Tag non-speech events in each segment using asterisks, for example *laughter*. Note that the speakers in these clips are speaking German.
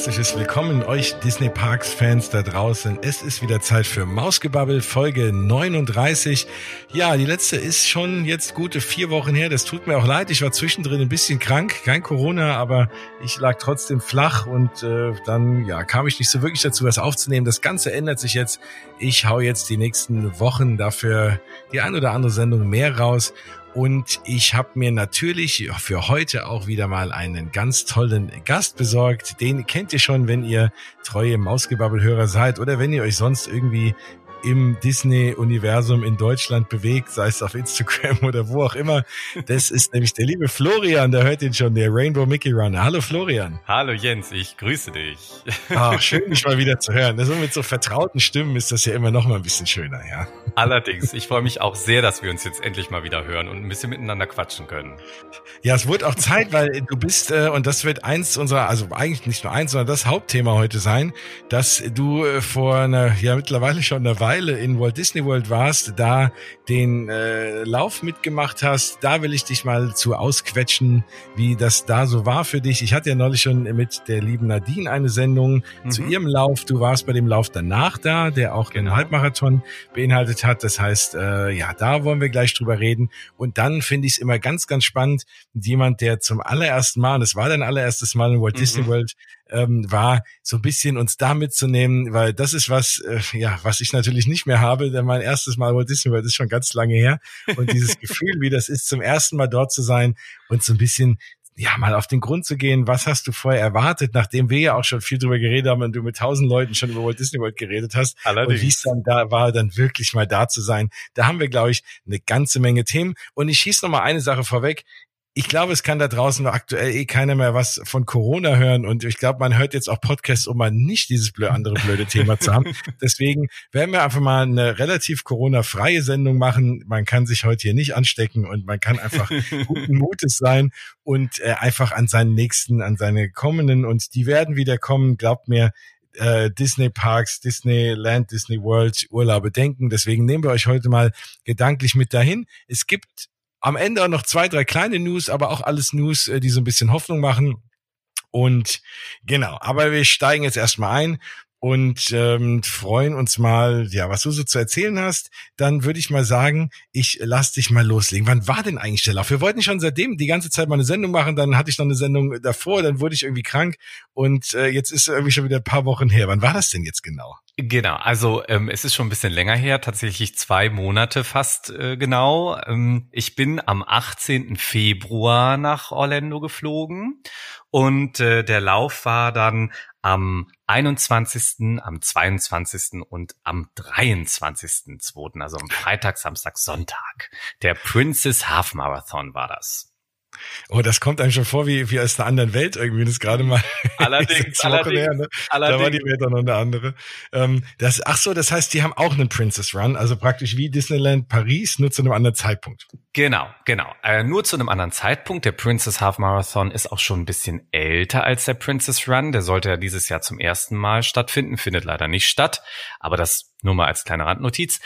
Herzliches Willkommen euch Disney Parks Fans da draußen. Es ist wieder Zeit für Mausgebabbel Folge 39. Ja, die letzte ist schon jetzt gute vier Wochen her. Das tut mir auch leid. Ich war zwischendrin ein bisschen krank, kein Corona, aber ich lag trotzdem flach und äh, dann ja kam ich nicht so wirklich dazu, was aufzunehmen. Das Ganze ändert sich jetzt. Ich hau jetzt die nächsten Wochen dafür die ein oder andere Sendung mehr raus und ich habe mir natürlich für heute auch wieder mal einen ganz tollen Gast besorgt. Den kennt ihr schon, wenn ihr treue Mausgebabbelhörer seid oder wenn ihr euch sonst irgendwie im Disney-Universum in Deutschland bewegt, sei es auf Instagram *laughs* oder wo auch immer. Das ist nämlich der liebe Florian, der hört ihn schon, der Rainbow Mickey Runner. Hallo Florian. Hallo Jens, ich grüße dich. *laughs* Ah, schön, dich mal wieder zu hören. Also mit so vertrauten Stimmen ist das ja immer noch mal ein bisschen schöner, ja. Allerdings, ich freue mich auch sehr, dass wir uns jetzt endlich mal wieder hören und ein bisschen miteinander quatschen können. Ja, es wird auch Zeit, weil du bist, äh, und das wird eins unserer, also eigentlich nicht nur eins, sondern das Hauptthema heute sein, dass du äh, vor einer, ja mittlerweile schon einer Weile Weile in Walt Disney World warst, da den äh, Lauf mitgemacht hast. Da will ich dich mal zu ausquetschen, wie das da so war für dich. Ich hatte ja neulich schon mit der lieben Nadine eine Sendung mhm. zu ihrem Lauf. Du warst bei dem Lauf danach da, der auch genau. den Halbmarathon beinhaltet hat. Das heißt, äh, ja, da wollen wir gleich drüber reden. Und dann finde ich es immer ganz, ganz spannend, jemand, der zum allerersten Mal, und es war dein allererstes Mal in Walt mhm. Disney World, ähm, war, so ein bisschen uns da mitzunehmen, weil das ist was, äh, ja, was ich natürlich nicht mehr habe, denn mein erstes Mal Walt Disney World ist schon ganz lange her und dieses Gefühl, wie das ist, zum ersten Mal dort zu sein und so ein bisschen ja, mal auf den Grund zu gehen, was hast du vorher erwartet, nachdem wir ja auch schon viel drüber geredet haben und du mit tausend Leuten schon über Walt Disney World geredet hast. Allerdings. Und wie es dann da war, dann wirklich mal da zu sein. Da haben wir, glaube ich, eine ganze Menge Themen. Und ich schieße noch mal eine Sache vorweg ich glaube, es kann da draußen aktuell eh keiner mehr was von Corona hören und ich glaube, man hört jetzt auch Podcasts, um mal nicht dieses blöde, andere blöde Thema zu haben. *laughs* Deswegen werden wir einfach mal eine relativ Corona-freie Sendung machen. Man kann sich heute hier nicht anstecken und man kann einfach *laughs* guten Mutes sein und äh, einfach an seinen nächsten, an seine kommenden und die werden wieder kommen. Glaubt mir, äh, Disney Parks, Disneyland, Disney World Urlaube denken. Deswegen nehmen wir euch heute mal gedanklich mit dahin. Es gibt am Ende auch noch zwei, drei kleine News, aber auch alles News, äh, die so ein bisschen Hoffnung machen. Und genau, aber wir steigen jetzt erstmal ein und ähm, freuen uns mal, ja, was du so zu erzählen hast. Dann würde ich mal sagen, ich lass dich mal loslegen. Wann war denn eigentlich der Lauf? Wir wollten schon seitdem die ganze Zeit mal eine Sendung machen, dann hatte ich noch eine Sendung davor, dann wurde ich irgendwie krank und äh, jetzt ist irgendwie schon wieder ein paar Wochen her. Wann war das denn jetzt genau? Genau, also ähm, es ist schon ein bisschen länger her, tatsächlich zwei Monate fast äh, genau. Ähm, ich bin am 18. Februar nach Orlando geflogen und äh, der Lauf war dann am 21., am 22. und am 23.2., also am Freitag, Samstag, Sonntag. Der Princess Half Marathon war das. Oh, das kommt einem schon vor wie, wie aus einer anderen Welt irgendwie. Das gerade mal *laughs* allerdings, allerdings, her, ne? allerdings. Da war die Welt auch noch eine andere. Ähm, das, ach so, das heißt, die haben auch einen Princess Run, also praktisch wie Disneyland Paris, nur zu einem anderen Zeitpunkt. Genau, genau. Äh, nur zu einem anderen Zeitpunkt. Der Princess Half Marathon ist auch schon ein bisschen älter als der Princess Run. Der sollte ja dieses Jahr zum ersten Mal stattfinden, findet leider nicht statt. Aber das nur mal als kleine Randnotiz.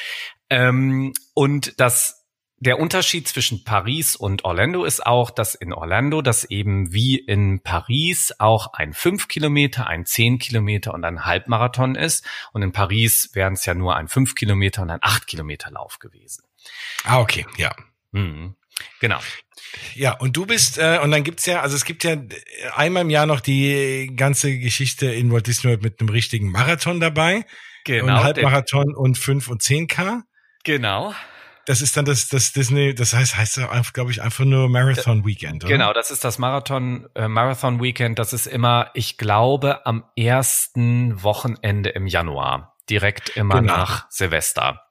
Ähm, und das der Unterschied zwischen Paris und Orlando ist auch, dass in Orlando das eben wie in Paris auch ein 5 Kilometer, ein 10 Kilometer und ein Halbmarathon ist. Und in Paris wären es ja nur ein 5 Kilometer und ein 8 Kilometer Lauf gewesen. Ah, okay, ja. Mhm. Genau. Ja, und du bist, äh, und dann gibt's ja, also es gibt ja einmal im Jahr noch die ganze Geschichte in Walt Disney World mit einem richtigen Marathon dabei. Genau. Und Halbmarathon und 5 und 10K. Genau. Das ist dann das, das Disney, das heißt, heißt glaube ich, einfach nur Marathon Weekend, oder? Genau, das ist das Marathon, äh, Marathon Weekend. Das ist immer, ich glaube, am ersten Wochenende im Januar. Direkt immer genau. nach Silvester.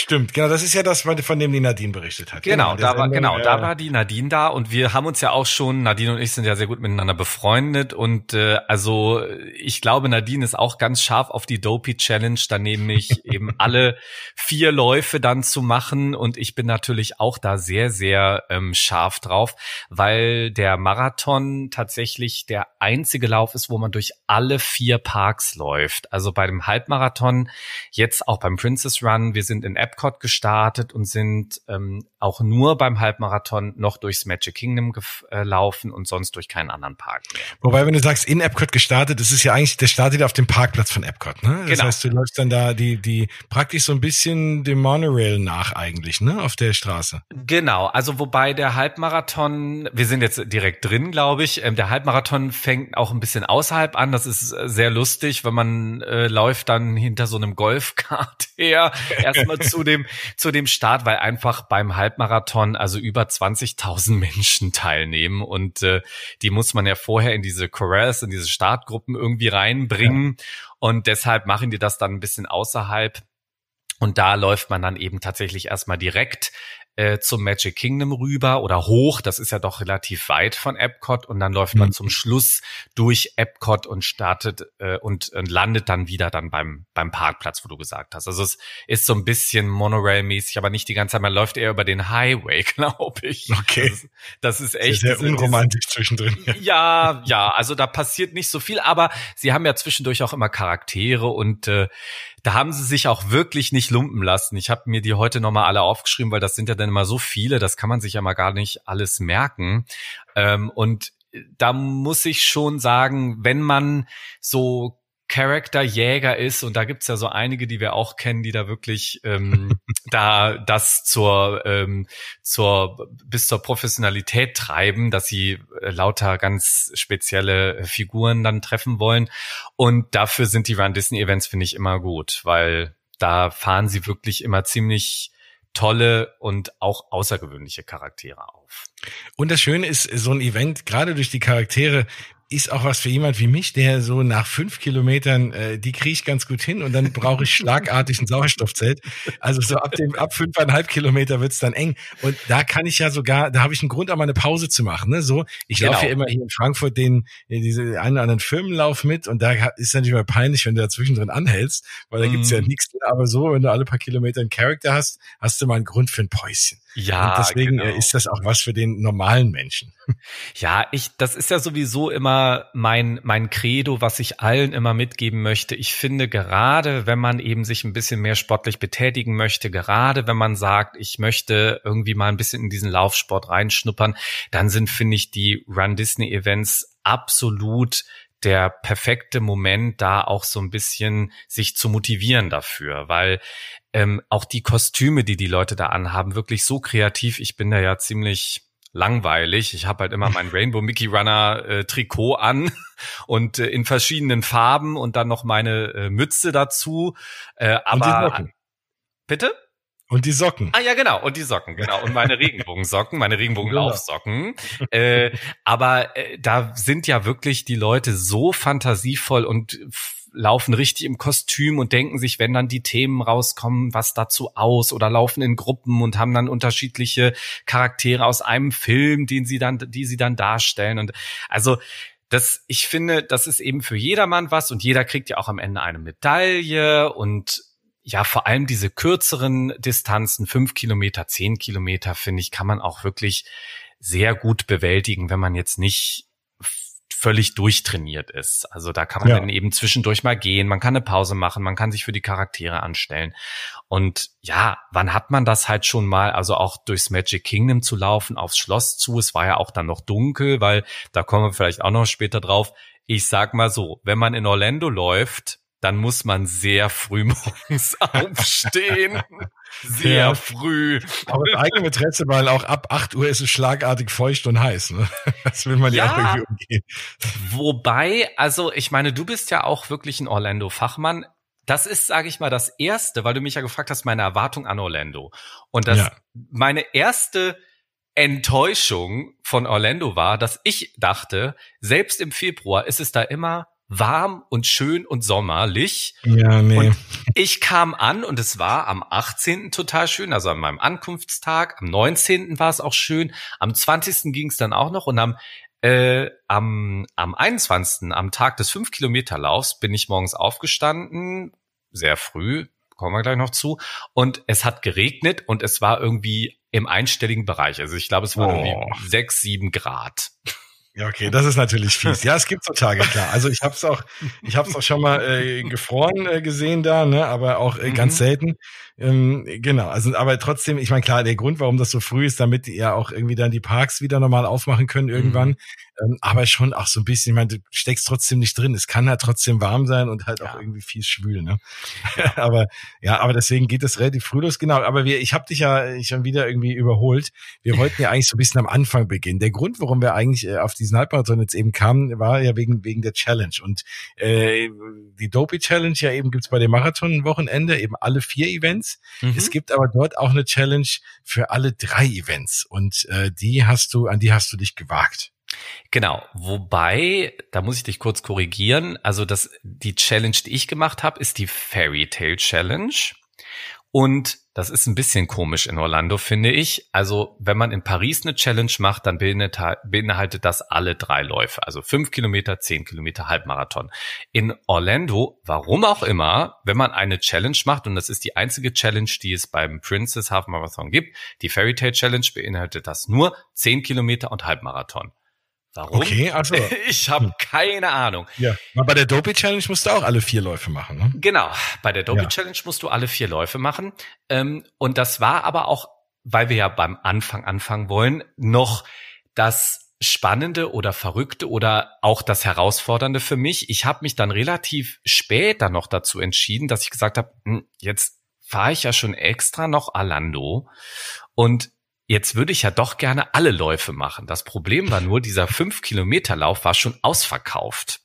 Stimmt, genau, das ist ja das, von dem die Nadine berichtet hat. Genau, genau da war, genau, äh, da war die Nadine da und wir haben uns ja auch schon, Nadine und ich sind ja sehr gut miteinander befreundet und äh, also ich glaube, Nadine ist auch ganz scharf auf die Dopey Challenge, dann nämlich *laughs* eben alle vier Läufe dann zu machen und ich bin natürlich auch da sehr, sehr ähm, scharf drauf, weil der Marathon tatsächlich der einzige Lauf ist, wo man durch alle vier Parks läuft. Also bei dem Halbmarathon, jetzt auch beim Princess Run, wir sind in Epcot gestartet und sind ähm, auch nur beim Halbmarathon noch durchs Magic Kingdom gelaufen und sonst durch keinen anderen Park mehr. Wobei, wenn du sagst, in Epcot gestartet, das ist ja eigentlich, der startet auf dem Parkplatz von Epcot, ne? Das Genau. heißt, du läufst dann da die, die praktisch so ein bisschen dem Monorail nach eigentlich, ne? Auf der Straße. Genau, also wobei der Halbmarathon, wir sind jetzt direkt drin, glaube ich. Ähm, der Halbmarathon fängt auch ein bisschen außerhalb an. Das ist äh, sehr lustig, wenn man äh, läuft dann hinter so einem Golfkart *laughs* her erstmal zu dem zu dem Start, weil einfach beim Halbmarathon also über 20.000 Menschen teilnehmen und äh, die muss man ja vorher in diese Corrals, in diese Startgruppen irgendwie reinbringen und deshalb machen die das dann ein bisschen außerhalb. Und da läuft man dann eben tatsächlich erstmal direkt äh, zum Magic Kingdom rüber oder hoch. Das ist ja doch relativ weit von Epcot. Und dann läuft man Mhm. zum Schluss durch Epcot und startet äh, und, und landet dann wieder dann beim, beim Parkplatz, wo du gesagt hast. Also es ist so ein bisschen Monorail-mäßig, aber nicht die ganze Zeit. Man läuft eher über den Highway, *laughs* glaube ich. Okay. Das, ist- das ist Sehr, echt sehr diese- unromantisch zwischendrin. ja, ja, also da passiert nicht so viel, aber sie haben ja zwischendurch auch immer Charaktere und äh, da haben sie sich auch wirklich nicht lumpen lassen. Ich habe mir die heute nochmal alle aufgeschrieben, weil das sind ja dann immer so viele, das kann man sich ja mal gar nicht alles merken. Ähm, und da muss ich schon sagen, wenn man so Charakterjäger ist, und da gibt's ja so einige, die wir auch kennen, die da wirklich ähm, *laughs* da das zur ähm, zur bis zur Professionalität treiben, dass sie äh, lauter ganz spezielle äh, Figuren dann treffen wollen. Und dafür sind die Run Disney Events finde ich immer gut, weil da fahren sie wirklich immer ziemlich tolle und auch außergewöhnliche Charaktere auf. Und das Schöne ist, so ein Event, gerade durch die Charaktere, ist auch was für jemand wie mich, der so nach fünf Kilometern, äh, die kriege ich ganz gut hin und dann brauche ich schlagartig ein Sauerstoffzelt. Also so ab dem ab fünfeinhalb Kilometer wird's dann eng. Und da kann ich ja sogar, da habe ich einen Grund, auch mal eine Pause zu machen. Ne? So, ich Genau. laufe ja immer hier in Frankfurt den äh, diese einen oder anderen Firmenlauf mit und da ist natürlich mal peinlich, wenn du dazwischen drin anhältst, weil da gibt's ja Mhm. nichts. Aber so, wenn du alle paar Kilometer einen Charakter hast, hast du mal einen Grund für ein Päuschen. Ja, und deswegen genau. äh, ist das auch was für den normalen Menschen. *laughs* Ja, ich, das ist ja sowieso immer mein, mein Credo, was ich allen immer mitgeben möchte. Ich finde, gerade wenn man eben sich ein bisschen mehr sportlich betätigen möchte, gerade wenn man sagt, ich möchte irgendwie mal ein bisschen in diesen Laufsport reinschnuppern, dann sind, finde ich, die Run Disney Events absolut der perfekte Moment, da auch so ein bisschen sich zu motivieren dafür, weil ähm, auch die Kostüme, die die Leute da anhaben, wirklich so kreativ. Ich bin da ja ziemlich langweilig. Ich habe halt immer mein *laughs* Rainbow Mickey Runner äh, Trikot an *laughs* und äh, in verschiedenen Farben und dann noch meine äh, Mütze dazu. Äh, aber bitte? Und die Socken. Ah ja, genau. Und die Socken, genau. Und meine Regenbogensocken, meine Regenbogenlaufsocken. äh, aber äh, da sind ja wirklich die Leute so fantasievoll und laufen richtig im Kostüm und denken sich, wenn dann die Themen rauskommen, was dazu aus oder laufen in Gruppen und haben dann unterschiedliche Charaktere aus einem Film, den sie dann, die sie dann darstellen. Und also das, ich finde, das ist eben für jedermann was und jeder kriegt ja auch am Ende eine Medaille und ja, vor allem diese kürzeren Distanzen, fünf Kilometer, zehn Kilometer, finde ich, kann man auch wirklich sehr gut bewältigen, wenn man jetzt nicht völlig durchtrainiert ist. Also da kann man Ja. dann eben zwischendurch mal gehen, man kann eine Pause machen, man kann sich für die Charaktere anstellen. Und ja, wann hat man das halt schon mal, also auch durchs Magic Kingdom zu laufen, aufs Schloss zu? Es war ja auch dann noch dunkel, weil da kommen wir vielleicht auch noch später drauf. Ich sag mal so, wenn man in Orlando läuft, dann muss man sehr früh *laughs* morgens aufstehen. Sehr Ja. früh. Aber das eigene Interesse, weil auch ab 8 Uhr ist es schlagartig feucht und heiß. Ne? *laughs* Das will man ja, Ja. auch irgendwie umgehen. Wobei, also ich meine, du bist ja auch wirklich ein Orlando-Fachmann. Das ist, sage ich mal, das Erste, weil du mich ja gefragt hast, meine Erwartung an Orlando. Und das Ja. meine erste Enttäuschung von Orlando war, dass ich dachte, selbst im Februar ist es da immer warm und schön und sommerlich. Ja, nee. Und ich kam an und es war am 18. total schön, also an meinem Ankunftstag. Am 19. war es auch schön. Am 20. ging es dann auch noch und am äh, am, am 21. am Tag des 5-Kilometer-Laufs bin ich morgens aufgestanden, sehr früh, kommen wir gleich noch zu, und es hat geregnet und es war irgendwie im einstelligen Bereich. Also ich glaube, es waren Oh. irgendwie sechs, sieben Grad. Ja, okay, das ist natürlich fies. Ja, es gibt so Tage, klar. Also ich habe es auch, ich habe es auch schon mal äh, gefroren äh, gesehen da, ne, aber auch äh, ganz mhm. selten. Ähm, genau, also aber trotzdem, ich meine klar, der Grund, warum das so früh ist, damit ja auch irgendwie dann die Parks wieder normal aufmachen können irgendwann. Mhm. Ähm, aber schon auch so ein bisschen, ich meine, du steckst trotzdem nicht drin. Es kann halt trotzdem warm sein und halt ja. auch irgendwie viel schwül, ne? Ja. *laughs* aber ja, aber deswegen geht es relativ früh los, genau. Aber wir, ich habe dich ja schon wieder irgendwie überholt. Wir *laughs* wollten ja eigentlich so ein bisschen am Anfang beginnen. Der Grund, warum wir eigentlich äh, auf diesen Halbmarathon jetzt eben kamen, war ja wegen wegen der Challenge und äh, die Dopey Challenge ja eben gibt's bei dem Marathon-Wochenende eben alle vier Events. Mhm. Es gibt aber dort auch eine Challenge für alle drei Events und äh, die hast du, an die hast du dich gewagt. Genau, wobei, da muss ich dich kurz korrigieren. Also das, die Challenge, die ich gemacht habe, ist die Fairy Tale Challenge. Und das ist ein bisschen komisch in Orlando, finde ich. Also wenn man in Paris eine Challenge macht, dann beinhaltet das alle drei Läufe. Also fünf Kilometer, zehn Kilometer, Halbmarathon. In Orlando, warum auch immer, wenn man eine Challenge macht, und das ist die einzige Challenge, die es beim Princess Half Marathon gibt, die Fairy Tale Challenge beinhaltet das nur zehn Kilometer und Halbmarathon. Warum? Okay, also. *laughs* Ich habe hm. keine Ahnung. Ja. Aber bei der Dopey Challenge musst du auch alle vier Läufe machen, ne? Genau. Bei der Dopey ja. Challenge musst du alle vier Läufe machen. Ähm, und das war aber auch, weil wir ja beim Anfang anfangen wollen, noch das Spannende oder Verrückte oder auch das Herausfordernde für mich. Ich habe mich dann relativ spät dann noch dazu entschieden, dass ich gesagt habe, hm, jetzt fahre ich ja schon extra noch Alando und Jetzt würde ich ja doch gerne alle Läufe machen. Das Problem war nur, dieser *laughs* 5-Kilometer-Lauf war schon ausverkauft.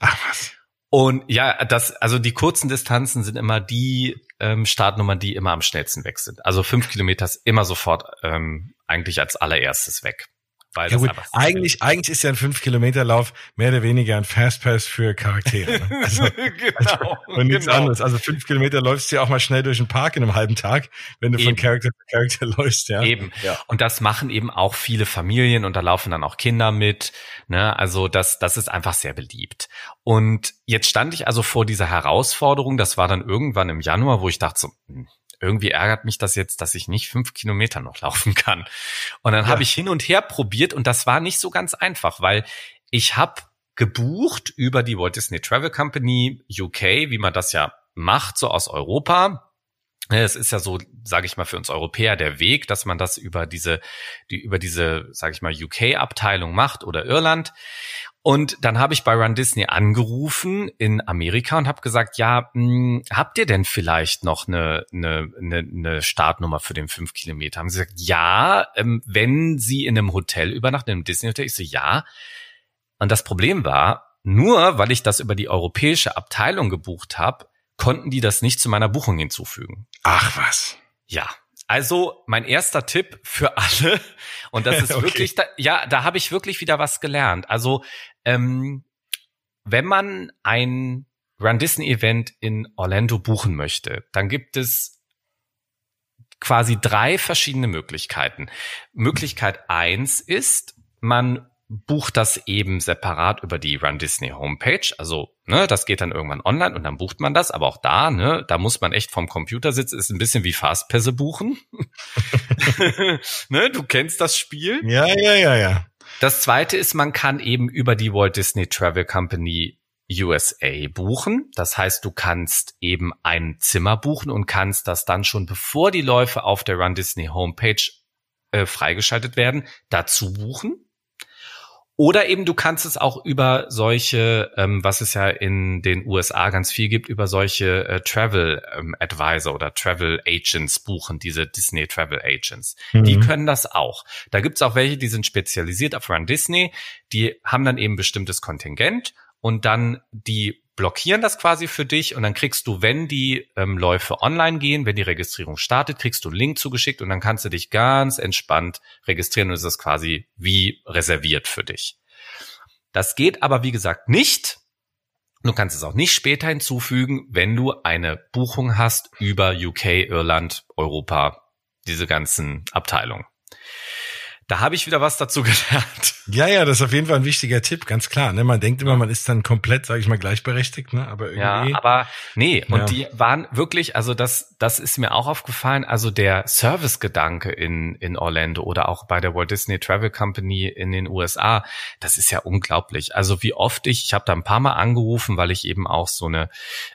Ach was. Und ja, das, also die kurzen Distanzen sind immer die ähm, Startnummern, die immer am schnellsten weg sind. Also fünf Kilometer ist immer sofort ähm, eigentlich als allererstes weg. Weil ja gut, eigentlich, eigentlich ist ja ein 5-Kilometer-Lauf mehr oder weniger ein Fastpass für Charaktere. Ne? *laughs* Also, genau, und nichts genau. anderes. Also fünf Kilometer läufst du ja auch mal schnell durch den Park in einem halben Tag, wenn du eben. von Charakter zu Charakter *laughs* läufst. Ja. Eben. Ja. Und das machen eben auch viele Familien und da laufen dann auch Kinder mit. Ne? Also das, das ist einfach sehr beliebt. Und jetzt stand ich also vor dieser Herausforderung. Das war dann irgendwann im Januar, wo ich dachte so, hm, irgendwie ärgert mich das jetzt, dass ich nicht fünf Kilometer noch *laughs* laufen kann. Und dann ja. habe ich hin und her probiert und das war nicht so ganz einfach, weil ich habe gebucht über die Walt Disney Travel Company UK, wie man das ja macht, so aus Europa. Es ist ja so, sage ich mal, für uns Europäer der Weg, dass man das über diese, die, über diese, sage ich mal, UK-Abteilung macht oder Irland. Und dann habe ich bei Run Disney angerufen in Amerika und habe gesagt, ja, mh, hm, habt ihr denn vielleicht noch eine, eine, eine, eine Startnummer für den fünf Kilometer? Haben sie gesagt, ja, ähm, wenn sie in einem Hotel übernachten, in einem Disney-Hotel. Ich so, ja. Und das Problem war, nur weil ich das über die europäische Abteilung gebucht habe, konnten die das nicht zu meiner Buchung hinzufügen. Ach was. Ja. Also mein erster Tipp für alle, und das *laughs* ist okay. wirklich, da, ja, da habe ich wirklich wieder was gelernt. Also ähm, wenn man ein Run Disney Event in Orlando buchen möchte, dann gibt es quasi drei verschiedene Möglichkeiten. Möglichkeit eins ist, man bucht das eben separat über die Run Disney Homepage. Also, ne, das geht dann irgendwann online und dann bucht man das. Aber auch da, ne, da muss man echt vom Computer sitzen. Ist ein bisschen wie Fastpässe buchen. *laughs* *laughs* ne, du kennst das Spiel? Ja, ja, ja, ja. Das zweite ist, man kann eben über die Walt Disney Travel Company USA buchen. Das heißt, du kannst eben ein Zimmer buchen und kannst das dann schon, bevor die Läufe auf der Run Disney Homepage äh, freigeschaltet werden, dazu buchen. Oder eben du kannst es auch über solche, ähm, was es ja in den USA ganz viel gibt, über solche äh, Travel ähm, Advisor oder Travel Agents buchen, diese Disney Travel Agents. Mhm. Die können das auch. Da gibt's auch welche, die sind spezialisiert auf Run Disney, die haben dann eben bestimmtes Kontingent und dann die blockieren das quasi für dich und dann kriegst du, wenn die ähm, Läufe online gehen, wenn die Registrierung startet, kriegst du einen Link zugeschickt und dann kannst du dich ganz entspannt registrieren und ist quasi wie reserviert für dich. Das geht aber, wie gesagt, nicht. Du kannst es auch nicht später hinzufügen, wenn du eine Buchung hast über UK, Irland, Europa, diese ganzen Abteilungen. Da habe ich wieder was dazu *laughs* gelernt. Ja, ja, das ist auf jeden Fall ein wichtiger Tipp, ganz klar. Ne? Man denkt immer, man ist dann komplett, sage ich mal, gleichberechtigt, ne? Aber irgendwie. Ja, aber nee, und ja. die waren wirklich, also das, das ist mir auch aufgefallen. Also der Servicegedanke in in Orlando oder auch bei der Walt Disney Travel Company in den USA, das ist ja unglaublich. Also wie oft ich, ich habe da ein paar Mal angerufen, weil ich eben auch so eine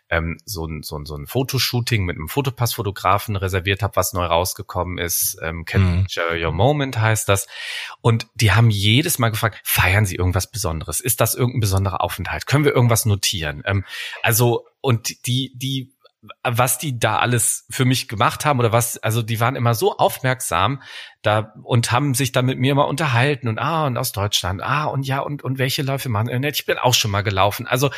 ähm, so ein so ein so ein Fotoshooting mit einem Fotopassfotografen reserviert habe, was neu rausgekommen ist. Ähm, Capture mhm. Your Moment heißt das. Und die haben jedes Mal gefragt, feiern Sie irgendwas Besonderes? Ist das irgendein besonderer Aufenthalt? Können wir irgendwas notieren? Ähm, also, und die, die, was die da alles für mich gemacht haben oder was, also die waren immer so aufmerksam da und haben sich dann mit mir immer unterhalten und ah, und aus Deutschland, ah, und ja, und, und welche Läufe machen, ich bin auch schon mal gelaufen. Also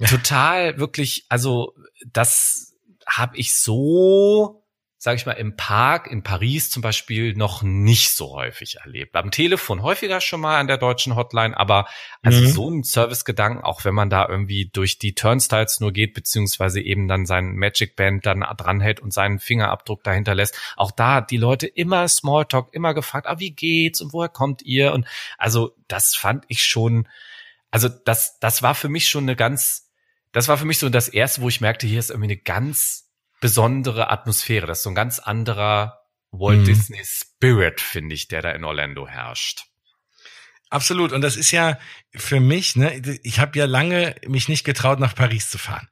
*laughs* total wirklich, also das habe ich so sage ich mal, im Park in Paris zum Beispiel noch nicht so häufig erlebt. Am Telefon häufiger schon mal an der deutschen Hotline, aber also mhm. so ein Servicegedanken, auch wenn man da irgendwie durch die Turnstiles nur geht, beziehungsweise eben dann sein Magic Band dann dranhält und seinen Fingerabdruck dahinter lässt. Auch da hat die Leute immer Smalltalk, immer gefragt, ah, wie geht's und woher kommt ihr? Und also das fand ich schon, also das, das war für mich schon eine ganz, das war für mich so das erste, wo ich merkte, hier ist irgendwie eine ganz besondere Atmosphäre. Das ist so ein ganz anderer Walt mhm. Disney Spirit, finde ich, der da in Orlando herrscht. Absolut. Und das ist ja für mich, ne, ich habe ja lange mich nicht getraut, nach Paris zu fahren.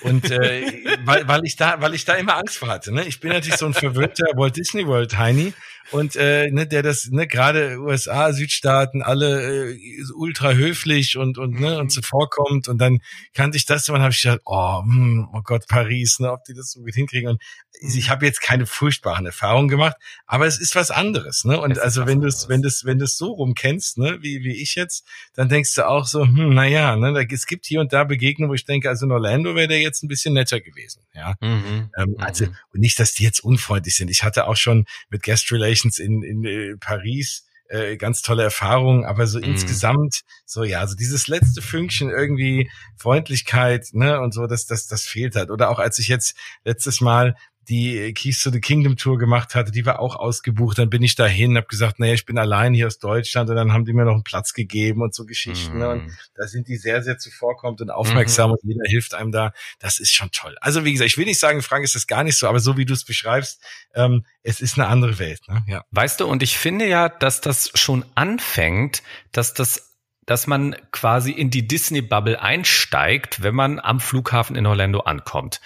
Und äh, *laughs* weil, weil ich da, weil ich da immer Angst vor hatte. Ne? Ich bin natürlich so ein verwöhnter Walt Disney World Heini und äh, ne, der das ne gerade USA Südstaaten alle äh, ultra höflich und und ne und zuvorkommt und dann kannte ich das und dann habe ich gedacht oh hm, oh Gott Paris ne ob die das so gut hinkriegen und ich habe jetzt keine furchtbaren Erfahrungen gemacht aber es ist was anderes ne und also wenn du es wenn du es wenn du es so rum kennst ne wie wie ich jetzt dann denkst du auch so hm na ja ne da, es gibt hier und da Begegnungen wo ich denke also in Orlando wäre der jetzt ein bisschen netter gewesen ja mhm, ähm, also mhm. und nicht dass die jetzt unfreundlich sind ich hatte auch schon mit Guest Relations in, in äh, Paris äh, ganz tolle Erfahrungen, aber so mm. insgesamt, so ja, so dieses letzte Fünkchen irgendwie Freundlichkeit, ne, und so, das, das, das fehlt halt. Oder auch als ich jetzt letztes Mal die Keys to the Kingdom Tour gemacht hatte, die war auch ausgebucht. Dann bin ich dahin, habe gesagt, naja, ich bin allein hier aus Deutschland und dann haben die mir noch einen Platz gegeben und so Geschichten. Mm. Und da sind die sehr, sehr zuvorkommend und aufmerksam mm. und jeder hilft einem da. Das ist schon toll. Also wie gesagt, ich will nicht sagen, Frank, ist das gar nicht so, aber so wie du es beschreibst, ähm, es ist eine andere Welt. Ne? Ja. Weißt du, und ich finde ja, dass das schon anfängt, dass das dass man quasi in die Disney-Bubble einsteigt, wenn man am Flughafen in Orlando ankommt.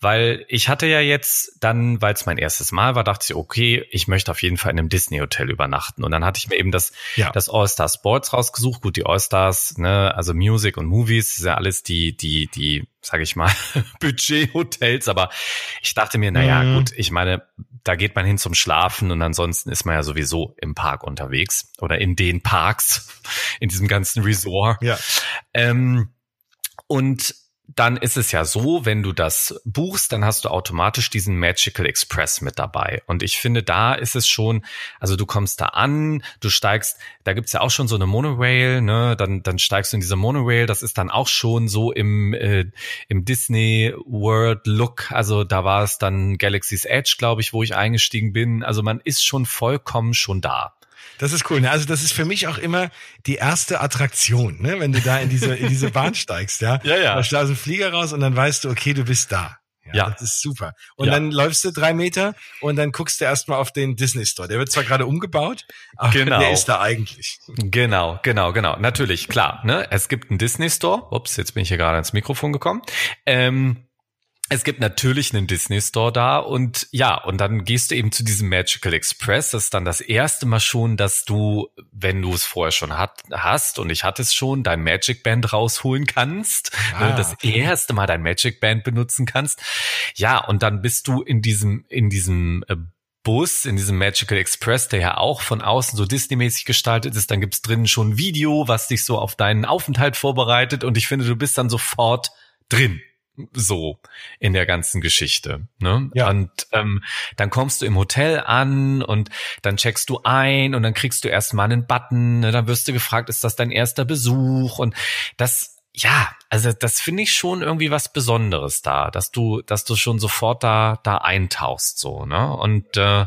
Weil ich hatte ja jetzt dann, weil es mein erstes Mal war, dachte ich, okay, ich möchte auf jeden Fall in einem Disney-Hotel übernachten. Und dann hatte ich mir eben das, ja. das All-Star Sports rausgesucht. Gut, die All-Stars, ne, also Music und Movies, ist ja alles die, die, die sage ich mal, *laughs* Budget-Hotels. Aber ich dachte mir, naja, mhm. gut, ich meine, da geht man hin zum Schlafen und ansonsten ist man ja sowieso im Park unterwegs oder in den Parks, *laughs* in diesem ganzen Resort. Ja. Ähm, und dann ist es ja so, wenn du das buchst, dann hast du automatisch diesen Magical Express mit dabei. Und ich finde, da ist es schon, also du kommst da an, du steigst, da gibt's ja auch schon so eine Monorail, ne? Dann, dann steigst du in diese Monorail, das ist dann auch schon so im, äh, im Disney World Look. Also da war es dann Galaxy's Edge, glaube ich, wo ich eingestiegen bin. Also man ist schon vollkommen schon da. Das ist cool. Ne? Also das ist für mich auch immer die erste Attraktion, ne? wenn du da in diese, in diese Bahn steigst. Ja, *laughs* ja. ja. Da steigst du ein Flieger raus und dann weißt du, okay, du bist da. Ja, ja. Das ist super. Und ja. dann läufst du drei Meter und dann guckst du erstmal auf den Disney Store. Der wird zwar gerade umgebaut, aber genau. der ist da eigentlich. Genau, genau, genau. Natürlich, klar. Ne? Es gibt einen Disney Store. Ups, jetzt bin ich hier gerade ans Mikrofon gekommen. Ähm, es gibt natürlich einen Disney Store da und ja, und dann gehst du eben zu diesem Magical Express. Das ist dann das erste Mal schon, dass du, wenn du es vorher schon hat, hast und ich hatte es schon, dein Magic Band rausholen kannst. Ah. Das erste Mal dein Magic Band benutzen kannst. Ja, und dann bist du in diesem, in diesem äh, Bus, in diesem Magical Express, der ja auch von außen so Disney-mäßig gestaltet ist. Dann gibt's drinnen schon ein Video, was dich so auf deinen Aufenthalt vorbereitet. Und ich finde, du bist dann sofort drin so in der ganzen Geschichte. Ne? Ja. Und ähm, dann kommst du im Hotel an und dann checkst du ein und dann kriegst du erstmal einen Button, ne? dann wirst du gefragt, ist das dein erster Besuch? Und das, ja, also das finde ich schon irgendwie was Besonderes da, dass du, dass du schon sofort da, da eintauchst, so, ne? Und äh,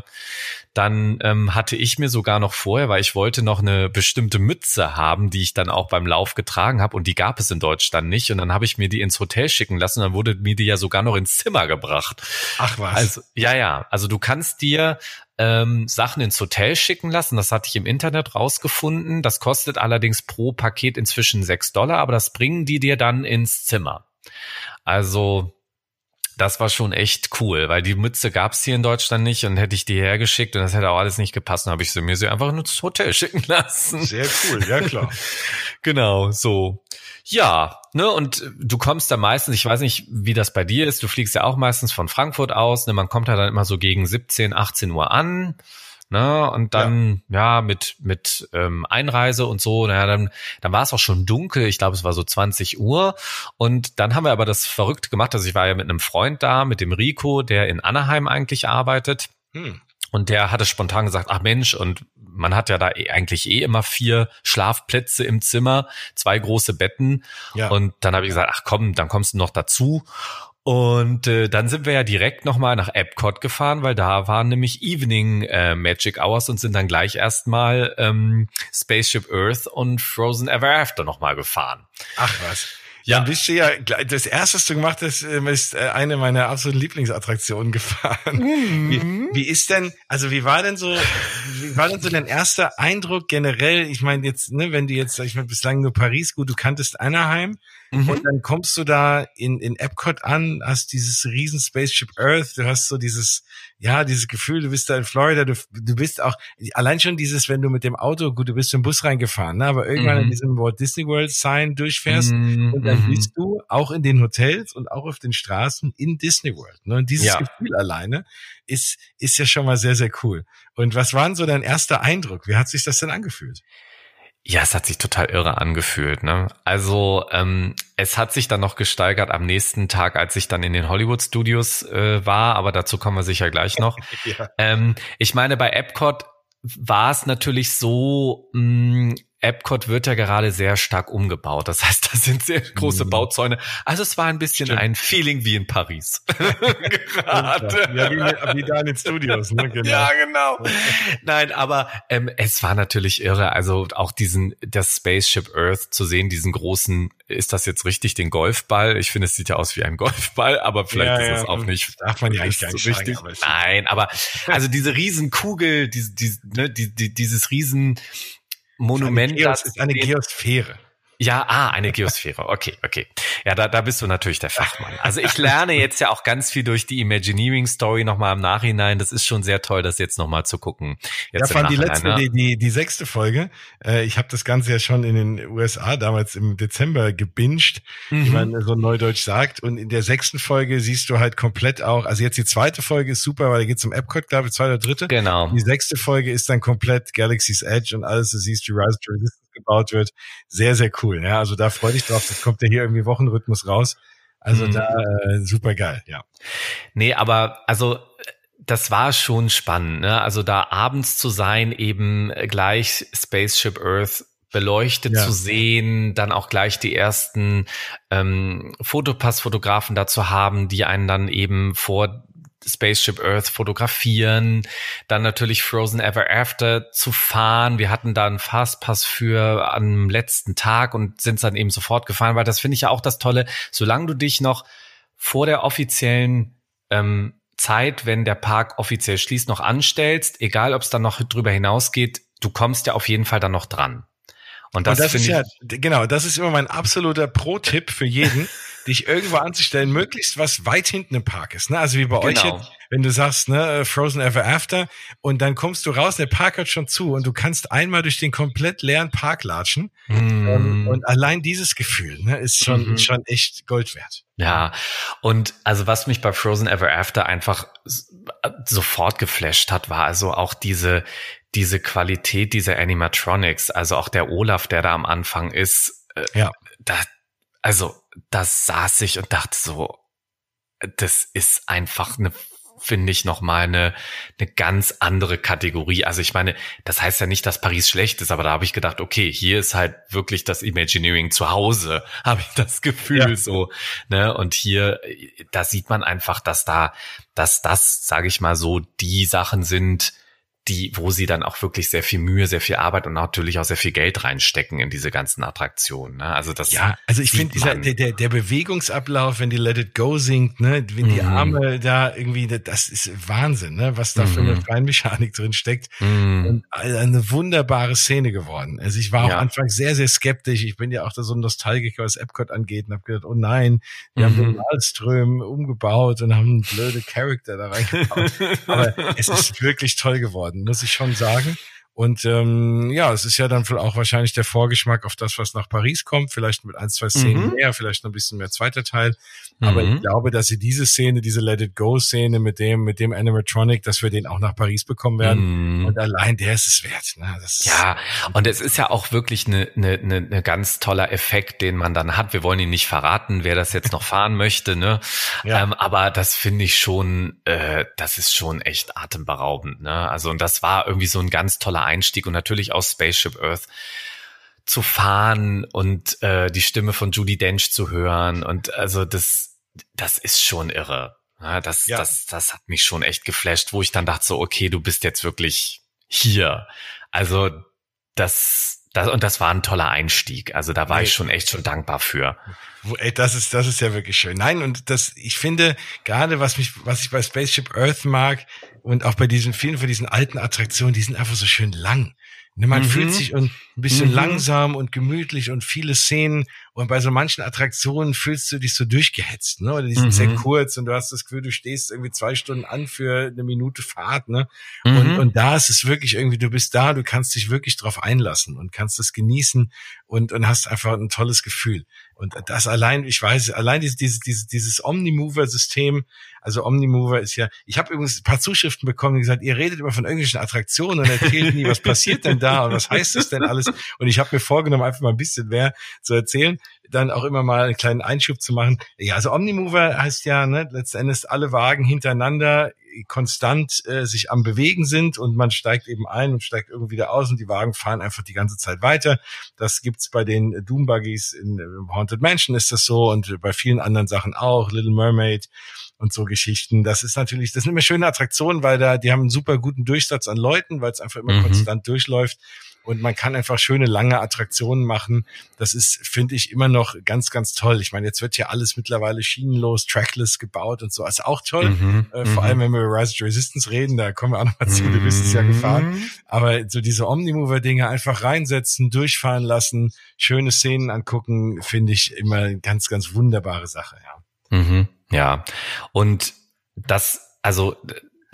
dann ähm, hatte ich mir sogar noch vorher, weil ich wollte noch eine bestimmte Mütze haben, die ich dann auch beim Lauf getragen habe und die gab es in Deutschland nicht. Und dann habe ich mir die ins Hotel schicken lassen und dann wurde mir die ja sogar noch ins Zimmer gebracht. Ach was. Also, ja, ja. Also du kannst dir ähm, Sachen ins Hotel schicken lassen. Das hatte ich im Internet rausgefunden. Das kostet allerdings pro Paket inzwischen sechs Dollar, aber das bringen die dir dann ins Zimmer. Also das war schon echt cool, weil die Mütze gab's hier in Deutschland nicht und hätte ich die hergeschickt und das hätte auch alles nicht gepasst, dann habe ich sie mir sie einfach ins Hotel *laughs* schicken lassen. Sehr cool, ja klar. *laughs* genau, so. Ja, ne, und du kommst da meistens, ich weiß nicht, wie das bei dir ist, du fliegst ja auch meistens von Frankfurt aus, ne, man kommt da dann immer so gegen 17, 18 Uhr an Ne? Und dann, ja, ja mit, mit ähm, Einreise und so, naja, dann, dann war es auch schon dunkel, ich glaube, es war so 20 Uhr. Und dann haben wir aber das verrückt gemacht. Also ich war ja mit einem Freund da, mit dem Rico, der in Anaheim eigentlich arbeitet. Hm. Und der hatte spontan gesagt, ach Mensch, und man hat ja da eh, eigentlich eh immer vier Schlafplätze im Zimmer, zwei große Betten. Ja. Und dann habe ich gesagt, ach komm, dann kommst du noch dazu. Und äh, dann sind wir ja direkt nochmal nach Epcot gefahren, weil da waren nämlich Evening äh, Magic Hours und sind dann gleich erstmal ähm, Spaceship Earth und Frozen Ever After nochmal gefahren. Ach was. Ja. Dann bist du ja, das erste, was du gemacht hast, ähm, ist äh, eine meiner absoluten Lieblingsattraktionen gefahren. Mhm. Wie, wie ist denn, also wie war denn so, wie war denn so dein erster Eindruck generell? Ich meine jetzt, ne, wenn du jetzt, ich meine bislang nur Paris, gut, du kanntest Anaheim, Mhm. Und dann kommst du da in, in Epcot an, hast dieses riesen Spaceship Earth, du hast so dieses, ja, dieses Gefühl, du bist da in Florida, du, du bist auch, allein schon dieses, wenn du mit dem Auto, gut, du bist im Bus reingefahren, ne, aber irgendwann mhm. an diesem Walt Disney World Sign durchfährst mhm. und dann mhm. bist du auch in den Hotels und auch auf den Straßen in Disney World. Ne? Und dieses ja. Gefühl alleine ist, ist ja schon mal sehr, sehr cool. Und was war denn so dein erster Eindruck? Wie hat sich das denn angefühlt? Ja, es hat sich total irre angefühlt. Ne? Also ähm, es hat sich dann noch gesteigert am nächsten Tag, als ich dann in den Hollywood Studios äh, war, aber dazu kommen wir sicher gleich noch. *laughs* ja. ähm, ich meine, bei Epcot war es natürlich so, mh, mm, Epcot wird ja gerade sehr stark umgebaut. Das heißt, *laughs* da sind sehr große mhm. Bauzäune. Also es war ein bisschen Stimmt. ein Feeling wie in Paris. *laughs* *laughs* gerade. Ja, wie, wie, da in den Studios. Ne? Genau. Ja, genau. Nein, aber ähm, es war natürlich irre. Also auch diesen, das Spaceship Earth zu sehen, diesen großen, ist das jetzt richtig, den Golfball? Ich finde, es sieht ja aus wie ein Golfball, aber vielleicht ja, ist es auch nicht. Darf man ja eigentlich gar nicht so richtig. Aber Nein, aber also diese Riesenkugel, diese, diese, ne, die, die, dieses Riesen Monument. Das ist eine Geosphäre. Ja, ah, eine Geosphäre. Okay, okay. Ja, da, da bist du natürlich der Fachmann. Also ich lerne jetzt ja auch ganz viel durch die Imagineering Story nochmal im Nachhinein. Das ist schon sehr toll, das jetzt nochmal zu gucken. Jetzt ja, fand die letzte, ne? die, die, die sechste Folge. Äh, ich habe das Ganze ja schon in den USA damals im Dezember gebinged, mhm. wie man so neudeutsch sagt. Und in der sechsten Folge siehst du halt komplett auch, also jetzt die zweite Folge ist super, weil da geht's um Epcot, glaube ich, zweite oder dritte. Genau. Die sechste Folge ist dann komplett Galaxy's Edge und alles, du siehst die Rise to Resistance gebaut wird. Sehr, sehr cool. Ja, also da freue ich drauf. Das kommt ja hier irgendwie Wochenrhythmus raus. Also mhm. da äh, super geil, ja. Nee, aber also das war schon spannend, ne? Also da abends zu sein, eben gleich Spaceship Earth beleuchtet ja. zu sehen, dann auch gleich die ersten ähm, Fotopass-Fotografen dazu haben, die einen dann eben vor Spaceship Earth fotografieren, dann natürlich Frozen Ever After zu fahren. Wir hatten da einen Fastpass für am letzten Tag und sind dann eben sofort gefahren, weil das finde ich ja auch das Tolle, solange du dich noch vor der offiziellen ähm, Zeit, wenn der Park offiziell schließt, noch anstellst, egal ob es dann noch drüber hinausgeht, du kommst ja auf jeden Fall dann noch dran. Und das, und das ist ja, genau, das ist immer mein absoluter Pro-Tipp für jeden. *laughs* dich irgendwo anzustellen, möglichst was weit hinten im Park ist. Ne? Also wie bei genau. euch jetzt, wenn du sagst, ne, Frozen Ever After, und dann kommst du raus, der Park hört schon zu und du kannst einmal durch den komplett leeren Park latschen. Mm. Und, und, allein dieses Gefühl ne, ist schon, mm schon echt Gold wert. Ja, und also was mich bei Frozen Ever After einfach sofort geflasht hat, war also auch diese, diese Qualität dieser Animatronics, also auch der Olaf, der da am Anfang ist. Äh, ja. Da, also das saß ich und dachte so, das ist einfach eine finde ich noch mal eine, eine ganz andere Kategorie. Also ich meine, das heißt ja nicht, dass Paris schlecht ist, aber da habe ich gedacht, okay, hier ist halt wirklich das Imagineering zu Hause, *laughs* habe ich das Gefühl ja. so. Ne? Und hier, da sieht man einfach, dass da, dass das, sage ich mal so, die Sachen sind, die, wo sie dann auch wirklich sehr viel Mühe, sehr viel Arbeit und natürlich auch sehr viel Geld reinstecken in diese ganzen Attraktionen. Ne? Also das ja, also ich finde dieser der, der, der Bewegungsablauf, wenn die Let It Go singt, ne, wenn die mhm. Arme da irgendwie, das ist Wahnsinn, ne, was da für eine mhm. Feinmechanik drin steckt mhm. und eine wunderbare Szene geworden. Also ich war ja. am Anfang sehr sehr skeptisch. Ich bin ja auch da so ein Nostalgiker, was Epcot angeht, und habe gedacht, oh nein, wir haben den Malström umgebaut und haben einen blöde Charakter da reingebaut. *laughs* Aber es ist wirklich toll geworden worden, muss ich schon sagen. Und ähm, ja, es ist ja dann auch wahrscheinlich der Vorgeschmack auf das, was nach Paris kommt. Vielleicht mit ein, zwei Szenen mhm. mehr, vielleicht noch ein bisschen mehr zweiter Teil. Aber mhm. ich glaube, dass sie diese Szene, diese Let It Go Szene mit dem, mit dem Animatronic, dass wir den auch nach Paris bekommen werden. Mhm. Und allein der ist es wert. Ne? Das ja, und es ist ja auch wirklich eine, eine, eine, eine ganz toller Effekt, den man dann hat. Wir wollen ihn nicht verraten, wer das jetzt noch fahren möchte. Ne? *laughs* Ja. Ähm, aber das finde ich schon, äh, das ist schon echt atemberaubend. Ne? Also und das war irgendwie so ein ganz toller Einstieg und natürlich aus Spaceship Earth zu fahren und äh, die Stimme von Judy Dench zu hören und also das das ist schon irre. Ja, das ja. das das hat mich schon echt geflasht, wo ich dann dachte so okay, du bist jetzt wirklich hier. Also das das, und das war ein toller Einstieg. Also da war nee. ich schon echt schon dankbar für. Ey, das ist, das ist ja wirklich schön. Nein, und das, ich finde, gerade was mich, was ich bei Spaceship Earth mag und auch bei diesen vielen von diesen alten Attraktionen, die sind einfach so schön lang. Ne, man mhm. fühlt sich ein bisschen mhm. langsam und gemütlich und viele Szenen. Und bei so manchen Attraktionen fühlst du dich so durchgehetzt, ne? Oder die sind mhm. sehr kurz und du hast das Gefühl, du stehst irgendwie zwei Stunden an für eine Minute Fahrt, ne? Und, mhm. und da ist es wirklich irgendwie, du bist da, du kannst dich wirklich drauf einlassen und kannst das genießen und, und hast einfach ein tolles Gefühl. Und das allein, ich weiß, allein dieses, dieses, dieses, dieses Omnimover-System, also Omnimover ist ja, ich habe übrigens ein paar Zuschriften bekommen, die gesagt, ihr redet immer von irgendwelchen Attraktionen und erzählt nie, was passiert denn da und was heißt das denn alles? Und ich habe mir vorgenommen, einfach mal ein bisschen mehr zu erzählen, dann auch immer mal einen kleinen Einschub zu machen. Ja, also Omnimover heißt ja, ne, letzten Endes alle Wagen hintereinander konstant äh, sich am Bewegen sind und man steigt eben ein und steigt irgendwie wieder aus und die Wagen fahren einfach die ganze Zeit weiter. Das gibt's bei den Doom Buggies in äh, Haunted Mansion ist das so und bei vielen anderen Sachen auch, Little Mermaid und so Geschichten. Das ist natürlich, das sind immer schöne Attraktionen, weil da, die haben einen super guten Durchsatz an Leuten, weil es einfach immer mhm. konstant durchläuft und man kann einfach schöne lange Attraktionen machen. Das ist, finde ich, immer noch ganz, ganz toll. Ich meine, jetzt wird ja alles mittlerweile schienenlos, trackless gebaut und so. Ist auch toll. Mhm, äh, vor mhm. allem, wenn wir über Rise of Resistance reden, da kommen wir auch noch mal zu, du bist es ja gefahren. Mhm. Aber so diese Omnimover-Dinge einfach reinsetzen, durchfahren lassen, schöne Szenen angucken, finde ich immer eine ganz, ganz wunderbare Sache, ja. Mhm, ja. Und das, also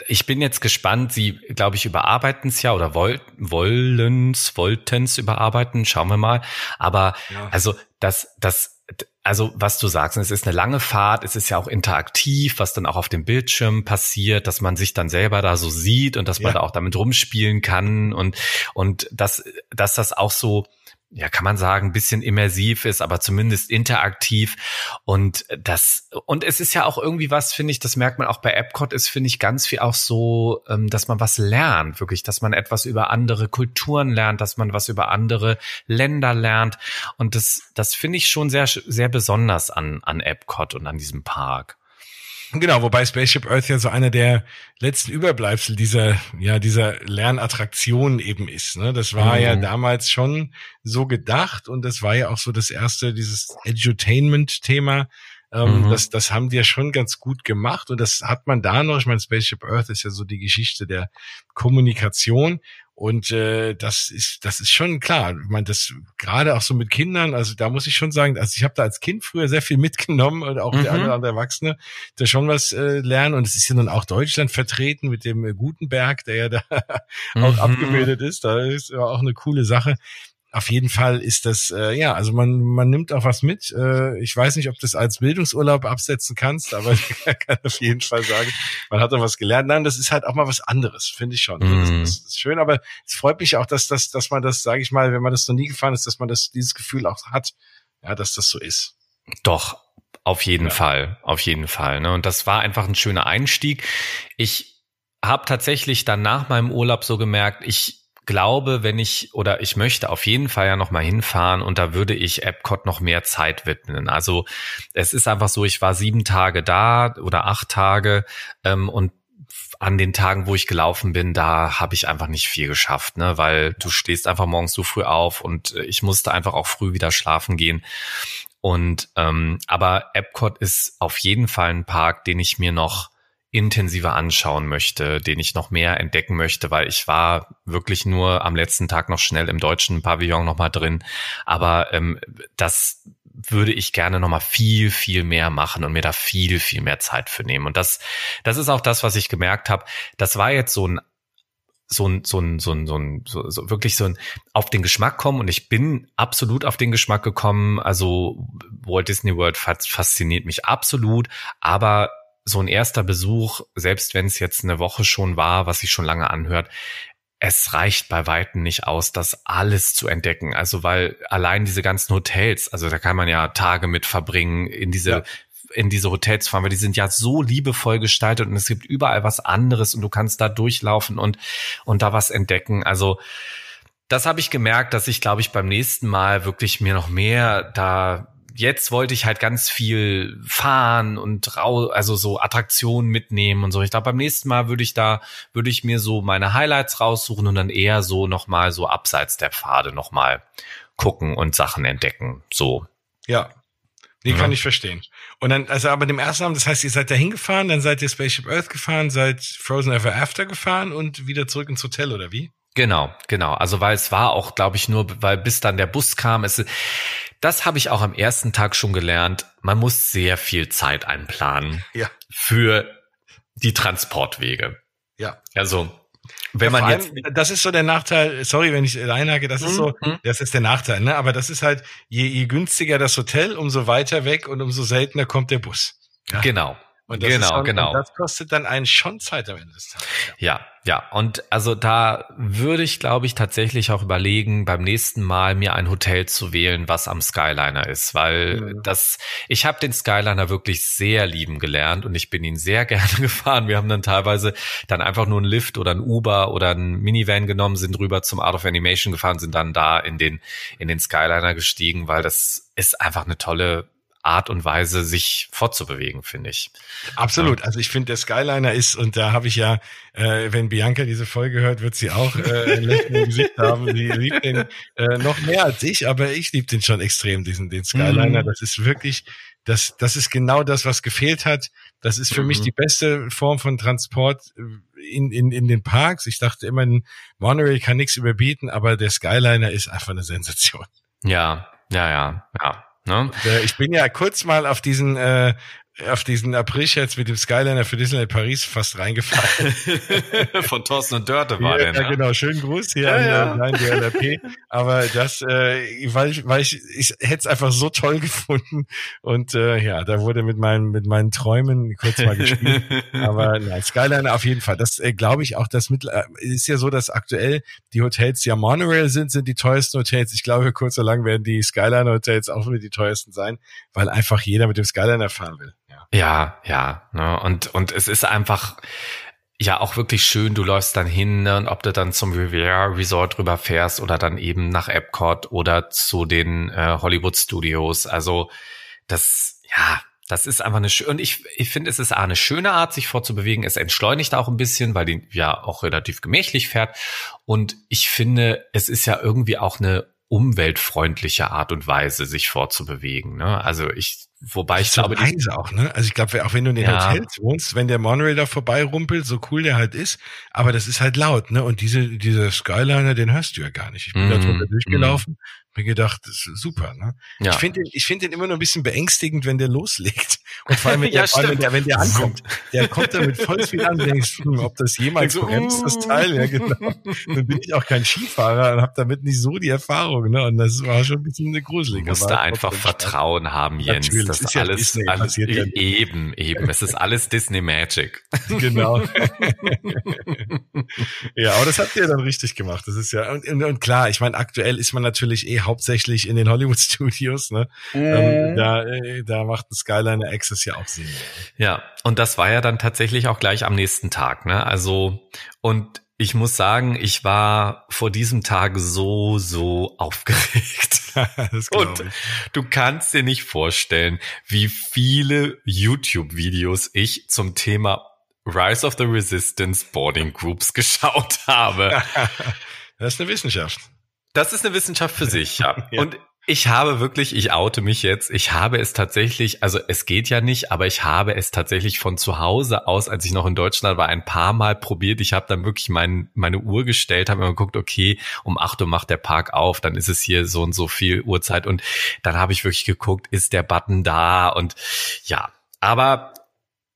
ich bin jetzt gespannt. Sie, glaube ich, überarbeiten es ja oder woll, wollen's, wollten's überarbeiten. Schauen wir mal. Aber ja. also das, das, also was du sagst, es ist eine lange Fahrt, es ist ja auch interaktiv, was dann auch auf dem Bildschirm passiert, dass man sich dann selber da so sieht und dass man ja. da auch damit rumspielen kann und und dass dass das auch so ja, kann man sagen, ein bisschen immersiv ist, aber zumindest interaktiv. Und das, und es ist ja auch irgendwie was, finde ich, das merkt man auch bei Epcot, ist, finde ich, ganz viel auch so, ähm, dass man was lernt, wirklich, dass man etwas über andere Kulturen lernt, dass man was über andere Länder lernt. Und das, das finde ich schon sehr, sehr besonders an, an Epcot und an diesem Park. Genau, wobei Spaceship Earth ja so einer der letzten Überbleibsel dieser, ja, dieser Lernattraktion eben ist. Ne? Das war mhm. ja damals schon so gedacht und das war ja auch so das erste, dieses Edutainment-Thema. Ähm, mhm. das, das haben die ja schon ganz gut gemacht und das hat man da noch. Ich meine, Spaceship Earth ist ja so die Geschichte der Kommunikation und äh, das ist das ist schon klar. Ich meine, das gerade auch so mit Kindern, also da muss ich schon sagen, also ich habe da als Kind früher sehr viel mitgenommen und auch mhm. der andere Erwachsene, da schon was äh, lernen. Und es ist ja nun auch Deutschland vertreten mit dem äh, Gutenberg, der ja da *laughs* auch mhm. abgebildet ist. Da ist ja auch eine coole Sache auf jeden Fall ist das, äh, ja, also man, man nimmt auch was mit. Äh, ich weiß nicht, ob du das als Bildungsurlaub absetzen kannst, aber *laughs* ich kann auf jeden Fall sagen, man hat da was gelernt. Nein, das ist halt auch mal was anderes, finde ich schon. Mhm. Das, ist schön, aber es freut mich auch, dass, das, dass man das, sage ich mal, wenn man das noch nie gefahren ist, dass man das, dieses Gefühl auch hat, ja, dass das so ist. Doch, auf jeden ja. Fall, auf jeden Fall. Ne? Und das war einfach ein schöner Einstieg. Ich habe tatsächlich dann nach meinem Urlaub so gemerkt, ich glaube, wenn ich oder ich möchte auf jeden Fall ja noch mal hinfahren und da würde ich Epcot noch mehr Zeit widmen. Also es ist einfach so, ich war sieben Tage da oder acht Tage ähm, und an den Tagen, wo ich gelaufen bin, da habe ich einfach nicht viel geschafft, ne, weil du stehst einfach morgens so früh auf und äh, ich musste einfach auch früh wieder schlafen gehen. Und ähm, aber Epcot ist auf jeden Fall ein Park, den ich mir noch intensiver anschauen möchte, den ich noch mehr entdecken möchte, weil ich war wirklich nur am letzten Tag noch schnell im deutschen Pavillon noch mal drin. Aber ähm, das würde ich gerne noch mal viel, viel mehr machen und mir da viel, viel mehr Zeit für nehmen. Und das, das ist auch das, was ich gemerkt habe. Das war jetzt so ein so ein, so ein, so ein, so ein, so, so wirklich so ein auf den Geschmack kommen und ich bin absolut auf den Geschmack gekommen. Also Walt Disney World fasziniert mich absolut, aber so ein erster Besuch, selbst wenn es jetzt eine Woche schon war, was sich schon lange anhört, es reicht bei Weitem nicht aus, das alles zu entdecken. Also weil allein diese ganzen Hotels, also da kann man ja Tage mit verbringen, in diese ja in diese Hotels fahren, weil die sind ja so liebevoll gestaltet und es gibt überall was anderes und du kannst da durchlaufen und, und da was entdecken. Also, das habe ich gemerkt, dass ich, glaube ich, beim nächsten Mal wirklich mir noch mehr da jetzt wollte ich halt ganz viel fahren und rau, also so Attraktionen mitnehmen und so. Ich glaube, beim nächsten Mal würde ich da, würde ich mir so meine Highlights raussuchen und dann eher so nochmal so abseits der Pfade nochmal gucken und Sachen entdecken. So. Ja. Die ja. kann ich verstehen. Und dann, also aber dem ersten Abend, das heißt, ihr seid da hingefahren, dann seid ihr Spaceship Earth gefahren, seid Frozen Ever After gefahren und wieder zurück ins Hotel, oder wie? Genau, genau. Also weil es war auch, glaube ich, nur, weil bis dann der Bus kam, es, das habe ich auch am ersten Tag schon gelernt. Man muss sehr viel Zeit einplanen ja. für die Transportwege. Ja. Also wenn ja, man jetzt, das ist so der Nachteil, sorry, wenn ich einhake, das ist so, mhm. das ist der Nachteil, ne? Aber das ist halt, je, je günstiger das Hotel, umso weiter weg und umso seltener kommt der Bus. Ja? Genau. Und das genau, schon, genau. Und das kostet dann einen schon Zeit am Ende des Tages. Ja, ja. Und also da würde ich, glaube ich, tatsächlich auch überlegen, beim nächsten Mal mir ein Hotel zu wählen, was am Skyliner ist, weil mhm. das, ich habe den Skyliner wirklich sehr lieben gelernt und ich bin ihn sehr *laughs* gerne gefahren. Wir haben dann teilweise dann einfach nur einen Lift oder ein Uber oder ein Minivan genommen, sind rüber zum Art of Animation gefahren, sind dann da in den in den Skyliner gestiegen, weil das ist einfach eine tolle Art und Weise, sich fortzubewegen, finde ich. Absolut. Also ich finde, der Skyliner ist, und da habe ich ja, äh, wenn Bianca diese Folge hört, wird sie auch äh, ein Lächeln im Gesicht haben. Sie liebt den äh, noch mehr als ich, aber ich liebe den schon extrem, diesen den Skyliner. Mhm. Das ist wirklich, das, das ist genau das, was gefehlt hat. Das ist für mhm. mich die beste Form von Transport äh, in, in, in den Parks. Ich dachte immer, ein Monorail kann nichts überbieten, aber der Skyliner ist einfach eine Sensation. Ja, ja, ja, ja. Ne? Ich bin ja kurz mal auf diesen äh, auf diesen April-Scherz mit dem Skyliner für Disneyland Paris fast reingefallen. *laughs* Von Thorsten und Dörte war ja, der. Ja, ne? genau. Schönen Gruß hier ja, an, ja. an DLRP. Aber das, äh, weil ich, weil ich, ich hätte es einfach so toll gefunden. Und äh, ja, da wurde mit meinen, mit meinen Träumen kurz mal gespielt. *laughs* Aber nein, Skyliner auf jeden Fall. Das äh, glaube ich auch, das mit, äh, ist ja so, dass aktuell die Hotels, die ja Monorail sind, sind die teuersten Hotels. Ich glaube, kurz oder lang werden die Skyliner Hotels auch wieder die teuersten sein, weil einfach jeder mit dem Skyliner fahren will. Ja, ja. Ne? Und, und es ist einfach, ja auch wirklich schön, du läufst dann hin ne, und ob du dann zum Riviera Resort rüber fährst oder dann eben nach Epcot oder zu den äh, Hollywood Studios. Also das, ja, das ist einfach eine schöne, und ich, ich finde, es ist eine schöne Art, sich fortzubewegen. Es entschleunigt auch ein bisschen, weil die ja auch relativ gemächlich fährt. Und ich finde, es ist ja irgendwie auch eine umweltfreundliche Art und Weise, sich fortzubewegen. Ne? Also ich Wobei ich glaube, leise auch, ne? Also ich glaube, auch wenn du in den ja. Hotels wohnst, wenn der Monorail da vorbei rumpelt, so cool der halt ist, aber das ist halt laut, ne? Und diese, dieser Skyliner, den hörst du ja gar nicht. Ich bin mm, da drunter durchgelaufen. Mm mir gedacht, super. Ne? Ja. Ich finde den, ich finde den immer nur ein bisschen beängstigend, wenn der loslegt. Und vor allem, *laughs* wenn, ja, der, vor allem, wenn, der, wenn der ankommt. Der kommt damit voll viel an, denkst, hm, ob das jemals so, bremst, das Teil. Ja, genau. Dann bin ich auch kein Skifahrer und habe damit nicht so die Erfahrung. Ne? Und das war schon ein bisschen eine gruselige. Du musst da einfach Vertrauen Spaß. haben, Jens. Natürlich, das ist alles, Disney, alles ja eben, eben. Es ist alles Disney Magic. *laughs* *laughs* Genau. ja, aber das habt ihr dann richtig gemacht. Das ist ja, und, und, und klar, ich meine, aktuell ist man natürlich eh hauptsächlich in den Hollywood Studios. Ne? Ähm, mhm. Ähm, da, äh, da macht ein Skyliner Access ja auch Sinn. Ja, und das war ja dann tatsächlich auch gleich am nächsten Tag. Ne? Also und ich muss sagen, ich war vor diesem Tag so, so aufgeregt. *laughs* und du kannst dir nicht vorstellen, wie viele YouTube-Videos ich zum Thema Rise of the Resistance Boarding Groups *laughs* geschaut habe. *laughs* das ist eine Wissenschaft. Das ist eine Wissenschaft für sich, ja. *laughs* ja. Und ich habe wirklich, ich oute mich jetzt, ich habe es tatsächlich, also es geht ja nicht, aber ich habe es tatsächlich von zu Hause aus, als ich noch in Deutschland war, ein paar Mal probiert. Ich habe dann wirklich mein, meine Uhr gestellt, habe mir geguckt, okay, um acht Uhr macht der Park auf, dann ist es hier so und so viel Uhrzeit und dann habe ich wirklich geguckt, ist der Button da und ja, aber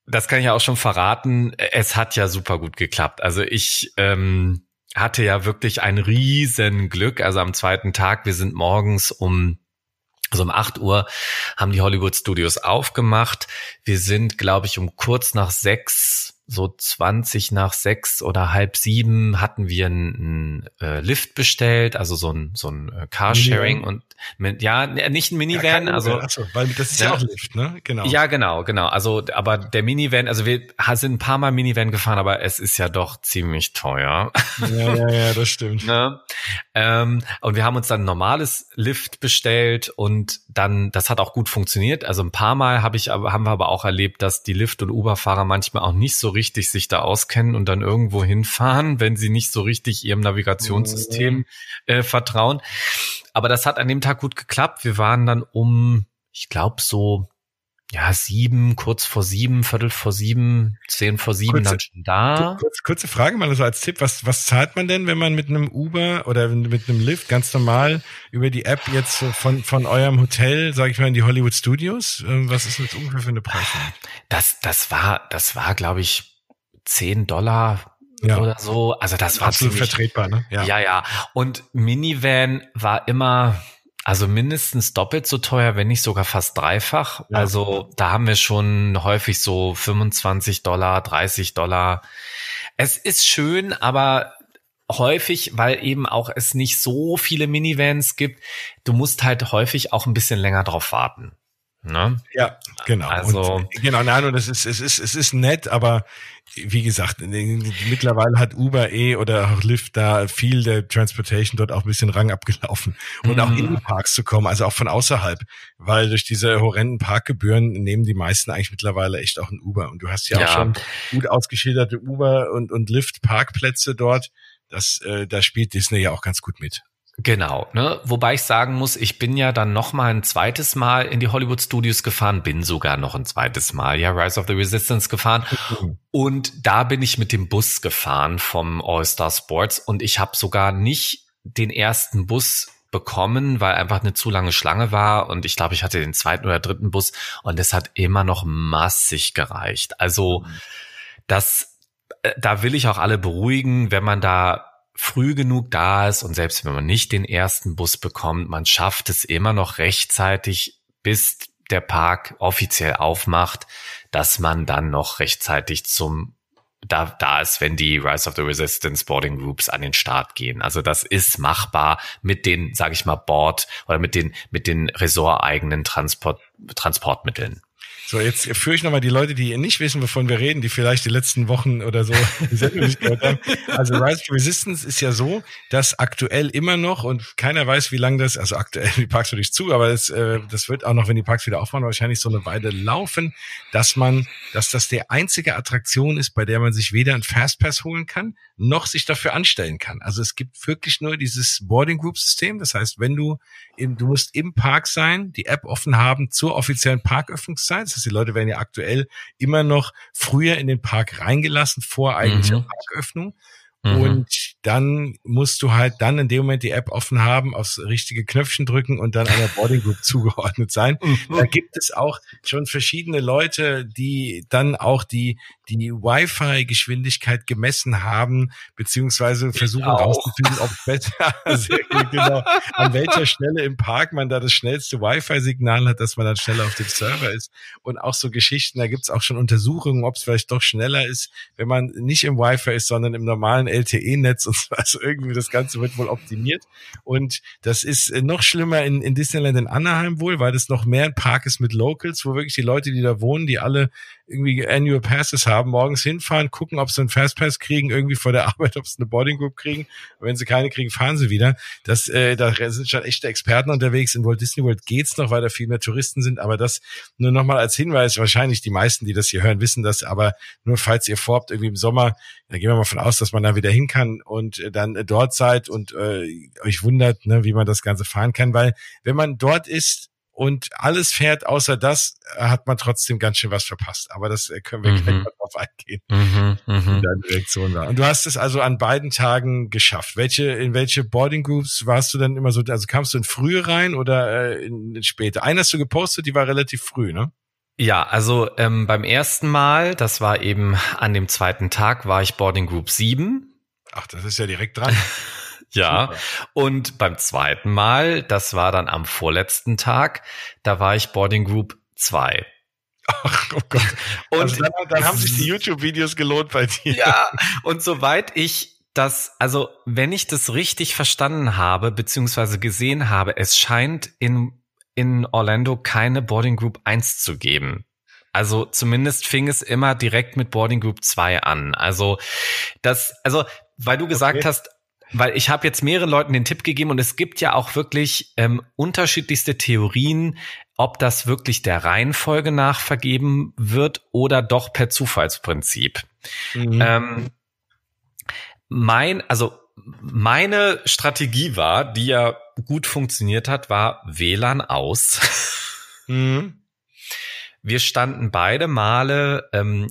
das kann ich ja auch schon verraten, es hat ja super gut geklappt. Also ich ähm, hatte ja wirklich ein riesen Glück. Also am zweiten Tag, wir sind morgens um also um acht Uhr haben die Hollywood Studios aufgemacht. Wir sind, glaube ich, um kurz nach sechs so 20 nach sechs oder halb sieben hatten wir einen, einen äh, Lift bestellt, also so ein, so ein äh, Carsharing Minivan. und mit, ja, nicht ein Minivan, ja, also. Achso, weil das ist ja, ja, auch Lift, ne? Genau. Ja, genau, genau. Also, aber der Minivan, also wir sind ein paar Mal Minivan gefahren, aber es ist ja doch ziemlich teuer. Ja, ja, ja, das stimmt. *laughs* ne? ähm, und wir haben uns dann ein normales Lift bestellt und dann, das hat auch gut funktioniert. Also ein paar Mal habe ich, haben wir aber auch erlebt, dass die Lift- und Uber-Fahrer manchmal auch nicht so richtig sich da auskennen und dann irgendwo hinfahren, *laughs* wenn sie nicht so richtig ihrem Navigationssystem mhm. äh, vertrauen. Aber das hat an dem Tag gut geklappt. Wir waren dann um, ich glaube, so ja, sieben, kurz vor sieben, Viertel vor sieben, zehn vor sieben kurze, dann schon da. Kurze, kurze Frage mal so als Tipp, was, was zahlt man denn, wenn man mit einem Uber oder mit einem Lift ganz normal über die App jetzt von, von eurem Hotel, sage ich mal, in die Hollywood Studios? Ähm, was ist das ungefähr für eine Preisung? Das, das war, das war, glaube ich, zehn Dollar ja. oder so. Also das war absolut ziemlich, vertretbar, ne? Ja. ja, ja. Und Minivan war immer, also mindestens doppelt so teuer, wenn nicht sogar fast dreifach. Ja. Also da haben wir schon häufig so 25 Dollar, 30 Dollar. Es ist schön, aber häufig, weil eben auch es nicht so viele Minivans gibt, du musst halt häufig auch ein bisschen länger drauf warten. Ne? Ja, genau. Also und, genau, nein, und es ist es ist es ist nett, aber wie gesagt, mittlerweile hat Uber eh oder auch Lyft da viel der Transportation dort auch ein bisschen Rang abgelaufen und mm. auch in die Parks zu kommen, also auch von außerhalb, weil durch diese horrenden Parkgebühren nehmen die meisten eigentlich mittlerweile echt auch ein Uber und du hast ja, ja. auch schon gut ausgeschilderte Uber und und Lyft Parkplätze dort. Das äh, da spielt Disney ja auch ganz gut mit. Genau, ne? Wobei ich sagen muss, ich bin ja dann noch mal ein zweites Mal in die Hollywood Studios gefahren, bin sogar noch ein zweites Mal, ja, Rise of the Resistance gefahren. Und da bin ich mit dem Bus gefahren vom All-Star Sports und ich habe sogar nicht den ersten Bus bekommen, weil einfach eine zu lange Schlange war und ich glaube, ich hatte den zweiten oder dritten Bus und es hat immer noch massig gereicht. Also mhm. das, äh, da will ich auch alle beruhigen, wenn man da früh genug da ist und selbst wenn man nicht den ersten Bus bekommt, man schafft es immer noch rechtzeitig, bis der Park offiziell aufmacht, dass man dann noch rechtzeitig zum da, da ist, wenn die Rise of the Resistance Boarding Groups an den Start gehen. Also das ist machbar mit den, sage ich mal, Board oder mit den mit den Resort-eigenen Transport, Transportmitteln. So, jetzt führe ich nochmal die Leute, die nicht wissen, wovon wir reden, die vielleicht die letzten Wochen oder so *laughs* die Sendung nicht gehört haben. Also Rise of Resistance ist ja so, dass aktuell immer noch und keiner weiß, wie lange das, also aktuell *laughs* die Parks natürlich zu, aber das, äh, das wird auch noch, wenn die Parks wieder aufmachen, wahrscheinlich so eine Weile laufen, dass man, dass das der einzige Attraktion ist, bei der man sich weder ein Fastpass holen kann, noch sich dafür anstellen kann. Also es gibt wirklich nur dieses Boarding Group System. Das heißt, wenn du im, du musst im Park sein, die App offen haben zur offiziellen Parköffnungszeit. Das die Leute werden ja aktuell immer noch früher in den Park reingelassen vor eigentlicher mhm. Parköffnung. Mhm. Und dann musst du halt dann in dem Moment die App offen haben, aufs richtige Knöpfchen drücken und dann einer Boarding Group *laughs* zugeordnet sein. Mhm. Da gibt es auch schon verschiedene Leute, die dann auch die, die Wi-Fi-Geschwindigkeit gemessen haben, beziehungsweise versuchen rauszufinden, ob *laughs* besser, *laughs* genau, an welcher Stelle im Park man da das schnellste Wi-Fi-Signal hat, dass man dann schneller auf dem Server ist. Und auch so Geschichten, da gibt es auch schon Untersuchungen, ob es vielleicht doch schneller ist, wenn man nicht im Wi-Fi ist, sondern im normalen LTE-Netz und *laughs* so. Also irgendwie das Ganze wird wohl optimiert. Und das ist äh, noch schlimmer in, in Disneyland in Anaheim wohl, weil das noch mehr ein Park ist mit Locals, wo wirklich die Leute, die da wohnen, die alle irgendwie Annual Passes haben, morgens hinfahren, gucken, ob sie einen Fastpass kriegen, irgendwie vor der *laughs* Arbeit, ob sie eine Boarding Group kriegen. Und wenn sie keine kriegen, fahren sie wieder. Das, äh, da sind schon echte Experten unterwegs. In Walt Disney World geht's noch, weil da viel mehr Touristen sind. Aber das nur nochmal als Hinweis. Wahrscheinlich die meisten, die das hier hören, wissen das. Aber nur falls ihr vorhabt, irgendwie im Sommer, da gehen wir mal von aus, dass man da wieder hin kann und dann dort seid und äh, euch wundert, ne, wie man das Ganze fahren kann. Weil wenn man dort ist, und alles fährt, außer das, hat man trotzdem ganz schön was verpasst. Aber das äh, können wir mhm. gleich mal drauf eingehen. Mhm, mh. deine Reaktion. Und du hast es also an beiden Tagen geschafft. Welche, in welche Boarding Groups warst du dann immer so, also kamst du in frühe rein oder äh, in, in später? Eine hast du gepostet, die war relativ früh, ne? Ja, also ähm, beim ersten Mal, das war eben an dem zweiten Tag, war ich Boarding Group 7. Ach, das ist ja direkt dran. *laughs* Ja, und beim zweiten Mal, das war dann am vorletzten Tag, da war ich Boarding Group 2. Ach, oh Gott. Und also dann, dann haben sich die *laughs* YouTube-Videos gelohnt bei dir. Ja, und soweit ich das, also wenn ich das richtig verstanden habe, beziehungsweise gesehen habe, es scheint in, in Orlando keine Boarding Group 1 zu geben. Also zumindest fing es immer direkt mit Boarding Group 2 an. Also das, also weil du gesagt okay. hast, weil ich habe jetzt mehreren Leuten den Tipp gegeben und es gibt ja auch wirklich ähm, unterschiedlichste Theorien, ob das wirklich der Reihenfolge nach vergeben wird oder doch per Zufallsprinzip. Mhm. Ähm, mein, also meine Strategie war, die ja gut funktioniert hat, war WLAN aus. Mhm. Wir standen beide Male ähm,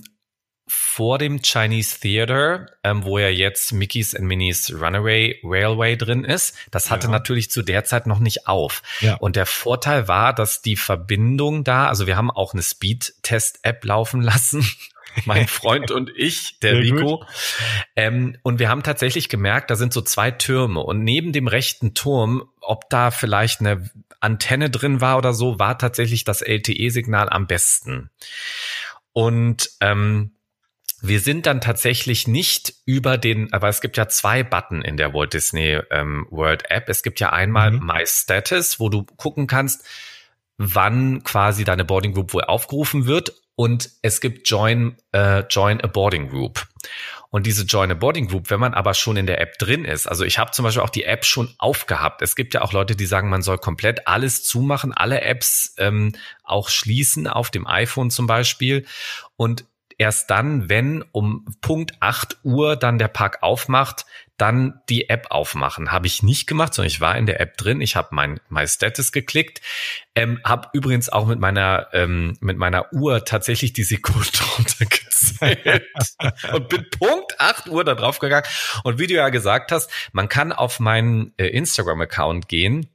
vor dem Chinese Theater, ähm, wo ja jetzt Mickey's and Minnie's Runaway Railway drin ist. Das hatte ja. natürlich zu der Zeit noch nicht auf. Ja. Und der Vorteil war, dass die Verbindung da, also wir haben auch eine Speed-Test-App laufen lassen. *laughs* mein Freund und ich, der Sehr Rico. Ähm, und wir haben tatsächlich gemerkt, da sind so zwei Türme und neben dem rechten Turm, ob da vielleicht eine Antenne drin war oder so, war tatsächlich das LTE-Signal am besten. Und ähm, wir sind dann tatsächlich nicht über den, aber es gibt ja zwei Button in der Walt Disney ähm, World App. Es gibt ja einmal mhm. My Status, wo du gucken kannst, wann quasi deine Boarding Group wohl aufgerufen wird. Und es gibt Join, äh, Join a Boarding Group. Und diese Join a Boarding Group, wenn man aber schon in der App drin ist, also ich habe zum Beispiel auch die App schon aufgehabt. Es gibt ja auch Leute, die sagen, man soll komplett alles zumachen, alle Apps ähm, auch schließen auf dem iPhone zum Beispiel. Und erst dann, wenn um Punkt 8 Uhr dann der Park aufmacht, dann die App aufmachen. Habe ich nicht gemacht, sondern ich war in der App drin. Ich habe mein My Status geklickt, ähm, habe übrigens auch mit meiner ähm, mit meiner Uhr tatsächlich die Sekunden *laughs* runtergezählt und bin Punkt 8 Uhr da drauf gegangen. Und wie du ja gesagt hast, man kann auf meinen äh, Instagram-Account gehen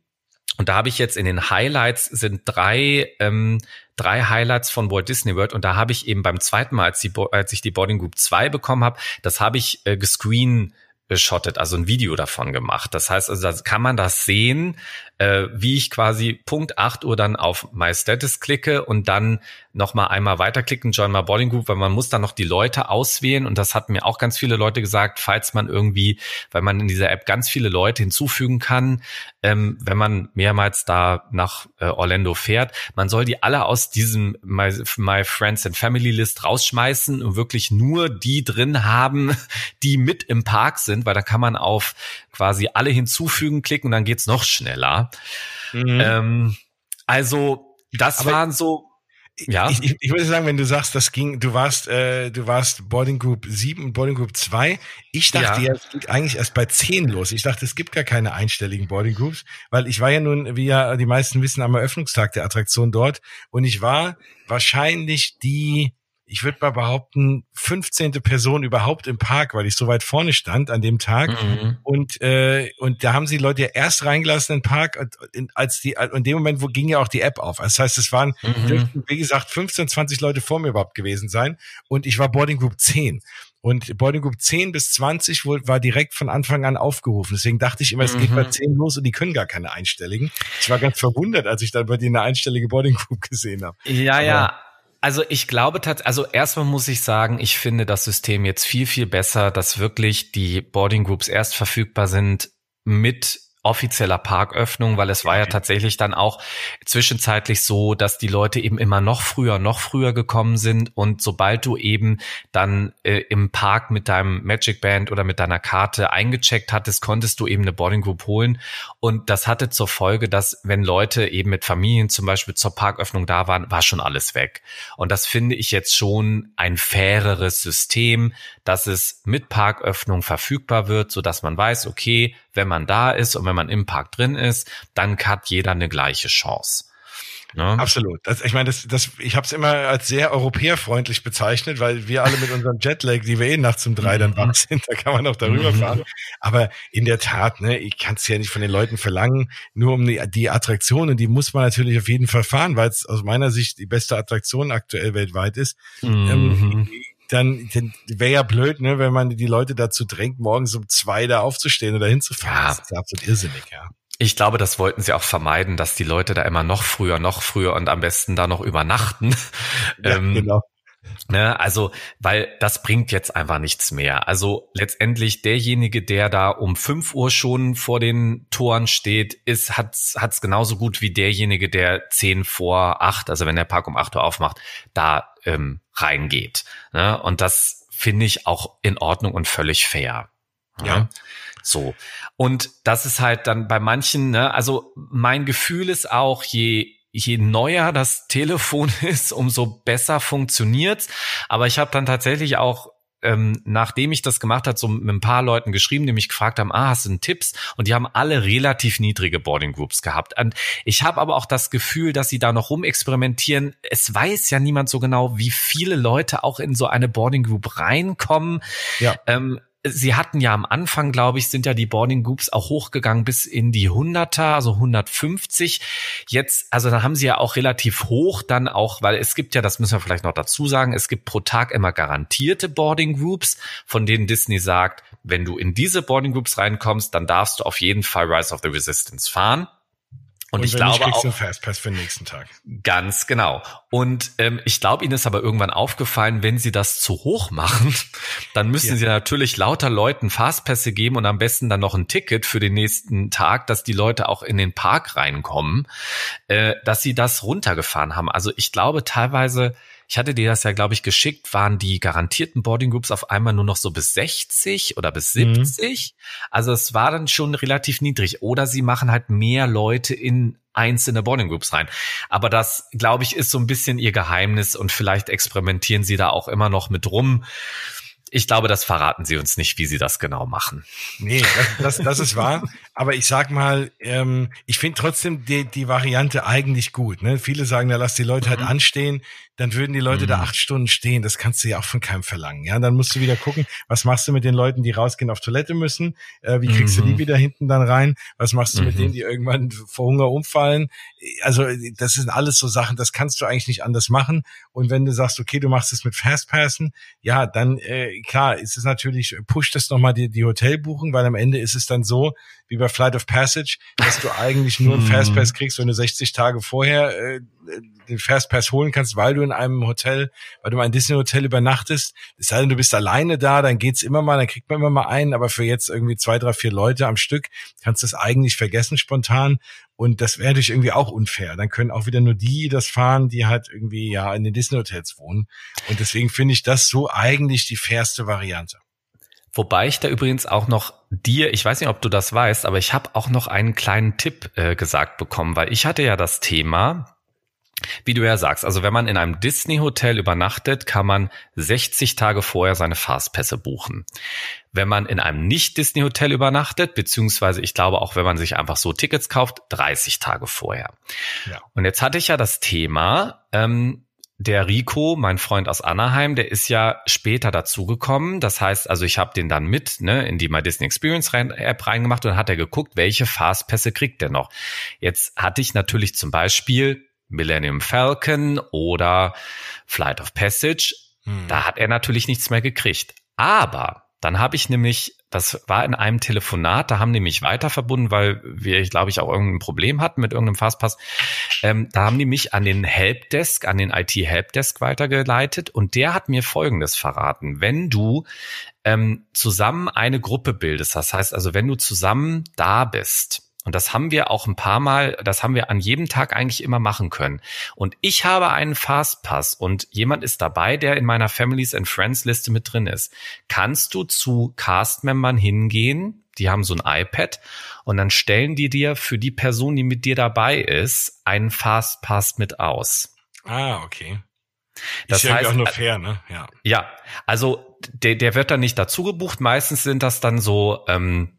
und da habe ich jetzt in den Highlights sind drei, ähm, drei Highlights von Walt Disney World. Und da habe ich eben beim zweiten Mal, als, die, als ich die Boarding Group 2 bekommen habe, das habe ich äh, gescreen beschottet, also ein Video davon gemacht. Das heißt, also da kann man das sehen, äh, wie ich quasi Punkt 8 Uhr dann auf My Status klicke und dann nochmal einmal weiterklicken, Join My Boarding Group, weil man muss dann noch die Leute auswählen und das hatten mir auch ganz viele Leute gesagt, falls man irgendwie, weil man in dieser App ganz viele Leute hinzufügen kann, ähm, wenn man mehrmals da nach äh, Orlando fährt, man soll die alle aus diesem My, My Friends and Family List rausschmeißen und wirklich nur die drin haben, *laughs* die mit im Park sind, weil da kann man auf quasi alle hinzufügen klicken und dann geht's noch schneller. Mhm. Ähm, also das Aber waren so ja. Ich, ich, ich würde sagen, wenn du sagst, das ging, du warst, äh, du warst Boarding Group 7 und Boarding Group 2. Ich dachte ja, es geht eigentlich erst bei 10 los. Ich dachte, es gibt gar keine einstelligen Boarding Groups, weil ich war ja nun, wie ja die meisten wissen, am Eröffnungstag der Attraktion dort und ich war wahrscheinlich die ich würde mal behaupten, 15. Person überhaupt im Park, weil ich so weit vorne stand an dem Tag. Mhm. Und, äh, und da haben sie Leute ja erst reingelassen in den Park, als die, in dem Moment, wo ging ja auch die App auf. Das heißt, es waren, mhm. dürften, wie gesagt, 15, 20 Leute vor mir überhaupt gewesen sein. Und ich war Boarding Group 10. Und Boarding Group 10 bis 20 wohl, war direkt von Anfang an aufgerufen. Deswegen dachte ich immer, es geht bei 10 mhm. los und die können gar keine einstelligen. Ich war ganz verwundert, als ich dann bei dir eine einstellige Boarding Group gesehen habe. Ja, Aber, ja Also ich glaube tatsächlich, also erstmal muss ich sagen, ich finde das System jetzt viel, viel besser, dass wirklich die Boarding Groups erst verfügbar sind mit offizieller Parköffnung, weil es war ja tatsächlich dann auch zwischenzeitlich so, dass die Leute eben immer noch früher, noch früher gekommen sind. Und sobald du eben dann äh, im Park mit deinem Magic Band oder mit deiner Karte eingecheckt hattest, konntest du eben eine Boarding Group holen. Und das hatte zur Folge, dass wenn Leute eben mit Familien zum Beispiel zur Parköffnung da waren, war schon alles weg. Und das finde ich jetzt schon ein faireres System, dass es mit Parköffnung verfügbar wird, so dass man weiß, okay, wenn man da ist und wenn man im Park drin ist, dann hat jeder eine gleiche Chance. Ne? Absolut. Das, ich meine, das, das, ich habe es immer als sehr europäerfreundlich bezeichnet, weil wir alle mit unserem Jetlag, die wir eh nachts um drei dann wach mhm. sind, da kann man auch darüber mhm. fahren. Aber in der Tat, ne, ich kann es ja nicht von den Leuten verlangen, nur um die, die Attraktion, und die muss man natürlich auf jeden Fall fahren, weil es aus meiner Sicht die beste Attraktion aktuell weltweit ist. Ähm, mhm. Ähm, dann, dann wäre ja blöd, ne, wenn man die Leute dazu drängt, morgens um zwei da aufzustehen oder hinzufahren. Ja. Das ist absolut irrsinnig, ja. Ich glaube, das wollten sie auch vermeiden, dass die Leute da immer noch früher, noch früher und am besten da noch übernachten. Ja, ähm, genau. Ne, also, weil das bringt jetzt einfach nichts mehr. Also letztendlich derjenige, der da um fünf Uhr schon vor den Toren steht, ist, hat's, hat's genauso gut wie derjenige, der zehn vor acht, also wenn der Park um acht Uhr aufmacht, da ähm, reingeht. Ne? Und das finde ich auch in Ordnung und völlig fair. Ja. ja. So. Und das ist halt dann bei manchen, ne, also mein Gefühl ist auch, je je neuer das Telefon *laughs* ist, umso besser funktioniert's. Aber ich habe dann tatsächlich auch ähm, nachdem ich das gemacht hat, so mit ein paar Leuten geschrieben, die mich gefragt haben, ah, hast du einen Tipps? Und die haben alle relativ niedrige Boarding Groups gehabt. Und ich habe aber auch das Gefühl, dass sie da noch rumexperimentieren. Es weiß ja niemand so genau, wie viele Leute auch in so eine Boarding Group reinkommen. Ja. Ähm, Sie hatten ja am Anfang, glaube ich, sind ja die Boarding Groups auch hochgegangen bis in die 100er, also 150. Jetzt, also da haben sie ja auch relativ hoch dann auch, weil es gibt ja, das müssen wir vielleicht noch dazu sagen, es gibt pro Tag immer garantierte Boarding Groups, von denen Disney sagt, wenn du in diese Boarding Groups reinkommst, dann darfst du auf jeden Fall Rise of the Resistance fahren. Und, und ich glaube nicht, auch Fastpass für den nächsten Tag. Ganz genau. Und ähm, ich glaube, ihnen ist aber irgendwann aufgefallen, wenn sie das zu hoch machen, *laughs* dann müssen ja. sie natürlich lauter Leuten Fastpässe geben und am besten dann noch ein Ticket für den nächsten Tag, dass die Leute auch in den Park reinkommen, äh, dass sie das runtergefahren haben. Also ich glaube teilweise ich hatte dir das ja, glaube ich, geschickt, waren die garantierten Boarding Groups auf einmal nur noch so bis 60 oder bis 70. Mhm. Also es war dann schon relativ niedrig. Oder sie machen halt mehr Leute in einzelne Boarding Groups rein. Aber das, glaube ich, ist so ein bisschen ihr Geheimnis und vielleicht experimentieren sie da auch immer noch mit rum ich glaube, das verraten sie uns nicht, wie sie das genau machen. Nee, das, das, das ist wahr. Aber ich sag mal, ähm, ich finde trotzdem die, die Variante eigentlich gut. Ne? Viele sagen, ja, lass die Leute halt mhm. halt anstehen, dann würden die Leute mhm. da acht Stunden stehen. Das kannst du ja auch von keinem verlangen. Ja, dann musst du wieder gucken, was machst du mit den Leuten, die rausgehen auf Toilette müssen? Äh, wie kriegst mhm. du die mhm. wieder hinten dann rein? Was machst du mit mhm. denen, die irgendwann vor Hunger umfallen? Also das sind alles so Sachen, das kannst du eigentlich nicht anders machen. Und wenn du sagst, okay, du machst es mit Fastpassen, ja, dann äh, klar, ist es natürlich, pusht es nochmal die, die Hotelbuchung, weil am Ende ist es dann so, wie bei Flight of Passage, dass du eigentlich nur einen mhm. *laughs* Fastpass kriegst, wenn du 60 Tage vorher äh, den Fastpass holen kannst, weil du in einem Hotel, weil du in einem Disney-Hotel übernachtest. Es sei denn, du bist alleine da, dann geht's immer mal, dann kriegt man immer mal einen, aber für jetzt irgendwie zwei, drei, vier Leute am Stück kannst du es eigentlich vergessen spontan. Und das wäre natürlich irgendwie auch unfair. Dann können auch wieder nur die das fahren, die halt irgendwie ja in den Disney-Hotels wohnen. Und deswegen finde ich das so eigentlich die fairste Variante. Wobei ich da übrigens auch noch dir, ich weiß nicht, ob du das weißt, aber ich habe auch noch einen kleinen Tipp äh, gesagt bekommen, weil ich hatte ja das Thema, wie du ja sagst, also wenn man in einem Disney-Hotel übernachtet, kann man 60 Tage vorher seine Fastpässe buchen. Wenn man in einem Nicht-Disney-Hotel übernachtet, beziehungsweise ich glaube auch, wenn man sich einfach so Tickets kauft, 30 Tage vorher. Ja. Und jetzt hatte ich ja das Thema, ähm, der Rico, mein Freund aus Anaheim, der ist ja später dazugekommen. Das heißt, also ich habe den dann mit ne, in die My Disney Experience App reingemacht und dann hat er geguckt, welche Fastpässe kriegt der noch. Jetzt hatte ich natürlich zum Beispiel Millennium Falcon oder Flight of Passage. Hm. Da hat er natürlich nichts mehr gekriegt. Aber dann habe ich nämlich das war in einem Telefonat, da haben die mich weiter verbunden, weil wir, ich glaube ich, auch irgendein Problem hatten mit irgendeinem Fastpass. Ähm, da haben die mich an den Helpdesk, an den IT-Helpdesk weitergeleitet und der hat mir Folgendes verraten. Wenn du ähm, zusammen eine Gruppe bildest, das heißt also, wenn du zusammen da bist, und das haben wir auch ein paar Mal, das haben wir an jedem Tag eigentlich immer machen können. Und ich habe einen Fastpass und jemand ist dabei, der in meiner Families and Friends Liste mit drin ist. Kannst du zu Cast-Membern hingehen? Die haben so ein iPad und dann stellen die dir für die Person, die mit dir dabei ist, einen Fastpass mit aus. Ah, okay. Das ist ja heißt, auch nur fair, ne? Ja. Ja, also der, der wird dann nicht dazu gebucht. Meistens sind das dann so ähm,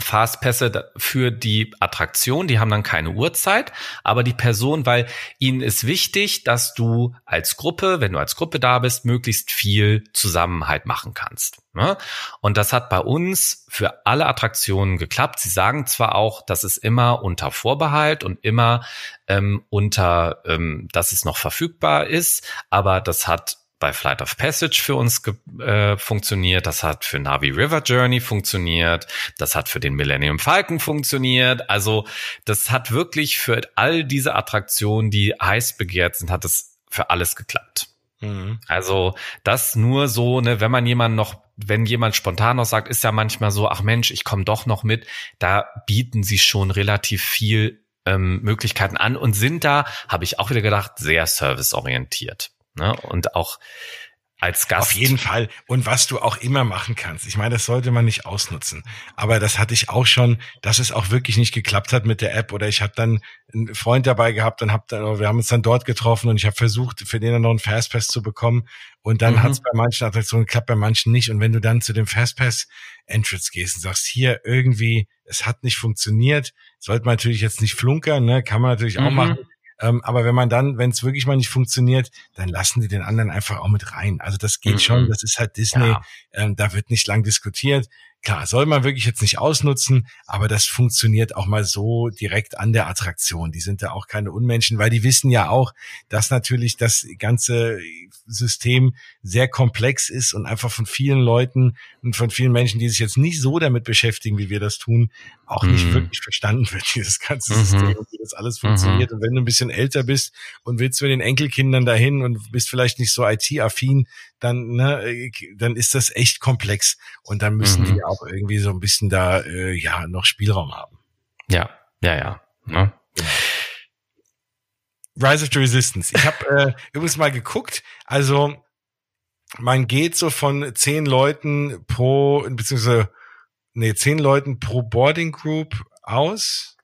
Fastpässe für die Attraktion, die haben dann keine Uhrzeit, aber die Person, weil ihnen ist wichtig, dass du als Gruppe, wenn du als Gruppe da bist, möglichst viel Zusammenhalt machen kannst. Ne? Und das hat bei uns für alle Attraktionen geklappt. Sie sagen zwar auch, dass es immer unter Vorbehalt und immer ähm, unter, ähm, dass es noch verfügbar ist, aber das hat bei Flight of Passage für uns äh, funktioniert, das hat für Navi River Journey funktioniert, das hat für den Millennium Falcon funktioniert. Also das hat wirklich für all diese Attraktionen, die heiß begehrt sind, hat es für alles geklappt. Mhm. Also das nur so, ne, wenn man jemanden noch, wenn jemand spontan noch sagt, ist ja manchmal so, ach Mensch, ich komme doch noch mit, da bieten sie schon relativ viel ähm, Möglichkeiten an und sind da, habe ich auch wieder gedacht, sehr serviceorientiert. Ne? Und auch als Gast. Auf jeden Fall. Und was du auch immer machen kannst. Ich meine, das sollte man nicht ausnutzen. Aber das hatte ich auch schon, dass es auch wirklich nicht geklappt hat mit der App. Oder ich habe dann einen Freund dabei gehabt und hab dann, wir haben uns dann dort getroffen und ich habe versucht, für den dann noch einen Fastpass zu bekommen. Und dann mhm. hat es bei manchen Attraktionen geklappt, bei manchen nicht. Und wenn du dann zu dem Fastpass Entrance gehst und sagst, hier irgendwie, es hat nicht funktioniert, sollte man natürlich jetzt nicht flunkern, ne? Kann man natürlich mhm. auch machen ähm, aber wenn man dann, wenn es wirklich mal nicht funktioniert, dann lassen die den anderen einfach auch mit rein. Also das geht mhm. schon, das ist halt Disney, ja. ähm, da wird nicht lang diskutiert. Klar, soll man wirklich jetzt nicht ausnutzen, aber das funktioniert auch mal so direkt an der Attraktion. Die sind da auch keine Unmenschen, weil die wissen ja auch, dass natürlich das ganze System sehr komplex ist und einfach von vielen Leuten und von vielen Menschen, die sich jetzt nicht so damit beschäftigen, wie wir das tun, auch mhm. nicht wirklich verstanden wird, dieses ganze mhm. System, wie das alles funktioniert. Mhm. Und wenn du ein bisschen älter bist und willst mit den Enkelkindern dahin und bist vielleicht nicht so IT-affin, dann, ne, dann ist das echt komplex. Und dann müssen die mhm. auch irgendwie so ein bisschen da, äh, ja, noch Spielraum haben. Ja, ja, ja. Ne? Genau. Rise of the Resistance. Ich habe äh, *laughs* übrigens mal geguckt. Also man geht so von zehn Leuten pro, beziehungsweise nee, zehn Leuten pro Boarding Group aus.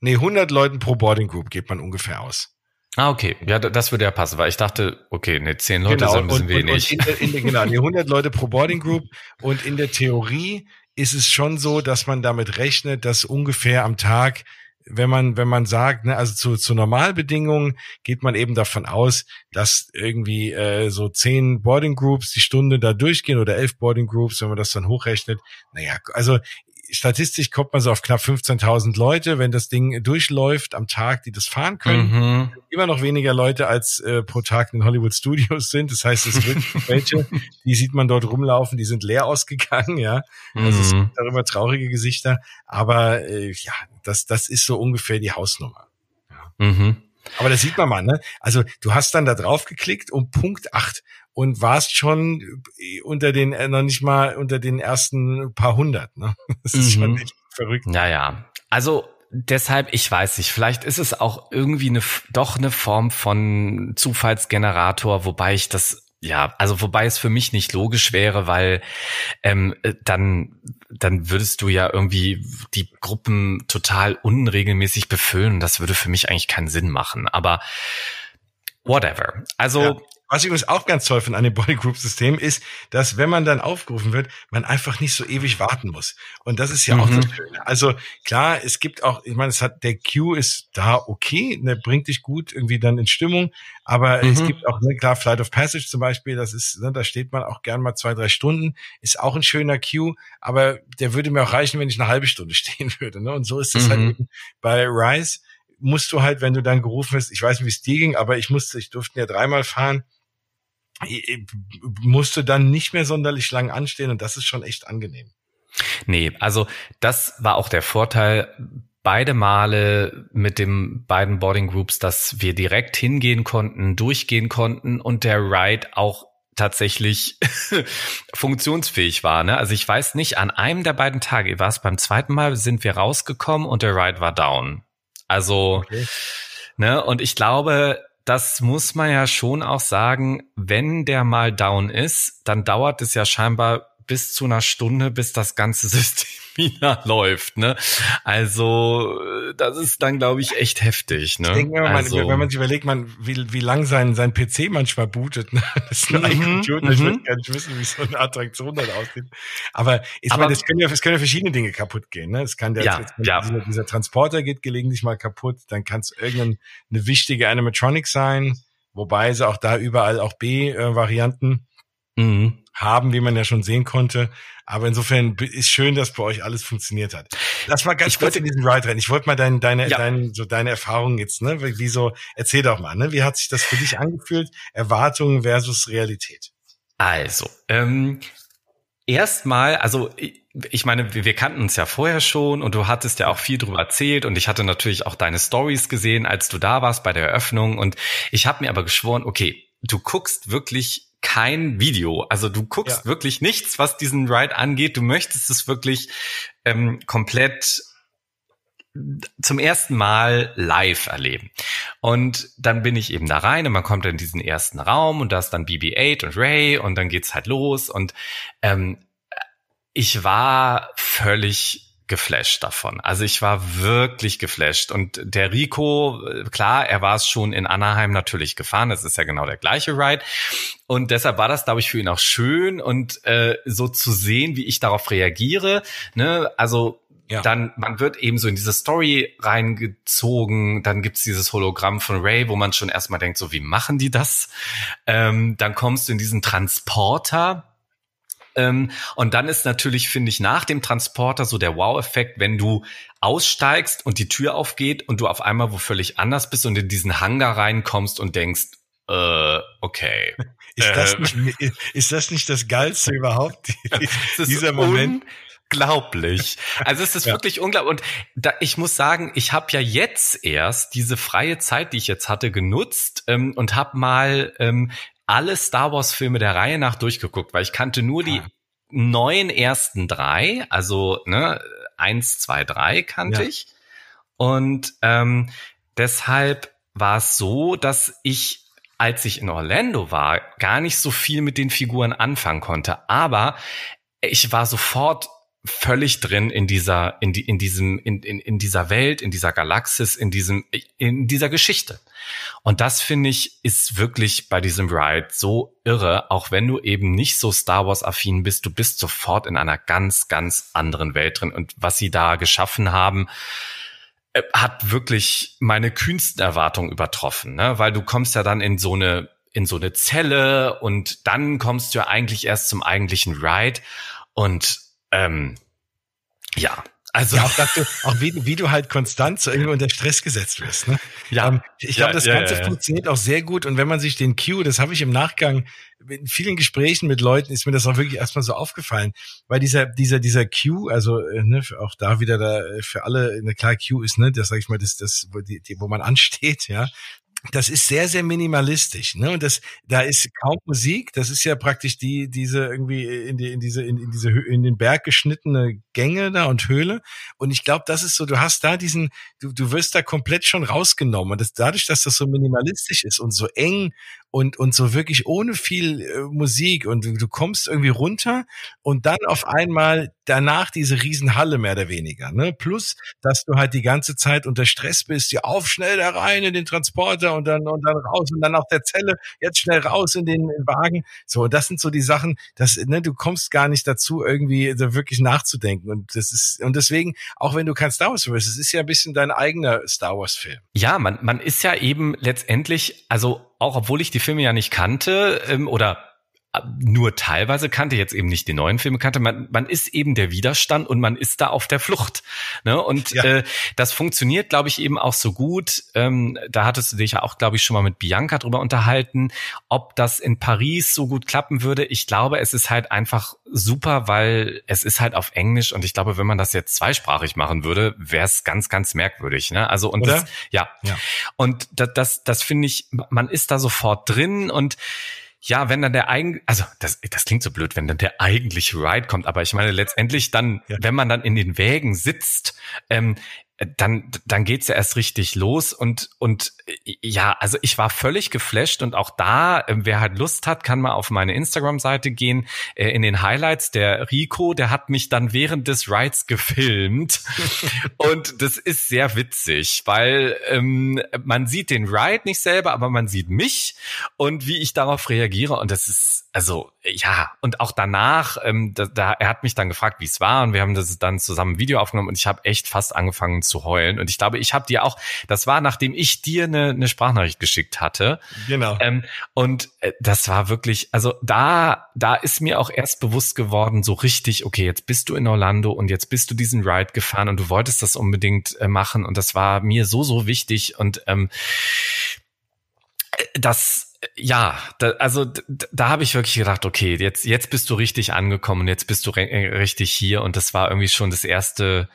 Nee, 100 Leuten pro Boarding Group geht man ungefähr aus. Ah, okay. Ja, das würde ja passen, weil ich dachte, okay, ne, zehn Leute genau. sind ein bisschen und, wenig. Und in der, in der, genau, nee, 100 Leute pro *laughs* Boarding Group. Und in der Theorie ist es schon so, dass man damit rechnet, dass ungefähr am Tag wenn man, wenn man sagt, ne, also zu, zu Normalbedingungen geht man eben davon aus, dass irgendwie äh, so zehn Boarding Groups die Stunde da durchgehen oder elf Boarding Groups, wenn man das dann hochrechnet. Naja, also statistisch kommt man so auf knapp 15.000 Leute, wenn das Ding durchläuft am Tag, die das fahren können. Mhm. Immer noch weniger Leute als äh, pro Tag in Hollywood Studios sind. Das heißt, es wird *laughs* welche, die sieht man dort rumlaufen, die sind leer ausgegangen, ja. Also mhm. es gibt darüber traurige Gesichter. Aber äh, ja, das, das ist so ungefähr die Hausnummer. Ja. Mhm. Aber das sieht man mal, ne? Also du hast dann da drauf geklickt um Punkt acht und warst schon unter den, äh, noch nicht mal unter den ersten paar hundert, ne? *laughs* Das ist mhm. schon echt verrückt. Naja, also deshalb, ich weiß nicht, vielleicht ist es auch irgendwie eine, doch eine Form von Zufallsgenerator, wobei ich das ja, also wobei es für mich nicht logisch wäre, weil ähm, äh, dann dann würdest du ja irgendwie die Gruppen total unregelmäßig befüllen. Das würde für mich eigentlich keinen Sinn machen. Aber whatever. Also ja. Was ich übrigens auch ganz toll finde an dem Body Group System ist, dass wenn man dann aufgerufen wird, man einfach nicht so ewig warten muss. Und das ist ja mhm. auch das Schöne. Also klar, es gibt auch, ich meine, es hat, der Queue ist da okay, der bringt dich gut irgendwie dann in Stimmung. Aber mhm. es gibt auch, ne, klar, Flight of Passage zum Beispiel, das ist, ne, da steht man auch gern mal zwei, drei Stunden, ist auch ein schöner Queue, aber der würde mir auch reichen, wenn ich eine halbe Stunde *laughs* stehen würde. Ne? Und so ist es halt mhm. halt eben bei Rise musst du halt, wenn du dann gerufen wirst, ich weiß nicht, wie es dir ging, aber ich musste, ich durfte ja dreimal fahren, musste dann nicht mehr sonderlich lang anstehen und das ist schon echt angenehm. Nee, also das war auch der Vorteil beide Male mit dem beiden Boarding Groups, dass wir direkt hingehen konnten, durchgehen konnten und der Ride auch tatsächlich *laughs* funktionsfähig war. Ne? Also ich weiß nicht, an einem der beiden Tage, war es beim zweiten Mal, sind wir rausgekommen und der Ride war down. Also, okay. ne, und ich glaube, das muss man ja schon auch sagen, wenn der mal down ist, dann dauert es ja scheinbar bis zu einer Stunde, bis das ganze *laughs* System wieder läuft. Ne? Also das ist dann, glaube ich, echt heftig. Ne? Ich denke, wenn, also, man, wenn man sich überlegt, man, wie, wie lang sein, sein PC manchmal bootet, ne? *laughs* das ist ein mhm, Computer, ich will mhm. gar nicht wissen, wie so eine Attraktion dann aussieht. Aber ich aber, meine, es können, ja, es können ja verschiedene Dinge kaputt gehen. Ne? Es kann der, ja, ja. Dieser, dieser Transporter geht gelegentlich mal kaputt, dann kann es irgendeine wichtige Animatronic sein, wobei sie auch da überall auch B-Varianten äh, mhm haben, wie man ja schon sehen konnte. Aber insofern ist schön, dass bei euch alles funktioniert hat. Lass mal ganz ich kurz in diesen Ride rein. Ich wollte mal deine, deine, ja. deine, so deine Erfahrungen jetzt, ne? Wie so, erzähl doch mal, ne? Wie hat sich das für dich angefühlt? Erwartungen versus Realität. Also, ähm, erstmal, also ich meine, wir, wir kannten uns ja vorher schon und du hattest ja auch viel drüber erzählt und ich hatte natürlich auch deine Stories gesehen, als du da warst bei der Eröffnung und ich habe mir aber geschworen, okay, du guckst wirklich kein Video. Also du guckst ja. wirklich nichts, was diesen Ride angeht. Du möchtest es wirklich ähm, komplett zum ersten Mal live erleben. Und dann bin ich eben da rein und man kommt in diesen ersten Raum und da ist dann BB-8 und Ray und dann geht's halt los und ähm, ich war völlig geflasht davon. Also ich war wirklich geflasht. Und der Rico, klar, er war es schon in Anaheim natürlich gefahren. Das ist ja genau der gleiche Ride. Und deshalb war das, glaube ich, für ihn auch schön und äh, so zu sehen, wie ich darauf reagiere. Ne? Also ja. dann man wird eben so in diese Story reingezogen, dann gibt's dieses Hologramm von Ray, wo man schon erstmal denkt, so wie machen die das? Ähm, dann kommst du in diesen Transporter, und dann ist natürlich, finde ich, nach dem Transporter so der Wow-Effekt, wenn du aussteigst und die Tür aufgeht und du auf einmal wo völlig anders bist und in diesen Hangar reinkommst und denkst, äh, okay. *laughs* Ist, das äh, nicht, ist das nicht das Geilste überhaupt? *laughs* Dieser Moment. Unglaublich. Also es *laughs* ist ja. wirklich unglaublich. Und da, ich muss sagen, ich habe ja jetzt erst diese freie Zeit, die ich jetzt hatte, genutzt ähm, und habe mal ähm, alle Star Wars Filme der Reihe nach durchgeguckt, weil ich kannte nur die ah. neun ersten drei, also ne, eins, zwei, drei kannte ja. ich. Und ähm, deshalb war es so, dass ich, als ich in Orlando war, gar nicht so viel mit den Figuren anfangen konnte. Aber ich war sofort völlig drin in dieser, in, die, in diesem, in, in, in dieser Welt, in dieser Galaxis, in diesem, in dieser Geschichte. Und das finde ich ist wirklich bei diesem Ride so irre, auch wenn du eben nicht so Star Wars affin bist, du bist sofort in einer ganz, ganz anderen Welt drin. Und was sie da geschaffen haben, äh, hat wirklich meine kühnsten Erwartungen übertroffen, ne? weil du kommst ja dann in so eine in so eine Zelle und dann kommst du ja eigentlich erst zum eigentlichen Ride und ähm, ja, also ja, auch, du, auch wie, wie du halt konstant so irgendwie unter Stress gesetzt wirst. Ne? Ja, ähm, ich glaube, ja, das Ganze ja, ja, funktioniert auch sehr gut. Und wenn man sich den Cue, das habe ich im Nachgang in vielen Gesprächen mit Leuten, ist mir das auch wirklich erstmal so aufgefallen, weil dieser dieser dieser Cue, also äh, ne, auch da wieder da äh, für alle eine klar Cue ist, ne, das sage ich mal, das das wo, die, die, wo man ansteht, ja, das ist sehr, sehr minimalistisch, ne? Und das, da ist kaum Musik. Das ist ja praktisch die, diese irgendwie in die, in diese, in, in diese, in den Berg geschnittene Gänge da und Höhle. Und ich glaube, das ist so, du hast da diesen, du, du wirst da komplett schon rausgenommen. Und das, dadurch, dass das so minimalistisch ist und so eng und, und so wirklich ohne viel äh, Musik und du, du kommst irgendwie runter und dann auf einmal danach diese Riesenhalle mehr oder weniger, ne? Plus, dass du halt die ganze Zeit unter Stress bist, ja auf schnell da rein in den Transporter und dann, und dann raus und dann auf der Zelle, jetzt schnell raus in den Wagen. So, und das sind so die Sachen, dass, ne, du kommst gar nicht dazu, irgendwie so wirklich nachzudenken. Und das ist, und deswegen, auch wenn du kein Star Wars wirst, es ist ja ein bisschen dein eigener Star Wars Film. Ja, man, man ist ja eben letztendlich, also auch obwohl ich die Filme ja nicht kannte ähm, oder nur teilweise kannte, jetzt eben nicht die neuen Filme kannte. Man, man ist eben der Widerstand und man ist da auf der Flucht. Ne? Und ja. äh, das funktioniert, glaube ich, eben auch so gut. Ähm, da hattest du dich ja auch, glaube ich, schon mal mit Bianca drüber unterhalten, ob das in Paris so gut klappen würde. Ich glaube, es ist halt einfach super, weil es ist halt auf Englisch und ich glaube, wenn man das jetzt zweisprachig machen würde, wäre es ganz, ganz merkwürdig. Ne? Also und das, ja. ja. Und das, das, das finde ich, man ist da sofort drin und ja, wenn dann der eigen, also das, das klingt so blöd, wenn dann der eigentliche Ride kommt, aber ich meine letztendlich dann, ja. wenn man dann in den Wägen sitzt, ähm, dann, dann geht's ja erst richtig los und, und ja, also ich war völlig geflasht und auch da, äh, wer halt Lust hat, kann mal auf meine Instagram-Seite gehen. Äh, in den Highlights, der Rico, der hat mich dann während des Rides gefilmt *laughs* und das ist sehr witzig, weil ähm, man sieht den Ride nicht selber, aber man sieht mich und wie ich darauf reagiere und das ist, also ja, und auch danach, ähm, da, da, er hat mich dann gefragt, wie es war und wir haben das dann zusammen ein Video aufgenommen und ich habe echt fast angefangen zu heulen. Und ich glaube, ich habe dir auch, das war, nachdem ich dir eine, eine Sprachnachricht geschickt hatte. Genau. Ähm, und äh, das war wirklich, also da, da ist mir auch erst bewusst geworden, so richtig, okay, jetzt bist du in Orlando und jetzt bist du diesen Ride gefahren und du wolltest das unbedingt äh, machen. Und das war mir so, so wichtig. Und ähm, äh, das ja, da, also da, da habe ich wirklich gedacht, okay, jetzt jetzt bist du richtig angekommen, jetzt bist du richtig hier und das war irgendwie schon das erste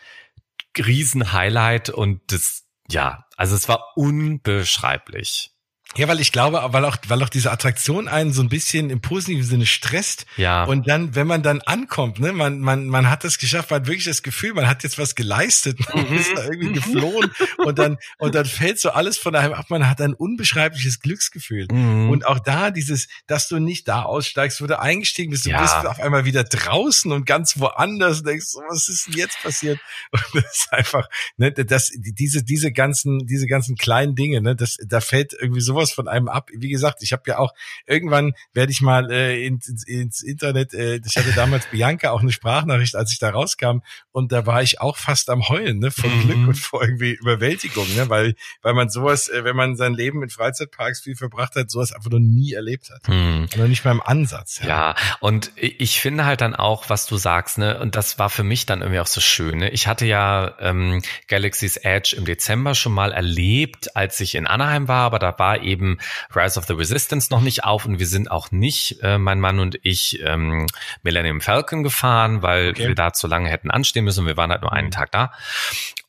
Riesen-Highlight und das ja, also es war unbeschreiblich. Ja, weil ich glaube, weil auch, weil auch diese Attraktion einen so ein bisschen im positiven Sinne stresst. Ja. Und dann, wenn man dann ankommt, ne, man, man, man hat das geschafft, man hat wirklich das Gefühl, man hat jetzt was geleistet, man mhm. ist da irgendwie geflohen *laughs* und dann, und dann fällt so alles von einem ab, man hat ein unbeschreibliches Glücksgefühl. Mhm. Und auch da dieses, dass du nicht da aussteigst, wo du eingestiegen bist, du ja. bist auf einmal wieder draußen und ganz woanders und denkst, was ist denn jetzt passiert? *laughs* Und das ist einfach, ne, das, diese, diese ganzen, diese ganzen kleinen Dinge, ne, das, da fällt irgendwie sowas sowas von einem ab. Wie gesagt, ich habe ja auch irgendwann werde ich mal äh, ins, ins Internet. Äh, ich hatte damals Bianca auch eine Sprachnachricht, als ich da rauskam, und da war ich auch fast am heulen, ne, von mhm. Glück und vor irgendwie Überwältigung, ne, weil weil man sowas, äh, wenn man sein Leben in Freizeitparks viel verbracht hat, sowas einfach noch nie erlebt hat, mhm. oder nicht mal im Ansatz. Ja. ja, und ich finde halt dann auch, was du sagst, ne, und das war für mich dann irgendwie auch so schön. Ne? Ich hatte ja ähm, Galaxy's Edge im Dezember schon mal erlebt, als ich in Anaheim war, aber da war eben eben Rise of the Resistance noch nicht auf und wir sind auch nicht, äh, mein Mann und ich, ähm, Millennium Falcon gefahren, weil okay. wir da zu lange hätten anstehen müssen. Wir waren halt nur einen mhm. Tag da.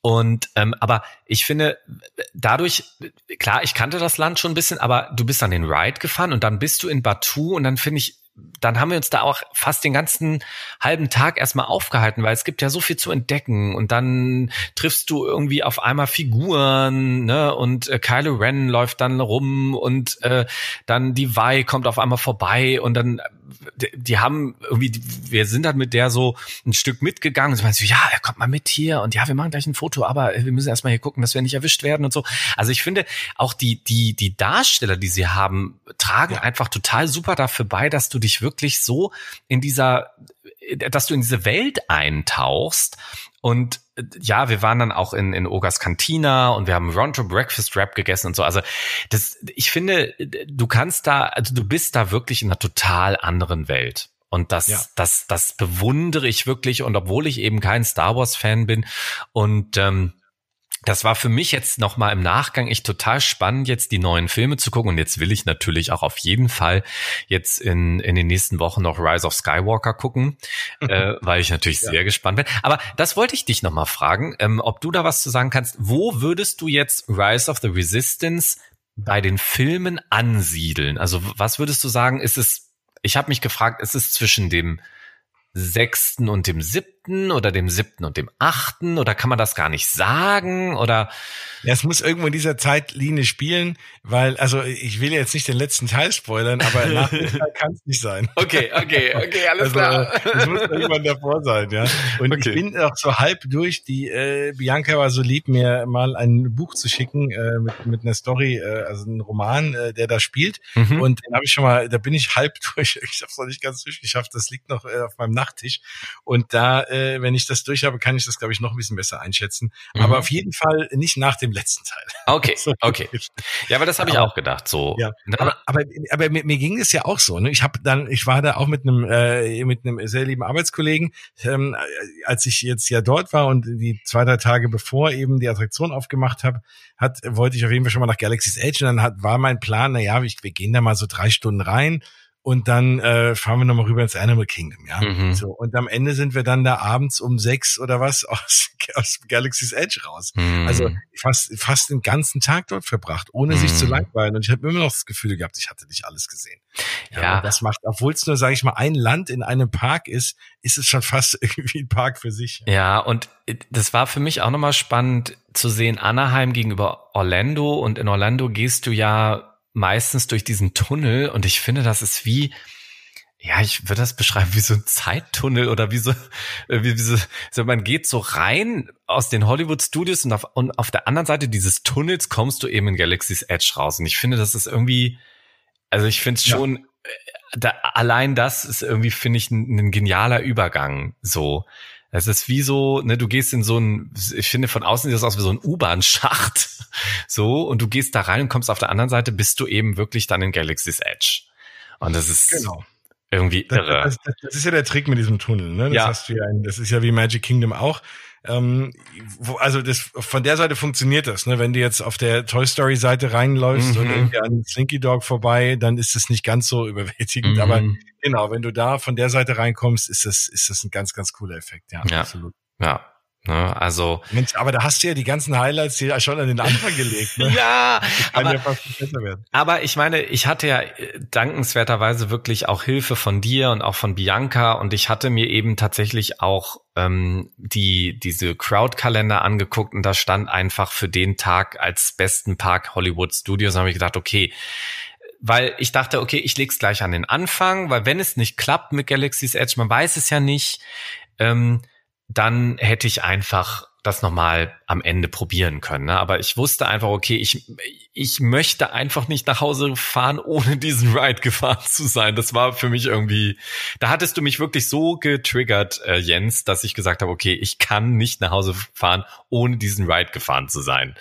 Und ähm, aber ich finde, dadurch, klar, ich kannte das Land schon ein bisschen, aber du bist an den Ride gefahren und dann bist du in Batu und dann finde ich, dann haben wir uns da auch fast den ganzen halben Tag erstmal aufgehalten, weil es gibt ja so viel zu entdecken und dann triffst du irgendwie auf einmal Figuren, ne, und äh, Kylo Ren läuft dann rum und äh, dann die Vi kommt auf einmal vorbei und dann die, die haben irgendwie, wir sind dann mit der so ein Stück mitgegangen und sie meinen so, ja, er kommt mal mit hier und ja, wir machen gleich ein Foto, aber wir müssen erstmal hier gucken, dass wir nicht erwischt werden und so. Also ich finde, auch die, die, die Darsteller, die sie haben, tragen ja. einfach total super dafür bei, dass du dich wirklich so in dieser, dass du in diese Welt eintauchst und ja, wir waren dann auch in, in Ogas Cantina und wir haben Ronto Breakfast Wrap gegessen und so. Also das, ich finde, du kannst da, also du bist da wirklich in einer total anderen Welt. Und das, ja. das, das bewundere ich wirklich. Und obwohl ich eben kein Star Wars Fan bin und ähm, das war für mich jetzt nochmal im Nachgang echt total spannend, jetzt die neuen Filme zu gucken. Und jetzt will ich natürlich auch auf jeden Fall jetzt in, in den nächsten Wochen noch Rise of Skywalker gucken, äh, weil ich natürlich ja. sehr gespannt bin. Aber das wollte ich dich nochmal fragen, ähm, ob du da was zu sagen kannst. Wo würdest du jetzt Rise of the Resistance bei den Filmen ansiedeln? Also was würdest du sagen, ist es, ich habe mich gefragt, ist es zwischen dem sechsten und dem siebten oder dem siebten und dem achten oder kann man das gar nicht sagen oder? Ja, es muss irgendwo in dieser Zeitlinie spielen, weil, also ich will jetzt nicht den letzten Teil spoilern, aber *laughs* nach kann es nicht sein. Okay, okay, okay, alles also, klar. Es muss irgendwann davor sein, ja. Und okay. ich bin auch so halb durch. Die äh, Bianca war so lieb, mir mal ein Buch zu schicken äh, mit, mit einer Story, äh, also ein Roman, äh, der da spielt. Mhm. Und den habe ich schon mal, da bin ich halb *laughs* durch. Ich habe es noch nicht ganz durchgeschafft. Das liegt noch äh, auf meinem Nachttisch. Und da, äh, äh, wenn ich das durch habe, kann ich das, glaube ich, noch ein bisschen besser einschätzen. Mhm. Aber auf jeden Fall nicht nach dem letzten Teil. *laughs* Okay, okay. Ja, aber das habe ich Aber- auch gedacht. So. Ja, Ne? aber, aber, aber mir, mir ging es ja auch so. Ne? Ich habe dann, ich war da auch mit einem äh, mit einem sehr lieben Arbeitskollegen, ähm, als ich jetzt ja dort war und die zwei drei Tage bevor eben die Attraktion aufgemacht habe, hat wollte ich auf jeden Fall schon mal nach Galaxy's Edge und dann hat, war mein Plan, na ja, wir gehen da mal so drei Stunden rein und dann äh, fahren wir nochmal rüber ins Animal Kingdom, ja. Mhm. So und am Ende sind wir dann da abends um sechs oder was *laughs* aus, aus Galaxy's Edge raus. Mhm. Also fast, fast den ganzen Tag dort verbracht, ohne sich Mhm. zu langweilen. Und ich habe immer noch das Gefühl gehabt, ich hatte nicht alles gesehen. Ja. und das macht, obwohl es nur, sage ich mal, ein Land in einem Park ist, ist es schon fast *laughs* irgendwie ein Park für sich. Ja, und das war für mich auch nochmal spannend zu sehen, Anaheim gegenüber Orlando. Und in Orlando gehst du ja meistens durch diesen Tunnel. Und ich finde, das ist wie, ja, ich würde das beschreiben wie so ein Zeittunnel oder wie so, äh, wie, wie so, so man geht so rein aus den Hollywood Studios und auf, und auf der anderen Seite dieses Tunnels kommst du eben in Galaxy's Edge raus. Und ich finde, das ist irgendwie, also ich finde es Ja. schon, äh, da, allein das ist irgendwie, finde ich, ein, ein genialer Übergang, so. Es ist wie so, ne, du gehst in so ein, ich finde von außen sieht das aus wie so ein U-Bahn-Schacht, *laughs* so, und du gehst da rein und kommst auf der anderen Seite, bist du eben wirklich dann in Galaxy's Edge. Und das ist Genau. irgendwie Das, irre. das, das, das ist ja der Trick mit diesem Tunnel, ne? Das Ja. hast du ja, in, das ist ja wie Magic Kingdom auch. Ähm, wo, also das, von der Seite funktioniert das, ne? Wenn du jetzt auf der Toy Story Seite reinläufst Mhm. und irgendwie an Slinky Dog vorbei, dann ist es nicht ganz so überwältigend. Mhm. Aber genau, wenn du da von der Seite reinkommst, ist das, ist das ein ganz, ganz cooler Effekt. Ja, Ja. absolut. ja, ne, also, Mensch, aber da hast du ja die ganzen Highlights hier schon an den Anfang gelegt, ne? *laughs* ja, aber ja. Aber ich meine, ich hatte ja äh, dankenswerterweise wirklich auch Hilfe von dir und auch von Bianca und ich hatte mir eben tatsächlich auch ähm, die diese Crowd-Kalender angeguckt und da stand einfach für den Tag als besten Park Hollywood Studios. Da habe ich gedacht, okay, weil ich dachte, okay, ich leg's gleich an den Anfang, weil wenn es nicht klappt mit Galaxy's Edge, man weiß es ja nicht, ähm, dann hätte ich einfach das nochmal am Ende probieren können. Ne? Aber ich wusste einfach, okay, ich, ich möchte einfach nicht nach Hause fahren, *laughs* ohne diesen Ride gefahren zu sein. Das war für mich irgendwie, da hattest du mich wirklich so getriggert, äh, Jens, dass ich gesagt habe, okay, ich kann nicht nach Hause fahren, ohne diesen Ride gefahren zu sein.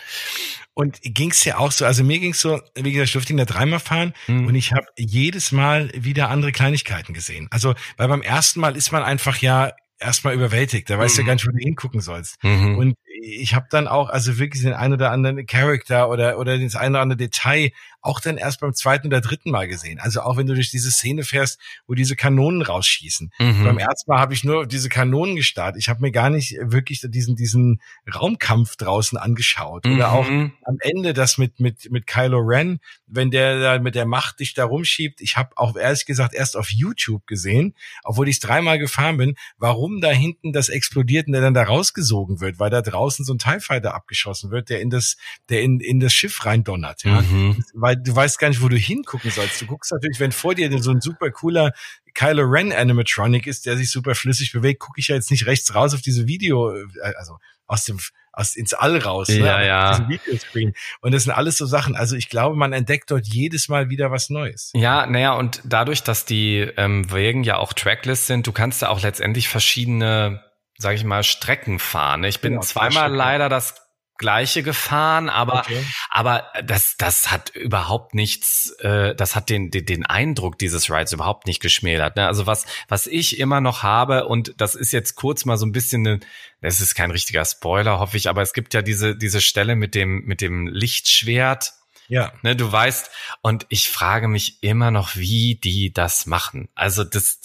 Und ging's ja auch so, also mir ging's so, wie gesagt, ich durfte ihn da dreimal fahren Mhm. und ich habe jedes Mal wieder andere Kleinigkeiten gesehen. Also, weil beim ersten Mal ist man einfach ja erstmal überwältigt, da weißt du Mhm. ja gar nicht, wo du hingucken sollst. Mhm. Und ich habe dann auch also wirklich den ein oder anderen Charakter oder oder das ein oder andere Detail auch dann erst beim zweiten oder dritten Mal gesehen. Also auch wenn du durch diese Szene fährst, wo diese Kanonen rausschießen. Mhm. Beim ersten Mal habe ich nur diese Kanonen gestartet. Ich habe mir gar nicht wirklich diesen diesen Raumkampf draußen angeschaut oder auch Mhm. am Ende das mit mit mit Kylo Ren, wenn der da mit der Macht dich da rumschiebt. Ich habe auch ehrlich gesagt erst auf YouTube gesehen, obwohl ich es dreimal gefahren bin, warum da hinten das explodiert und der dann da rausgesogen wird, weil da draußen so ein TIE Fighter abgeschossen wird, der in das der in in das Schiff reindonnert, ja. Mhm. Weil du weißt gar nicht, wo du hingucken sollst. Du guckst natürlich, wenn vor dir so ein super cooler Kylo Ren Animatronic ist, der sich super flüssig bewegt, gucke ich ja jetzt nicht rechts raus auf diese Video, äh, also aus dem aus ins All raus, ne? Ja, auf ja. Videoscreen. Und das sind alles so Sachen. Also ich glaube, man entdeckt dort jedes Mal wieder was Neues. Ja, naja, und dadurch, dass die ähm, Wegen ja auch Trackless sind, du kannst da auch letztendlich verschiedene, sage ich mal, Strecken fahren. ne? Ich bin Genau, zweimal leider das gleiche gefahren, aber Okay. aber das das hat überhaupt nichts, äh, das hat den, den den Eindruck dieses Rides überhaupt nicht geschmälert. Ne? Also was was ich immer noch habe und das ist jetzt kurz mal so ein bisschen eine, das ist kein richtiger Spoiler, hoffe ich, aber es gibt ja diese diese Stelle mit dem mit dem Lichtschwert. Ja. Ne, du weißt, und ich frage mich immer noch, wie die das machen. Also das,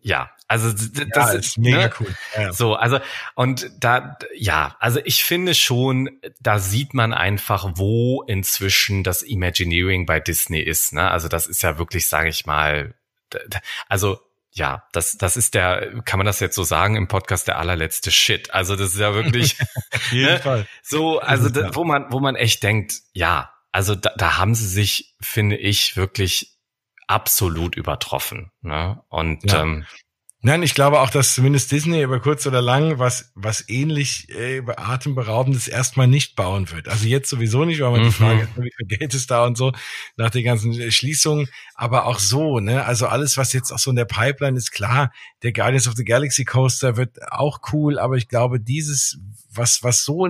ja, also das ja, ist mega ne? cool. Ja. So, also und da, ja, also ich finde schon, da sieht man einfach, wo inzwischen das Imagineering bei Disney ist. Ne? Also das ist ja wirklich, sage ich mal, also ja, das, das ist der, kann man das jetzt so sagen im Podcast, der allerletzte Shit. Also das ist ja wirklich *laughs* *laughs* ne? Fall. so, also da, wo man, wo man echt denkt, ja, also da, da haben sie sich, finde ich, wirklich absolut übertroffen. Ne? Und Ja. ähm, Nein, ich glaube auch, dass zumindest Disney über kurz oder lang was, was ähnlich äh, atemberaubendes erstmal nicht bauen wird. Also jetzt sowieso nicht, weil man mhm. die Frage ist, wie viel Geld ist da und so nach den ganzen äh, Schließungen. Aber auch so, ne? Also alles, was jetzt auch so in der Pipeline ist, klar, der Guardians of the Galaxy Coaster wird auch cool, aber ich glaube, dieses, was, was so,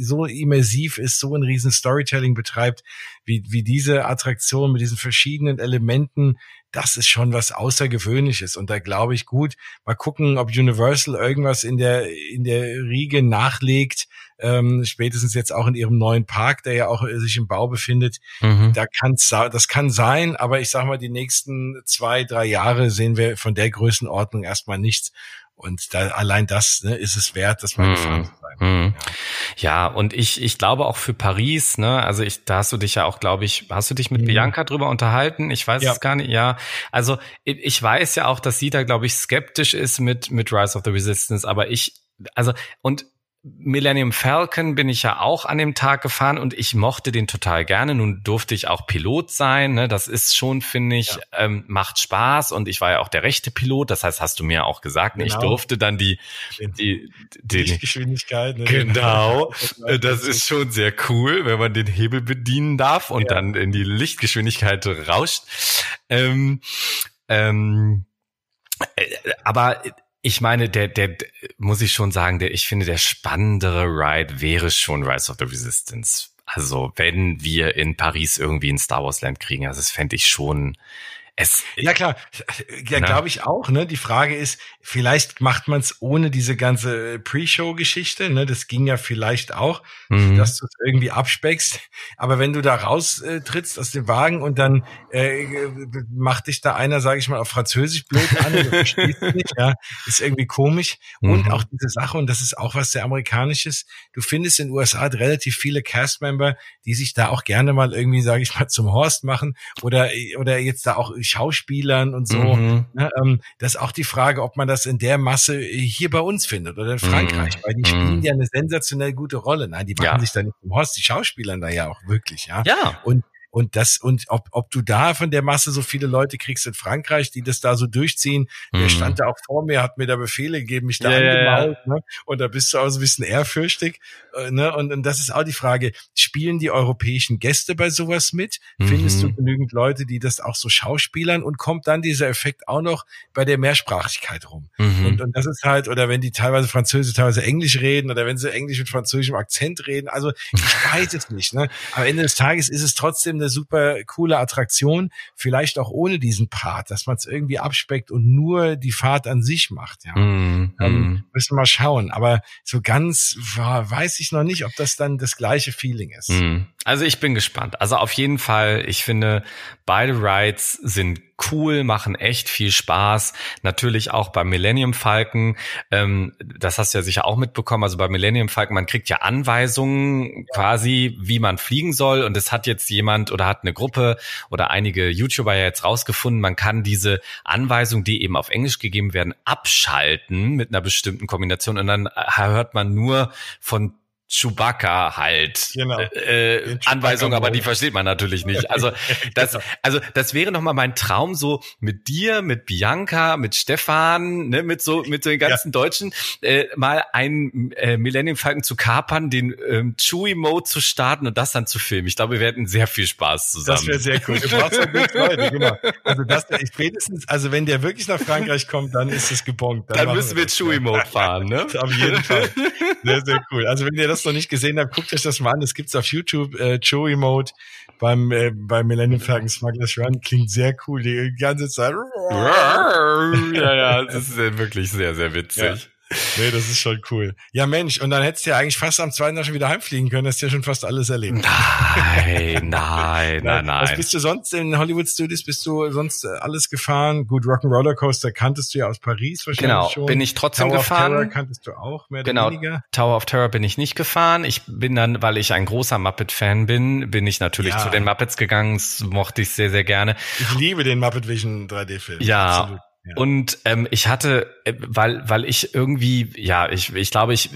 so immersiv ist, so ein riesen Storytelling betreibt, wie, wie diese Attraktion mit diesen verschiedenen Elementen, das ist schon was Außergewöhnliches. Und da glaube ich gut, mal gucken, ob Universal irgendwas in der, in der Riege nachlegt, ähm, spätestens jetzt auch in ihrem neuen Park, der ja auch äh, sich im Bau befindet. Mhm. Da kann's, das kann sein, aber ich sag mal, die nächsten zwei, drei Jahre sehen wir von der Größenordnung erstmal nichts. Und da, allein das ne, ist es wert, dass man mm. gefahren zu sein. Mm. Ja. ja, und ich, ich glaube auch für Paris, ne, also ich, da hast du dich ja auch, glaube ich, hast du dich mit mm. Bianca drüber unterhalten? Ich weiß ja. es gar nicht, ja. Also ich, ich weiß ja auch, dass sie da, glaube ich, skeptisch ist mit, mit Rise of the Resistance, aber ich, also, und Millennium Falcon bin ich ja auch an dem Tag gefahren und ich mochte den total gerne. Nun durfte ich auch Pilot sein. Ne? Das ist schon, finde ich, ja. ähm, macht Spaß und ich war ja auch der rechte Pilot. Das heißt, hast du mir auch gesagt, genau. ich durfte dann die, die, die Lichtgeschwindigkeit. Ne? Genau. *laughs* Das ist schon sehr cool, wenn man den Hebel bedienen darf und ja. dann in die Lichtgeschwindigkeit rauscht. Ähm, ähm, äh, aber ich meine, der, der, muss ich schon sagen, der, ich finde, der spannendere Ride wäre schon Rise of the Resistance. Also, wenn wir in Paris irgendwie ein Star Wars Land kriegen, also das fände ich schon, es, ja klar, ja, glaube ich auch. Ne? Die Frage ist, vielleicht macht man es ohne diese ganze Pre-Show-Geschichte. Ne? Das ging ja vielleicht auch, mhm. dass du es irgendwie abspeckst. Aber wenn du da raustrittst äh, aus dem Wagen und dann äh, macht dich da einer, sage ich mal, auf Französisch blöd an, du verstehst nicht, ja, ist irgendwie komisch. Mhm. Und auch diese Sache, und das ist auch was sehr Amerikanisches, du findest in den USA relativ viele Castmember, die sich da auch gerne mal irgendwie, sage ich mal, zum Horst machen oder, oder jetzt da auch Schauspielern und so. Mhm. Ne, ähm, das ist auch die Frage, ob man das in der Masse hier bei uns findet oder in Frankreich, mhm. weil die spielen mhm. ja eine sensationell gute Rolle. Nein, die machen ja. sich da nicht im Horst, die Schauspielern da ja auch wirklich, ja. Ja. Und und das, und ob, ob du da von der Masse so viele Leute kriegst in Frankreich, die das da so durchziehen, mhm. der stand da auch vor mir, hat mir da Befehle gegeben, mich da yeah, angemault, ne? Und da bist du auch so ein bisschen ehrfürchtig, äh, ne? Und, und das ist auch die Frage, spielen die europäischen Gäste bei sowas mit? Mhm. Findest du genügend Leute, die das auch so schauspielern? Und kommt dann dieser Effekt auch noch bei der Mehrsprachigkeit rum? Mhm. Und, und das ist halt, oder wenn die teilweise Französisch, teilweise Englisch reden, oder wenn sie Englisch mit französischem Akzent reden, also ich weiß es nicht, ne? Am Ende des Tages ist es trotzdem eine super coole Attraktion, vielleicht auch ohne diesen Part, dass man es irgendwie abspeckt und nur die Fahrt an sich macht. Ja, mm, ähm, müssen wir mal schauen. Aber so ganz weiß ich noch nicht, ob das dann das gleiche Feeling ist. Mm. Also ich bin gespannt. Also auf jeden Fall, ich finde, beide Rides sind cool, machen echt viel Spaß. Natürlich auch beim Millennium Falcon, ähm, das hast du ja sicher auch mitbekommen. Also bei Millennium Falcon, man kriegt ja Anweisungen quasi, wie man fliegen soll. Und es hat jetzt jemand oder hat eine Gruppe oder einige YouTuber ja jetzt rausgefunden, man kann diese Anweisungen, die eben auf Englisch gegeben werden, abschalten mit einer bestimmten Kombination. Und dann äh, hört man nur von Chewbacca halt genau. äh, Anweisung, aber die versteht man natürlich nicht. Also *laughs* das, genau. also das wäre noch mal mein Traum so mit dir, mit Bianca, mit Stefan, ne, mit so mit so den ganzen ja. Deutschen äh, mal einen äh, Millennium Falcon zu kapern, den ähm, Chewie Mode zu starten und das dann zu filmen. Ich glaube, wir werden sehr viel Spaß zusammen. Das wäre sehr cool. Du brauchst ja gut Leute, genau. Also das spätestens, also wenn der wirklich nach Frankreich kommt, dann ist es gebongt. Dann, dann müssen wir Chewie Mode fahren, ne? *laughs* Auf jeden Fall. Sehr, sehr cool. Also wenn ihr das noch nicht gesehen habt, guckt euch das mal an. Das gibt's auf YouTube. Äh, Joey Mode beim äh, beim Millennium Falcon Smugglers Run klingt sehr cool. Die ganze Zeit. ja, ja, das ist wirklich sehr, sehr witzig. Ja. Nee, das ist schon cool. Ja, Mensch, und dann hättest du ja eigentlich fast am zweiten Tag schon wieder heimfliegen können, hast ja schon fast alles erlebt. Nein, *laughs* nein, nein, nein. Was bist du sonst in Hollywood Studios? Bist du sonst äh, alles gefahren? Gut, Rock'n'Roller Coaster kanntest du ja aus Paris wahrscheinlich genau, schon. bin ich trotzdem Tower gefahren. Of Terror kanntest du auch, mehr genau, oder weniger. Tower of Terror bin ich nicht gefahren. Ich bin dann, weil ich ein großer Muppet-Fan bin, bin ich natürlich ja. zu den Muppets gegangen. Das mochte ich sehr, sehr gerne. Ich liebe den Muppet Vision 3D-Film. Ja, Absolut. Und ähm, ich hatte, äh, weil, weil ich irgendwie, ja, ich, ich glaube, ich,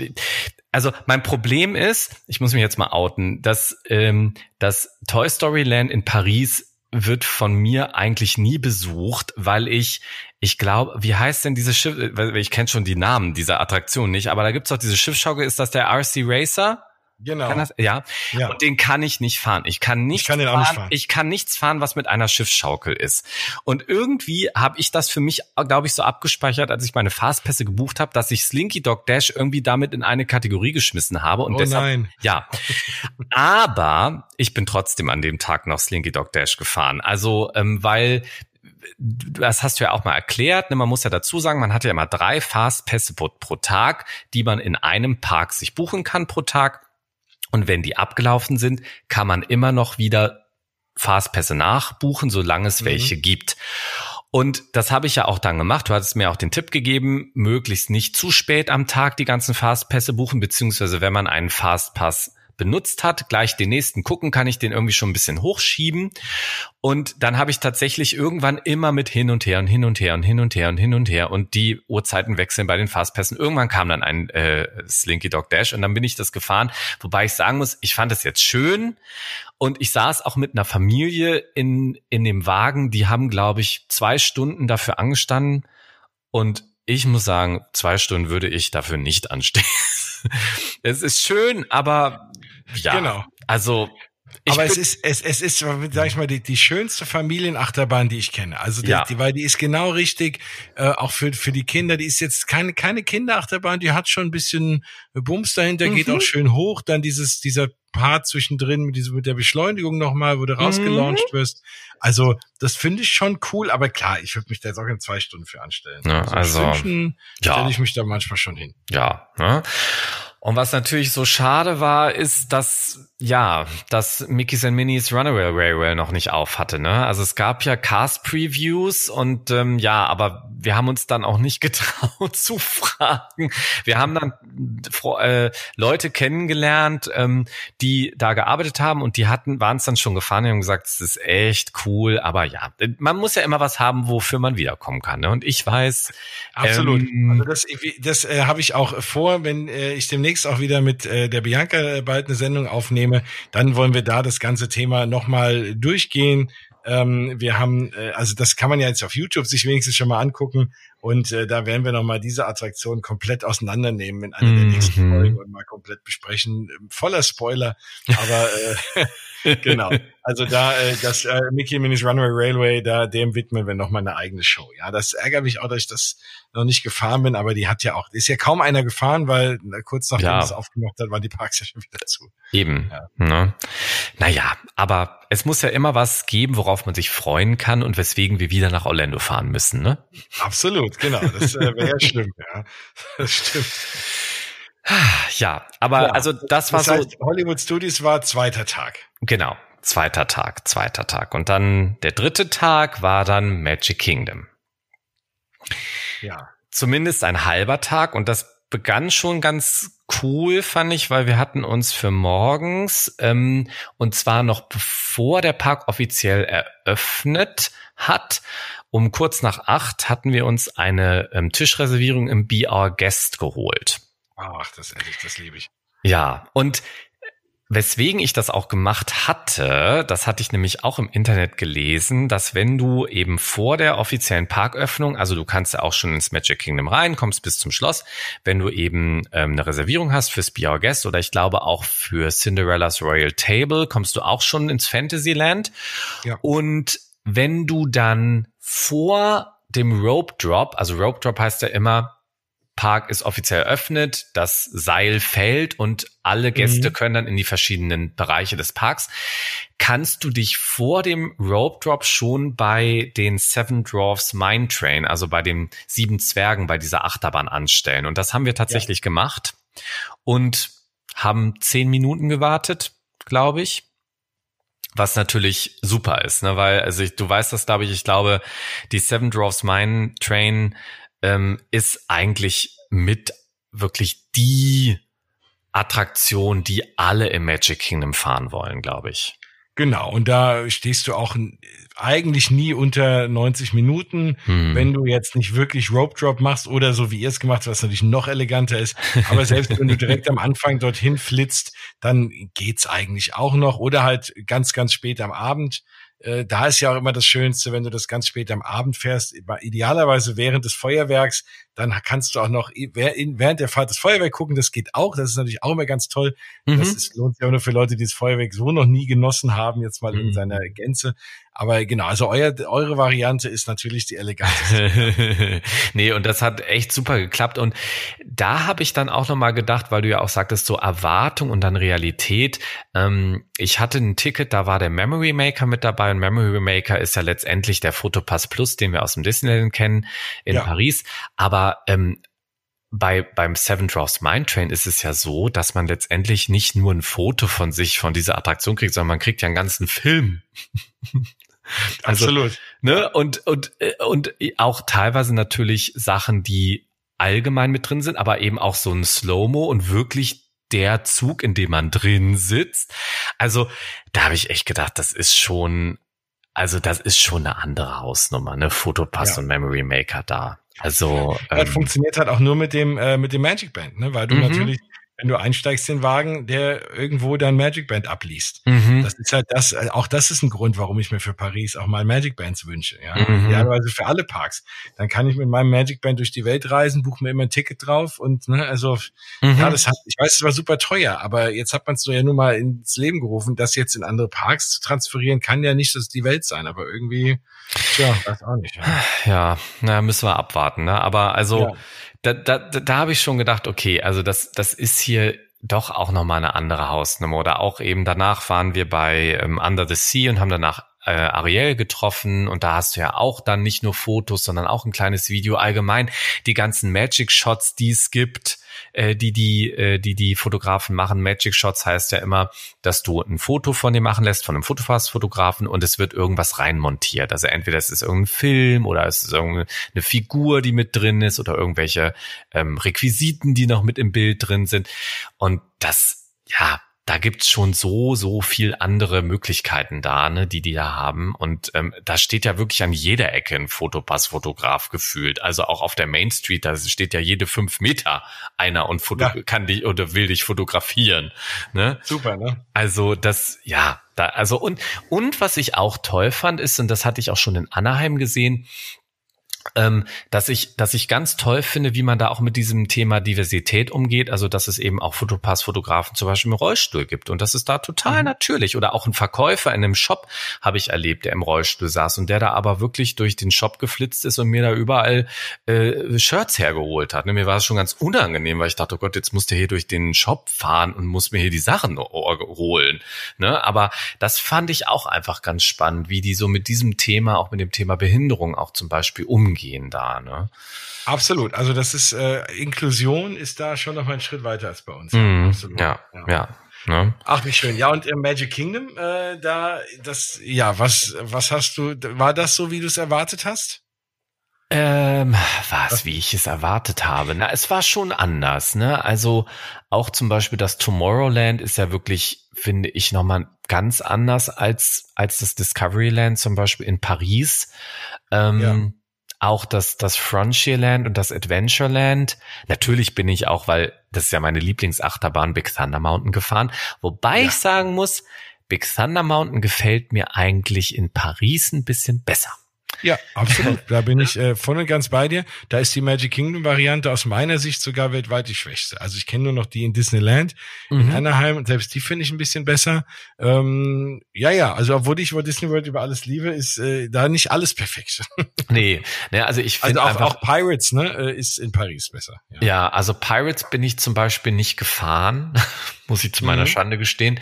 also mein Problem ist, ich muss mich jetzt mal outen, dass ähm, das Toy Story Land in Paris wird von mir eigentlich nie besucht, weil ich, ich glaube, wie heißt denn diese Schiff, ich kenne schon die Namen dieser Attraktion nicht, aber da gibt's doch diese Schiffschaukel, ist das der RC Racer? Genau. Das, ja. ja. Und den kann ich nicht fahren. Ich kann nicht, ich kann fahren, nicht fahren. Ich kann nichts fahren, was mit einer Schiffsschaukel ist. Und irgendwie habe ich das für mich, glaube ich, so abgespeichert, als ich meine Fastpässe gebucht habe, dass ich Slinky Dog Dash irgendwie damit in eine Kategorie geschmissen habe. Und oh deshalb, nein. Ja. Aber ich bin trotzdem an dem Tag noch Slinky Dog Dash gefahren. Also, ähm, weil das hast du ja auch mal erklärt. Ne? Man muss ja dazu sagen, man hat ja immer drei Fastpässe pro Tag, die man in einem Park sich buchen kann pro Tag. Und wenn die abgelaufen sind, kann man immer noch wieder Fastpässe nachbuchen, solange es mhm. welche gibt. Und das habe ich ja auch dann gemacht. Du hattest mir auch den Tipp gegeben, möglichst nicht zu spät am Tag die ganzen Fastpässe buchen, beziehungsweise wenn man einen Fastpass benutzt hat, gleich den nächsten gucken, kann ich den irgendwie schon ein bisschen hochschieben. Und dann habe ich tatsächlich irgendwann immer mit hin und her und hin und her und hin und her und hin und her und die Uhrzeiten wechseln bei den Fastpässen. Irgendwann kam dann ein äh, Slinky Dog Dash und dann bin ich das gefahren. Wobei ich sagen muss, ich fand es jetzt schön und ich saß auch mit einer Familie in, in dem Wagen. Die haben, glaube ich, zwei Stunden dafür angestanden und ich muss sagen, zwei Stunden würde ich dafür nicht anstehen. *laughs* es ist schön, aber ja, genau. Also ich aber es ist, es, es ist, sag ich mal, die, die schönste Familienachterbahn, die ich kenne. Also die, ja. die, weil die ist genau richtig, äh, auch für, für die Kinder. Die ist jetzt keine, keine Kinderachterbahn, die hat schon ein bisschen Bums dahinter, mhm. geht auch schön hoch. Dann dieses, dieser Part zwischendrin mit, diesem, mit der Beschleunigung nochmal, wo du rausgelauncht mhm. wirst. Also, das finde ich schon cool, aber klar, ich würde mich da jetzt auch in zwei Stunden für anstellen. Ja, also, also ja. stelle ich mich da manchmal schon hin. Ja, ne? Und was natürlich so schade war, ist, dass ja, dass Mickey's and Minnie's Runaway Railway noch nicht auf hatte. Ne? Also es gab ja Cast-Previews und ähm, ja, aber wir haben uns dann auch nicht *laughs* getraut zu fragen. Wir haben dann äh, Leute kennengelernt, ähm, die da gearbeitet haben und die hatten, waren es dann schon gefahren und haben gesagt, es ist echt cool, aber ja, man muss ja immer was haben, wofür man wiederkommen kann. Ne? Und ich weiß. Absolut. Ähm, also das, das äh, habe ich auch vor, wenn äh, ich demnächst auch wieder mit äh, der Bianca äh, bald eine Sendung aufnehme Probleme, dann wollen wir da das ganze Thema nochmal durchgehen. Ähm, wir haben, äh, also das kann man ja jetzt auf YouTube sich wenigstens schon mal angucken und äh, da werden wir nochmal diese Attraktion komplett auseinandernehmen in einer mhm. der nächsten Folgen und mal komplett besprechen. Voller Spoiler, aber äh, *laughs* genau. Also da äh, das äh, Mickey Minis Runway Railway, da dem widmen wir nochmal eine eigene Show. Ja, das ärgert mich auch, dass ich das noch nicht gefahren bin, aber die hat ja auch, ist ja kaum einer gefahren, weil na, kurz nachdem ja. es aufgemacht hat, waren die Parks ja schon wieder zu. Eben. Ja. Ne? Naja, aber es muss ja immer was geben, worauf man sich freuen kann und weswegen wir wieder nach Orlando fahren müssen, ne? Absolut, genau. Das äh, wäre ja *laughs* schlimm, ja. Das stimmt. Ja, aber ja, also das war das heißt, so. Hollywood Studios war zweiter Tag. Genau, zweiter Tag, zweiter Tag. Und dann der dritte Tag war dann Magic Kingdom. Ja. Zumindest ein halber Tag und das begann schon ganz cool, fand ich, weil wir hatten uns für morgens, ähm, und zwar noch bevor der Park offiziell eröffnet hat, um kurz nach acht hatten wir uns eine ähm, Tischreservierung im Be Our Guest geholt. Ach, das ehrlich, das liebe ich. Ja, und Weswegen ich das auch gemacht hatte, das hatte ich nämlich auch im Internet gelesen, dass wenn du eben vor der offiziellen Parköffnung, also du kannst ja auch schon ins Magic Kingdom rein, kommst bis zum Schloss, wenn du eben ähm, eine Reservierung hast fürs Be Our Guest oder ich glaube auch für Cinderella's Royal Table, kommst du auch schon ins Fantasyland. Ja. Und wenn du dann vor dem Rope Drop, also Rope Drop heißt ja immer, Park ist offiziell eröffnet, das Seil fällt und alle Gäste mhm. können dann in die verschiedenen Bereiche des Parks. Kannst du dich vor dem Rope Drop schon bei den Seven Dwarfs Mine Train, also bei den sieben Zwergen, bei dieser Achterbahn anstellen? Und das haben wir tatsächlich ja. gemacht und haben zehn Minuten gewartet, glaube ich. Was natürlich super ist, ne? weil, also ich, du weißt das, glaube ich, ich glaube, die Seven Dwarfs Mine Train ähm, ist eigentlich mit wirklich die Attraktion, die alle im Magic Kingdom fahren wollen, glaube ich. Genau, und da stehst du auch eigentlich nie unter 90 Minuten, hm. wenn du jetzt nicht wirklich Rope Drop machst oder so wie ihr es gemacht habt, was natürlich noch eleganter ist. *laughs* Aber selbst wenn du direkt am Anfang dorthin flitzt, dann geht's eigentlich auch noch oder halt ganz, ganz spät am Abend äh, da ist ja auch immer das Schönste, wenn du das ganz spät am Abend fährst, idealerweise während des Feuerwerks, dann kannst du auch noch während der Fahrt das Feuerwerk gucken, das geht auch, das ist natürlich auch immer ganz toll. Mhm. Das ist, lohnt sich auch nur für Leute, die das Feuerwerk so noch nie genossen haben, jetzt mal mhm. in seiner Gänze. Aber genau, also euer, eure Variante ist natürlich die eleganteste. *laughs* nee, und das hat echt super geklappt. Und da habe ich dann auch nochmal gedacht, weil du ja auch sagtest, so Erwartung und dann Realität. Ähm, ich hatte ein Ticket, da war der Memory Maker mit dabei. Und Memory Maker ist ja letztendlich der Fotopass Plus, den wir aus dem Disneyland kennen in ja. Paris. Aber ähm, bei, beim Seven Dwarfs Mine Train ist es ja so, dass man letztendlich nicht nur ein Foto von sich, von dieser Attraktion kriegt, sondern man kriegt ja einen ganzen Film. *laughs* also, Absolut. Ne? Und, und, äh, und auch teilweise natürlich Sachen, die allgemein mit drin sind, aber eben auch so ein Slow-Mo und wirklich der Zug, in dem man drin sitzt. Also da habe ich echt gedacht, das ist schon, also das ist schon eine andere Hausnummer, ne? Fotopass ja. und Memory Maker da. Also ähm, das funktioniert halt auch nur mit dem äh, mit dem Magic Band, ne? Weil du mhm. natürlich wenn du einsteigst den Wagen, der irgendwo dein Magic Band abliest. Mhm. Das ist halt das, äh, auch das ist ein Grund, warum ich mir für Paris auch mal Magic Bands wünsche. Ja, mhm. idealerweise für alle Parks. Dann kann ich mit meinem Magic Band durch die Welt reisen, buche mir immer ein Ticket drauf und ne, also mhm. ja, das hat, ich weiß, es war super teuer, aber jetzt hat man es ja nur mal ins Leben gerufen, das jetzt in andere Parks zu transferieren, kann ja nicht das die Welt sein, aber irgendwie, tja, weiß auch nicht. Ja, ja na, müssen wir abwarten, ne? Aber also ja da, da, da habe ich schon gedacht, okay, also das, das ist hier doch auch nochmal eine andere Hausnummer. Oder auch eben danach waren wir bei ähm, Under the Sea und haben danach äh, Ariel getroffen und da hast du ja auch dann nicht nur Fotos, sondern auch ein kleines Video allgemein die ganzen Magic Shots, die es gibt, äh, die die äh, die die Fotografen machen. Magic Shots heißt ja immer, dass du ein Foto von dir machen lässt von einem Fotofast-Fotografen und es wird irgendwas reinmontiert. Also entweder es ist irgendein Film oder es ist irgendeine Figur, die mit drin ist oder irgendwelche ähm, Requisiten, die noch mit im Bild drin sind und das ja da gibt's schon so, so viel andere Möglichkeiten da, ne, die die da haben. Und ähm, da steht ja wirklich an jeder Ecke ein Fotopass-Fotograf gefühlt. Also auch auf der Main Street, da steht ja jede fünf Meter einer und foto ja. kann dich oder will dich fotografieren. Ne? Super, ne? Also das, ja, da, also und, und was ich auch toll fand, ist, und das hatte ich auch schon in Anaheim gesehen, ähm, dass ich, dass ich ganz toll finde, wie man da auch mit diesem Thema Diversität umgeht. Also, dass es eben auch Fotopass-Fotografen zum Beispiel im Rollstuhl gibt. Und das ist da total mhm. natürlich. Oder auch ein Verkäufer in einem Shop habe ich erlebt, der im Rollstuhl saß und der da aber wirklich durch den Shop geflitzt ist und mir da überall äh, Shirts hergeholt hat. Ne, mir war es schon ganz unangenehm, weil ich dachte, oh Gott, jetzt muss der hier durch den Shop fahren und muss mir hier die Sachen holen. Ne? Aber das fand ich auch einfach ganz spannend, wie die so mit diesem Thema, auch mit dem Thema Behinderung auch zum Beispiel umgehen umgehen da, ne? Absolut. Also das ist äh, Inklusion ist da schon noch mal einen Schritt weiter als bei uns. Mm, Absolut. Ja, ja. ja. Ne? Ach, wie schön. Ja, und im Magic Kingdom, äh, da, das, ja, was, was hast du, war das so, wie du es erwartet hast? Ähm, was, wie ich es erwartet habe. Na, es war schon anders, ne? Also auch zum Beispiel das Tomorrowland ist ja wirklich, finde ich, nochmal ganz anders als, als das Discoveryland zum Beispiel in Paris. Ähm, ja auch das, das Frontierland und das Adventureland. Natürlich bin ich auch, weil das ist ja meine Lieblingsachterbahn Big Thunder Mountain gefahren. Wobei ja. ich sagen muss, Big Thunder Mountain gefällt mir eigentlich in Paris ein bisschen besser. Ja, absolut. *laughs* Da bin ich äh, voll und ganz bei dir. Da ist die Magic Kingdom Variante aus meiner Sicht sogar weltweit die schwächste. Also ich kenne nur noch die in Disneyland, mhm. in Anaheim und selbst die finde ich ein bisschen besser. Ähm, ja, ja, also obwohl ich über Disney World über alles liebe, ist äh, da nicht alles perfekt. *laughs* nee, ne, also ich finde also auch, auch Pirates, ne, äh, ist in Paris besser. Ja. ja, also Pirates bin ich zum Beispiel nicht gefahren, *laughs* muss ich zu meiner mhm. Schande gestehen,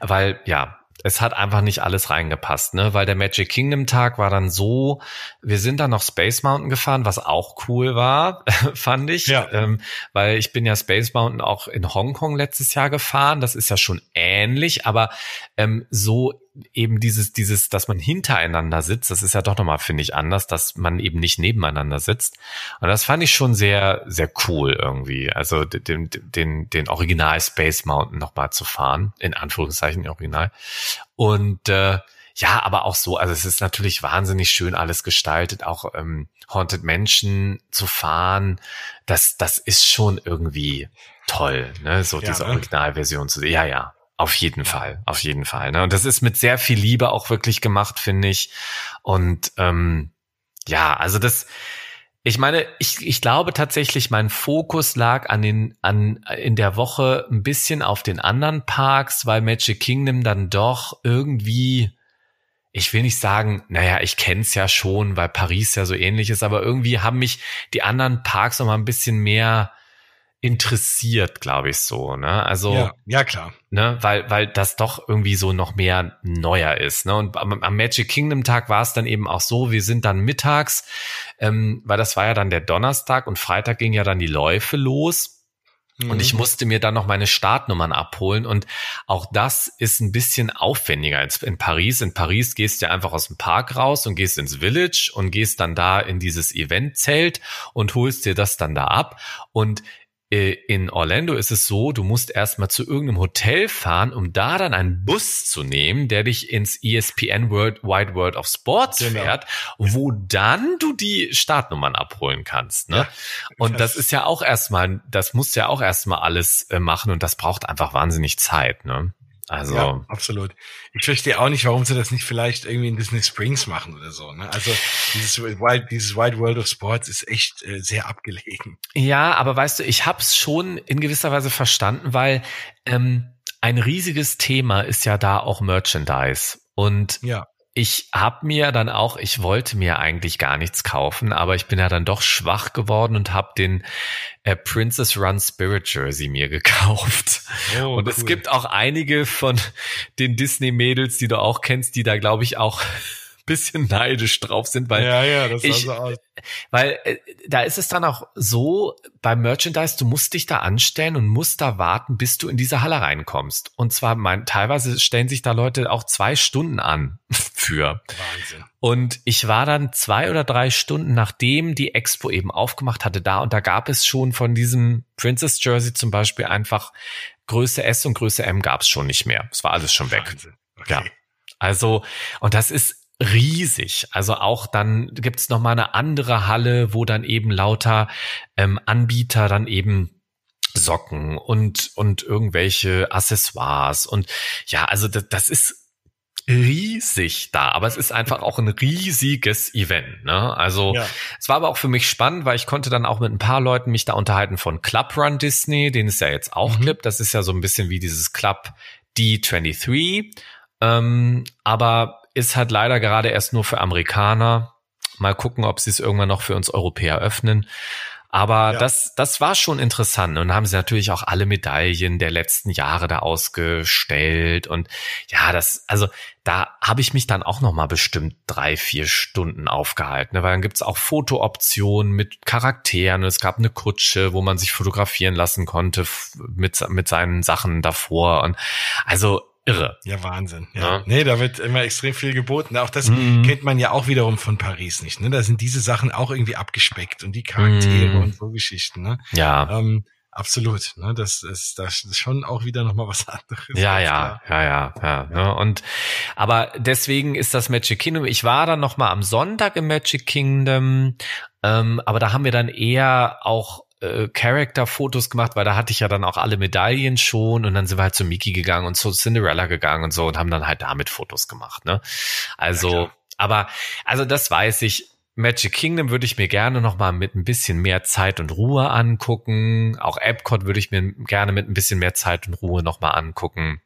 weil ja, es hat einfach nicht alles reingepasst, ne? Weil der Magic Kingdom Tag war dann so, wir sind dann noch Space Mountain gefahren, was auch cool war, *laughs* fand ich. Ja. Ähm, weil ich bin ja Space Mountain auch in Hongkong letztes Jahr gefahren. Das ist ja schon ähnlich, aber ähm, so eben dieses, dieses, dass man hintereinander sitzt, das ist ja doch nochmal, finde ich, anders, dass man eben nicht nebeneinander sitzt. Und das fand ich schon sehr, sehr cool irgendwie. Also den, den, den Original Space Mountain nochmal zu fahren, in Anführungszeichen Original. Und äh, ja, aber auch so, also es ist natürlich wahnsinnig schön alles gestaltet, auch ähm, Haunted Mansion zu fahren, das, das ist schon irgendwie toll, ne? So ja, diese ne? Originalversion zu sehen. Ja, ja. Auf jeden Fall, auf jeden Fall. Ne? Und das ist mit sehr viel Liebe auch wirklich gemacht, finde ich. Und ähm, ja, also das, ich meine, ich, ich glaube tatsächlich, mein Fokus lag an den, an, in der Woche ein bisschen auf den anderen Parks, weil Magic Kingdom dann doch irgendwie, ich will nicht sagen, naja, ich kenn's ja schon, weil Paris ja so ähnlich ist, aber irgendwie haben mich die anderen Parks noch mal ein bisschen mehr interessiert, glaube ich so, ne? Also ja, ja klar, ne, weil weil das doch irgendwie so noch mehr neuer ist, ne? Und am, am Magic Kingdom Tag war es dann eben auch so, wir sind dann mittags, ähm, weil das war ja dann der Donnerstag und Freitag ging ja dann die Läufe los. Und ich mhm. musste mir dann noch meine Startnummern abholen. Und auch das ist ein bisschen aufwendiger als in Paris. In Paris gehst du einfach aus dem Park raus und gehst ins Village und gehst dann da in dieses Eventzelt und holst dir das dann da ab. Und in Orlando ist es so, du musst erstmal zu irgendeinem Hotel fahren, um da dann einen Bus zu nehmen, der dich ins ESPN World Wide World of Sports genau. fährt, wo dann du die Startnummern abholen kannst. Ne? Ja, und das ist ja auch erstmal, das musst ja auch erstmal alles äh, machen und das braucht einfach wahnsinnig Zeit. Ne? Also ja, absolut. Ich verstehe auch nicht, warum sie das nicht vielleicht irgendwie in Disney Springs machen oder so. Ne? Also dieses Wild, dieses Wide World of Sports ist echt äh, sehr abgelegen. Ja, aber weißt du, ich habe es schon in gewisser Weise verstanden, weil ähm, ein riesiges Thema ist ja da auch Merchandise. Und ja ich habe mir dann auch, ich wollte mir eigentlich gar nichts kaufen, aber ich bin ja dann doch schwach geworden und habe den äh, Princess Run Spirit Jersey mir *laughs* gekauft. Oh, und cool. es gibt auch einige von den Disney Mädels, die du auch kennst, die da glaube ich auch bisschen *laughs* neidisch drauf sind, weil ja, ja, das ich, so weil äh, da ist es dann auch so beim Merchandise, du musst dich da anstellen und musst da warten, bis du in diese Halle reinkommst. Und zwar mein, teilweise stellen sich da Leute auch zwei Stunden an *laughs* für. Wahnsinn. Und ich war dann zwei oder drei Stunden nachdem die Expo eben aufgemacht hatte da und da gab es schon von diesem Princess Jersey zum Beispiel einfach Größe S und Größe M gab es schon nicht mehr. Es war alles schon weg. Wahnsinn. Okay. Ja. Also, und das ist riesig. Also auch dann gibt's noch mal eine andere Halle, wo dann eben lauter ähm, Anbieter dann eben Socken und und irgendwelche Accessoires und ja, also das, das ist riesig da, aber es ist einfach auch ein riesiges Event. Ne? Also ja. es war aber auch für mich spannend, weil ich konnte dann auch mit ein paar Leuten mich da unterhalten von Club Run Disney, den es ja jetzt auch mhm. gibt. Das ist ja so ein bisschen wie dieses Club D23. Ähm, aber ist halt leider gerade erst nur für Amerikaner. Mal gucken, ob sie es irgendwann noch für uns Europäer öffnen. Aber ja. das, das war schon interessant. Und haben sie natürlich auch alle Medaillen der letzten Jahre da ausgestellt. Und ja, das, also da habe ich mich dann auch noch mal bestimmt drei, vier Stunden aufgehalten. Ne? Weil dann gibt's auch Fotooptionen mit Charakteren. Es gab eine Kutsche, wo man sich fotografieren lassen konnte mit, mit seinen Sachen davor. Und also irre. Ja, Wahnsinn. Ja. ja. Nee, da wird immer extrem viel geboten. Auch das mhm. kennt man ja auch wiederum von Paris nicht. Ne? Da sind diese Sachen auch irgendwie abgespeckt und die Charaktere mhm. und so Geschichten. Ne? Ja. Ähm, absolut. Ne? Das ist das ist schon auch wieder nochmal was *laughs* anderes. Ja, ja, ja, ja, ja, ja. Und aber deswegen ist das Magic Kingdom. Ich war dann nochmal am Sonntag im Magic Kingdom, ähm, aber da haben wir dann eher auch äh, Character-Fotos gemacht, weil da hatte ich ja dann auch alle Medaillen schon und dann sind wir halt zu Mickey gegangen und zu Cinderella gegangen und so und haben dann halt damit Fotos gemacht, ne? Also, ja, aber, also das weiß ich. Magic Kingdom würde ich mir gerne noch mal mit ein bisschen mehr Zeit und Ruhe angucken. Auch Epcot würde ich mir gerne mit ein bisschen mehr Zeit und Ruhe noch mal angucken.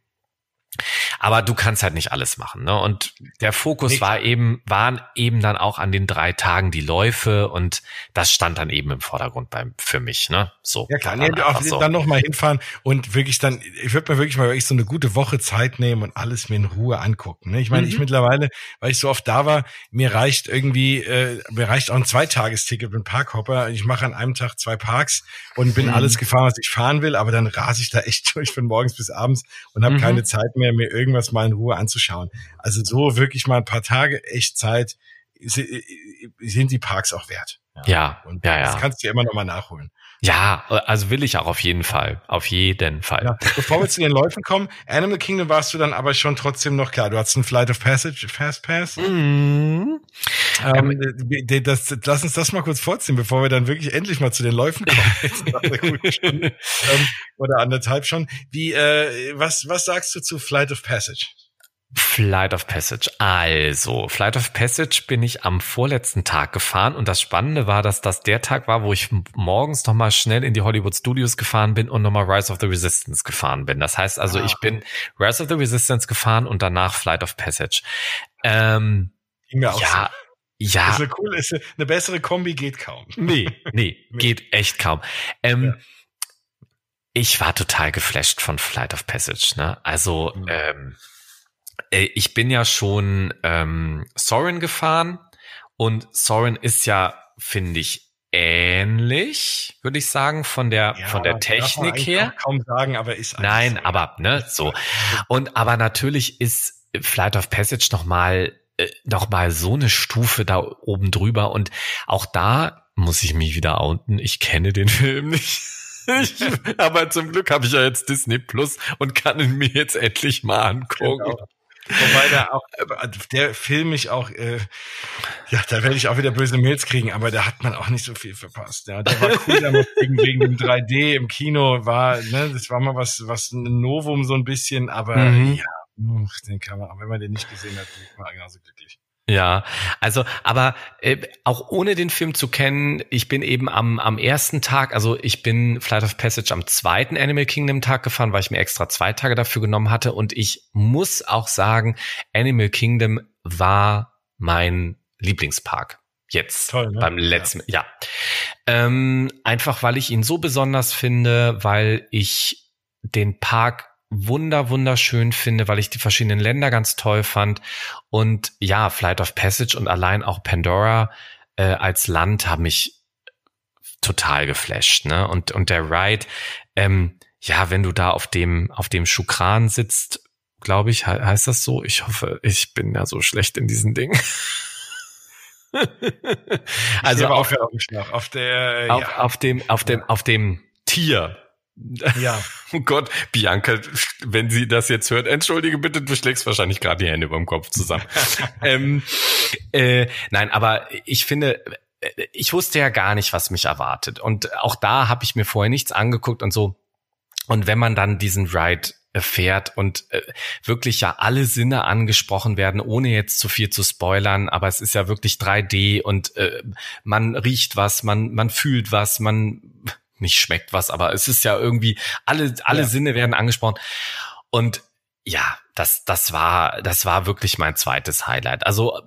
Aber du kannst halt nicht alles machen, ne? Und der Fokus nicht. war eben, waren eben dann auch an den drei Tagen die Läufe und das stand dann eben im Vordergrund beim, für mich, ne? So. Ja klar, nee, auch, so. dann noch mal hinfahren und wirklich dann, ich würde mir wirklich mal wirklich so eine gute Woche Zeit nehmen und alles mir in Ruhe angucken. Ne? Ich meine, mhm. ich mittlerweile, weil ich so oft da war, mir reicht irgendwie, äh, mir reicht auch ein Zweitagesticket mit Parkhopper. Ich mache an einem Tag zwei Parks und bin mhm. alles gefahren, was ich fahren will, aber dann rase ich da echt *laughs* durch von morgens bis abends und habe mhm. keine Zeit mehr, mir irgendwas mal in Ruhe anzuschauen. Also so wirklich mal ein paar Tage echt Zeit sind die Parks auch wert. Ja, ja, und ja, ja. Das kannst du ja immer noch mal nachholen. Ja, also will ich auch auf jeden Fall. Auf jeden Fall. Ja, bevor wir zu den Läufen kommen, Animal Kingdom warst du dann aber schon trotzdem noch klar. Du hattest einen Flight of Passage, Fast Pass. Mhm. Ähm, ähm, das, lass uns das mal kurz vorziehen, bevor wir dann wirklich endlich mal zu den Läufen kommen. *laughs* Ähm, oder anderthalb schon. Wie, äh, was, was sagst du zu Flight of Passage? Flight of Passage. Also, Flight of Passage bin ich am vorletzten Tag gefahren und das Spannende war, dass das der Tag war, wo ich morgens nochmal schnell in die Hollywood Studios gefahren bin und nochmal Rise of the Resistance gefahren bin. Das heißt also, ah. ich bin Rise of the Resistance gefahren und danach Flight of Passage. Ähm, ja, so. Ja. Ist eine coole, ist eine bessere Kombi geht kaum. Nee, *laughs* nee, geht echt kaum. Ähm, ja. Ich war total geflasht von Flight of Passage. Ne? Also mhm. ähm, äh, ich bin ja schon ähm, Sorin gefahren und Sorin ist ja, finde ich, ähnlich, würde ich sagen, von der ja, von der Technik her. Kaum sagen, aber ist nein, so. aber ne so und aber natürlich ist Flight of Passage noch mal äh, noch mal so eine Stufe da oben drüber und auch da muss ich mich wieder outen. Ich kenne den *laughs* Film nicht. Ich, *laughs* aber zum Glück habe ich ja jetzt Disney Plus und kann ihn mir jetzt endlich mal angucken. Genau. Wobei der auch, der Film mich auch, äh, ja, da werde ich auch wieder böse Mails kriegen, aber da hat man auch nicht so viel verpasst. Ja, der war cool wegen, wegen dem 3D im Kino, war, ne, das war mal was, was ein Novum so ein bisschen, aber mhm. ja, den kann man, wenn man den nicht gesehen hat, ich genauso glücklich. Ja, also, aber äh, auch ohne den Film zu kennen, ich bin eben am, am ersten Tag, also ich bin Flight of Passage am zweiten Animal Kingdom Tag gefahren, weil ich mir extra zwei Tage dafür genommen hatte. Und ich muss auch sagen, Animal Kingdom war mein Lieblingspark. Jetzt Toll, ne? beim letzten, ja. ja. Ähm, einfach weil ich ihn so besonders finde, weil ich den Park wunder wunderschön finde, weil ich die verschiedenen Länder ganz toll fand und ja, Flight of Passage und allein auch Pandora äh, als Land haben mich total geflasht, ne? Und und der Ride, ähm, ja, wenn du da auf dem auf dem Schukran sitzt, glaube ich, heißt das so. Ich hoffe, ich bin ja so schlecht in diesen Dingen. *laughs* also auf, auf, auf der auf, ja. auf dem auf dem auf dem Tier ja. *laughs* Oh Gott, Bianca, wenn sie das jetzt hört, entschuldige bitte, du schlägst wahrscheinlich gerade die Hände über dem Kopf zusammen. *laughs* ähm, äh, nein, aber ich finde, äh, ich wusste ja gar nicht, was mich erwartet. Und auch da habe ich mir vorher nichts angeguckt und so. Und wenn man dann diesen Ride fährt und äh, wirklich ja alle Sinne angesprochen werden, ohne jetzt zu viel zu spoilern, aber es ist ja wirklich 3D und äh, man riecht was, man man fühlt was, man nicht schmeckt was, aber es ist ja irgendwie, alle, alle ja. Sinne werden angesprochen. Und ja, das, das war, das war wirklich mein zweites Highlight. Also,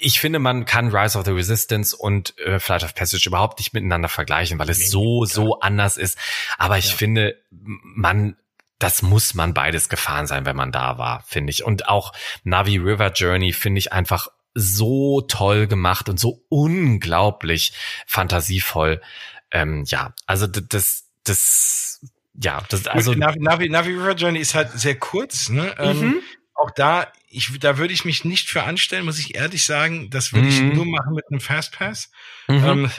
ich finde, man kann Rise of the Resistance und äh, Flight of Passage überhaupt nicht miteinander vergleichen, weil es nee, so, klar. so anders ist. Aber ich ja. finde, man, das muss man beides gefahren sein, wenn man da war, finde ich. Und auch Navi River Journey finde ich einfach so toll gemacht und so unglaublich fantasievoll. Ähm, ja, also das, das, ja, das, also. Navi, Navi, Navi River Journey ist halt sehr kurz, ne? Ähm, mhm. auch da, ich, da würde ich mich nicht für anstellen, muss ich ehrlich sagen. Das würde mhm. ich nur machen mit einem Fastpass. Mhm. Ähm,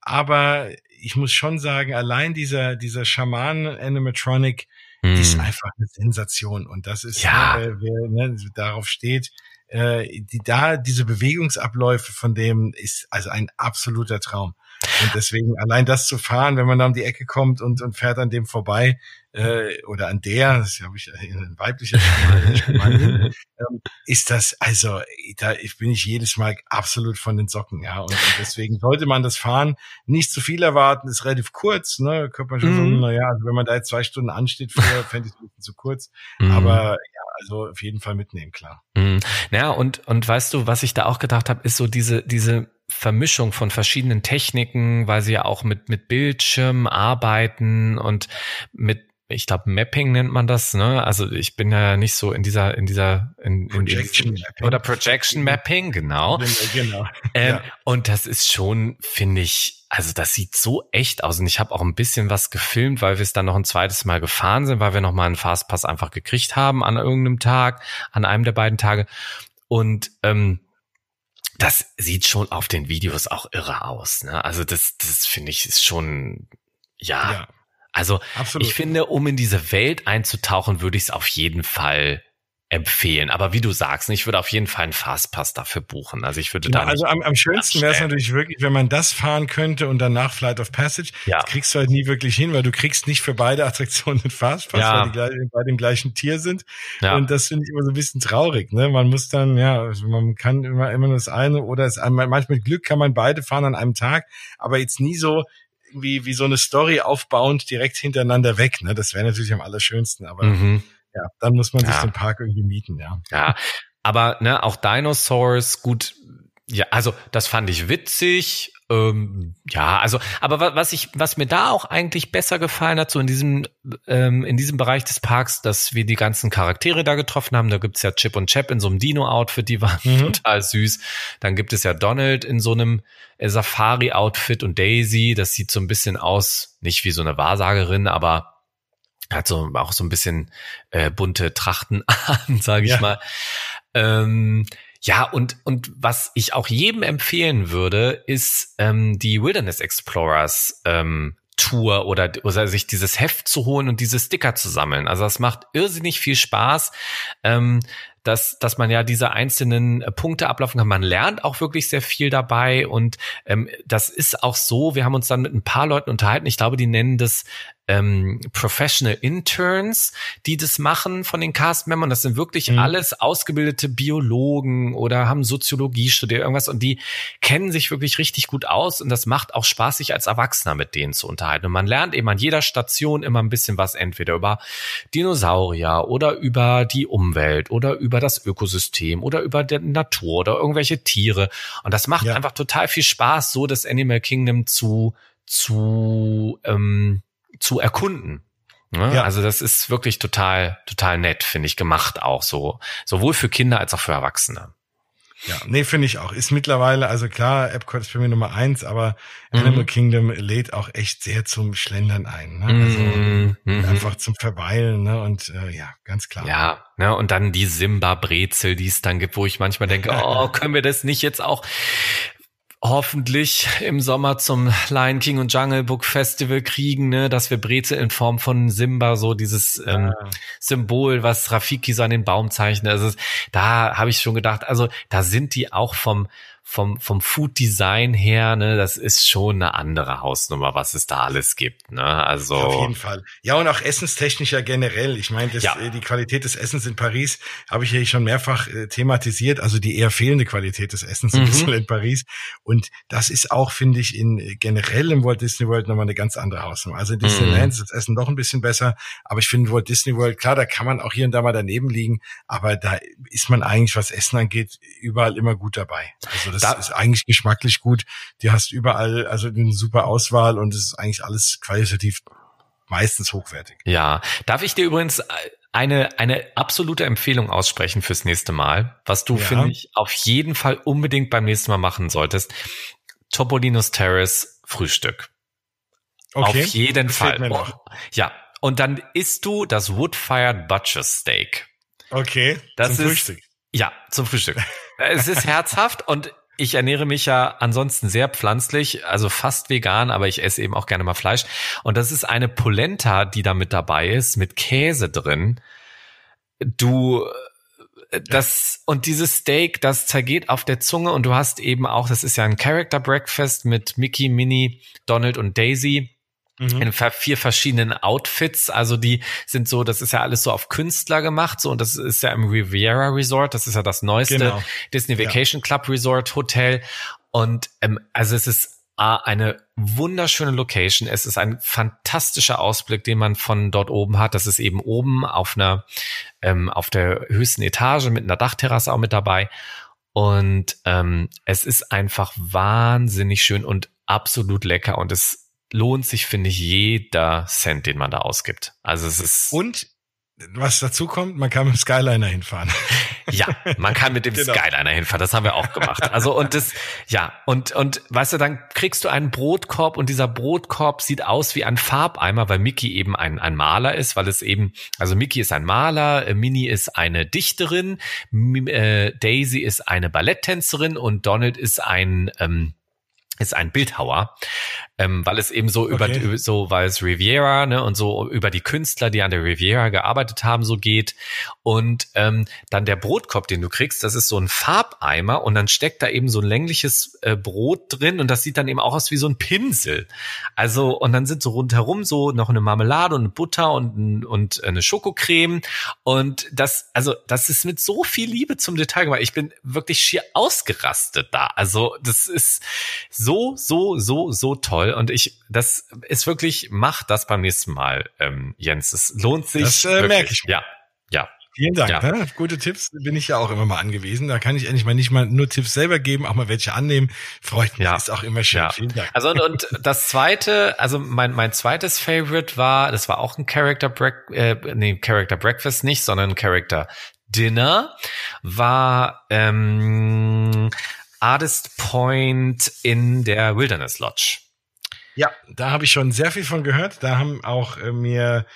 aber ich muss schon sagen, allein dieser, dieser Schaman Animatronic mhm. ist einfach eine Sensation. Und das ist, ja. äh, wer ne, darauf steht, äh, die, da diese Bewegungsabläufe von dem ist also ein absoluter Traum. Und deswegen allein das zu fahren, wenn man da um die Ecke kommt und, und fährt an dem vorbei, äh, oder an der, das habe ich ein weiblicher Schamanin, ähm, ist das, also da bin ich jedes Mal absolut von den Socken, ja. Und, und deswegen sollte man das Fahren nicht zu viel erwarten, ist relativ kurz, ne? Könnte man schon mhm. so, naja, also wenn man da jetzt zwei Stunden ansteht, für, *laughs* fände ich es ein bisschen zu kurz. Mhm. Aber ja, also auf jeden Fall mitnehmen, klar. Mhm. Ja, und, und weißt du, was ich da auch gedacht habe, ist so diese, diese Vermischung von verschiedenen Techniken, weil sie ja auch mit, mit Bildschirm arbeiten und mit ich glaube, Mapping nennt man das, ne? Also ich bin ja nicht so in dieser, in dieser, in, Projection in, Mapping. oder Projection Mapping, genau. Genau. Ähm, ja. Und das ist schon, finde ich, also das sieht so echt aus. Und ich habe auch ein bisschen was gefilmt, weil wir es dann noch ein zweites Mal gefahren sind, weil wir noch mal einen Fastpass einfach gekriegt haben an irgendeinem Tag, an einem der beiden Tage. Und ähm, das sieht schon auf den Videos auch irre aus. Ne? Also das, das finde ich ist schon, ja. ja also Absolut. ich finde, um in diese Welt einzutauchen, würde ich es auf jeden Fall empfehlen. Aber wie du sagst, ich würde auf jeden Fall einen Fastpass dafür buchen. Also ich würde genau, da. Also am, am schönsten wäre es natürlich wirklich, wenn man das fahren könnte und danach Flight of Passage. Ja. Das kriegst du halt nie wirklich hin, weil du kriegst nicht für beide Attraktionen einen Fastpass, ja. weil die gleich, bei dem gleichen Tier sind. Ja. Und das finde ich immer so ein bisschen traurig. Ne? Man muss dann, ja, also man kann immer, immer nur das eine oder es, manchmal mit Glück kann man beide fahren an einem Tag, aber jetzt nie so wie, wie so eine Story aufbauend direkt hintereinander weg. Ne? Das wäre natürlich am allerschönsten, aber mhm ja, dann muss man sich ja. den Park irgendwie mieten, ja. Ja, aber ne, auch Dinosaurs, gut, ja, also das fand ich witzig. Ähm, ja, also, aber was ich, was mir da auch eigentlich besser gefallen hat, so in diesem, ähm, in diesem Bereich des Parks, dass wir die ganzen Charaktere da getroffen haben. Da gibt's ja Chip und Chap in so einem Dino-Outfit, die waren mhm. *laughs* total süß. Dann gibt es ja Donald in so einem äh, Safari-Outfit und Daisy, das sieht so ein bisschen aus, nicht wie so eine Wahrsagerin, aber hat so auch so ein bisschen äh, bunte Trachten *laughs* an, sage ich ja. mal. Ähm, ja, und, und was ich auch jedem empfehlen würde, ist ähm, die Wilderness Explorers ähm, Tour oder, oder sich dieses Heft zu holen und diese Sticker zu sammeln. Also das macht irrsinnig viel Spaß. Ähm, dass, dass man ja diese einzelnen äh, Punkte ablaufen kann. Man lernt auch wirklich sehr viel dabei und ähm, das ist auch so, wir haben uns dann mit ein paar Leuten unterhalten, ich glaube, die nennen das ähm, Professional Interns, die das machen von den Cast-Membern. Das sind wirklich mhm. alles ausgebildete Biologen oder haben Soziologie studiert, irgendwas und die kennen sich wirklich richtig gut aus und das macht auch Spaß, sich als Erwachsener mit denen zu unterhalten. Und man lernt eben an jeder Station immer ein bisschen was, entweder über Dinosaurier oder über die Umwelt oder über das Ökosystem oder über die Natur oder irgendwelche Tiere. Und das macht ja. einfach total viel Spaß, so das Animal Kingdom zu, zu, ähm, zu erkunden. Ne? Ja. Also das ist wirklich total, total nett, finde ich, gemacht auch so. Sowohl für Kinder als auch für Erwachsene. Ja, nee, finde ich auch. Ist mittlerweile, also klar, Epcot ist für mich Nummer eins, aber mhm. Animal Kingdom lädt auch echt sehr zum Schlendern ein. Ne? Also mhm. mhm. einfach zum Verweilen, ne? Und äh, ja, ganz klar. Ja, ne, und dann die Simba-Brezel, die es dann gibt, wo ich manchmal denke, *laughs* oh, können wir das nicht jetzt auch hoffentlich im Sommer zum Lion King und Jungle Book Festival kriegen, ne, dass wir Brezel in Form von Simba, so dieses ähm, ja. Symbol, was Rafiki so an den Baum zeichnet. Also da habe ich schon gedacht, also da sind die auch vom vom, vom Food Design her, ne, das ist schon eine andere Hausnummer, was es da alles gibt, ne, also. Ja, auf jeden Fall. Ja, und auch essenstechnisch ja generell. Ich meine, ja. Äh, die Qualität des Essens in Paris habe ich ja schon mehrfach äh, thematisiert, also die eher fehlende Qualität des Essens mhm. ein bisschen in Paris. Und das ist auch, finde ich, in generell im Walt Disney World nochmal eine ganz andere Hausnummer. Also in Disneyland mhm. ist das Essen doch ein bisschen besser, aber ich finde Walt Disney World, klar, da kann man auch hier und da mal daneben liegen, aber da ist man eigentlich, was Essen angeht, überall immer gut dabei. Also das da, ist eigentlich geschmacklich gut. Die hast überall also eine super Auswahl und es ist eigentlich alles qualitativ meistens hochwertig. Ja, darf ich dir übrigens eine, eine absolute Empfehlung aussprechen fürs nächste Mal, was du, ja. finde ich, auf jeden Fall unbedingt beim nächsten Mal machen solltest. Topolino's Terrace Frühstück. Okay. Auf jeden Fall. Oh, ja. Und dann isst du das Wood-Fired Butcher Steak. Okay. Das zum ist, Frühstück. Ja, zum Frühstück. es ist herzhaft und ich ernähre mich ja ansonsten sehr pflanzlich, also fast vegan, aber ich esse eben auch gerne mal Fleisch. Und das ist eine Polenta, die da mit dabei ist, mit Käse drin. Du, äh, das, und dieses Steak, das zergeht auf der Zunge und du hast eben auch, das ist ja ein Character Breakfast mit Mickey, Minnie, Donald und Daisy mhm. in vier verschiedenen Outfits. Also die sind so, das ist ja alles so auf Künstler gemacht, so und das ist ja im Riviera Resort, das ist ja das neueste genau. Disney Vacation ja. Club Resort Hotel. Und ähm, also es ist eine wunderschöne Location. Es ist ein fantastischer Ausblick, den man von dort oben hat. Das ist eben oben auf einer, ähm, auf der höchsten Etage mit einer Dachterrasse auch mit dabei. Und ähm, es ist einfach wahnsinnig schön und absolut lecker. Und es lohnt sich, finde ich, jeder Cent, den man da ausgibt. Also es ist. Und was dazu kommt, man kann mit dem Skyliner hinfahren. *laughs* Ja, man kann mit dem genau. Skyliner hinfahren. Das haben wir auch gemacht. Also und das, ja und und weißt du, dann kriegst du einen Brotkorb und dieser Brotkorb sieht aus wie ein Farbeimer, weil Mickey eben ein ein Maler ist, weil es eben also Mickey ist ein Maler, äh, Minnie ist eine Dichterin, äh, Daisy ist eine Balletttänzerin und Donald ist ein ähm, ist ein Bildhauer, ähm, weil es eben so über okay. so weil es Riviera ne und so über die Künstler, die an der Riviera gearbeitet haben, so geht und ähm, dann der Brotkorb, den du kriegst, das ist so ein Farbeimer und dann steckt da eben so ein längliches äh, Brot drin und das sieht dann eben auch aus wie so ein Pinsel. Also und dann sind so rundherum so noch eine Marmelade und eine Butter und und eine Schokocreme und das also das ist mit so viel Liebe zum Detail gemacht. Ich bin wirklich schier ausgerastet da. Also das ist so so, so, so, so toll. Und ich, das ist wirklich, mach das beim nächsten Mal, ähm, Jens. Es lohnt sich. Das äh, merke ich. Ja, ja. Vielen Dank. Ja. Ne? Gute Tipps bin ich ja auch immer mal angewiesen. Da kann ich endlich mal nicht mal nur Tipps selber geben, auch mal welche annehmen. Freut mich. Ja. Ist auch immer schön. Ja. Vielen Dank. Also und, und das zweite, also mein mein zweites Favorite war, das war auch ein Character Break, äh, nee Character Breakfast nicht, sondern ein Character Dinner war ähm, Artist Point in der Wilderness Lodge. Ja, da habe ich schon sehr viel von gehört. Da haben auch äh, mir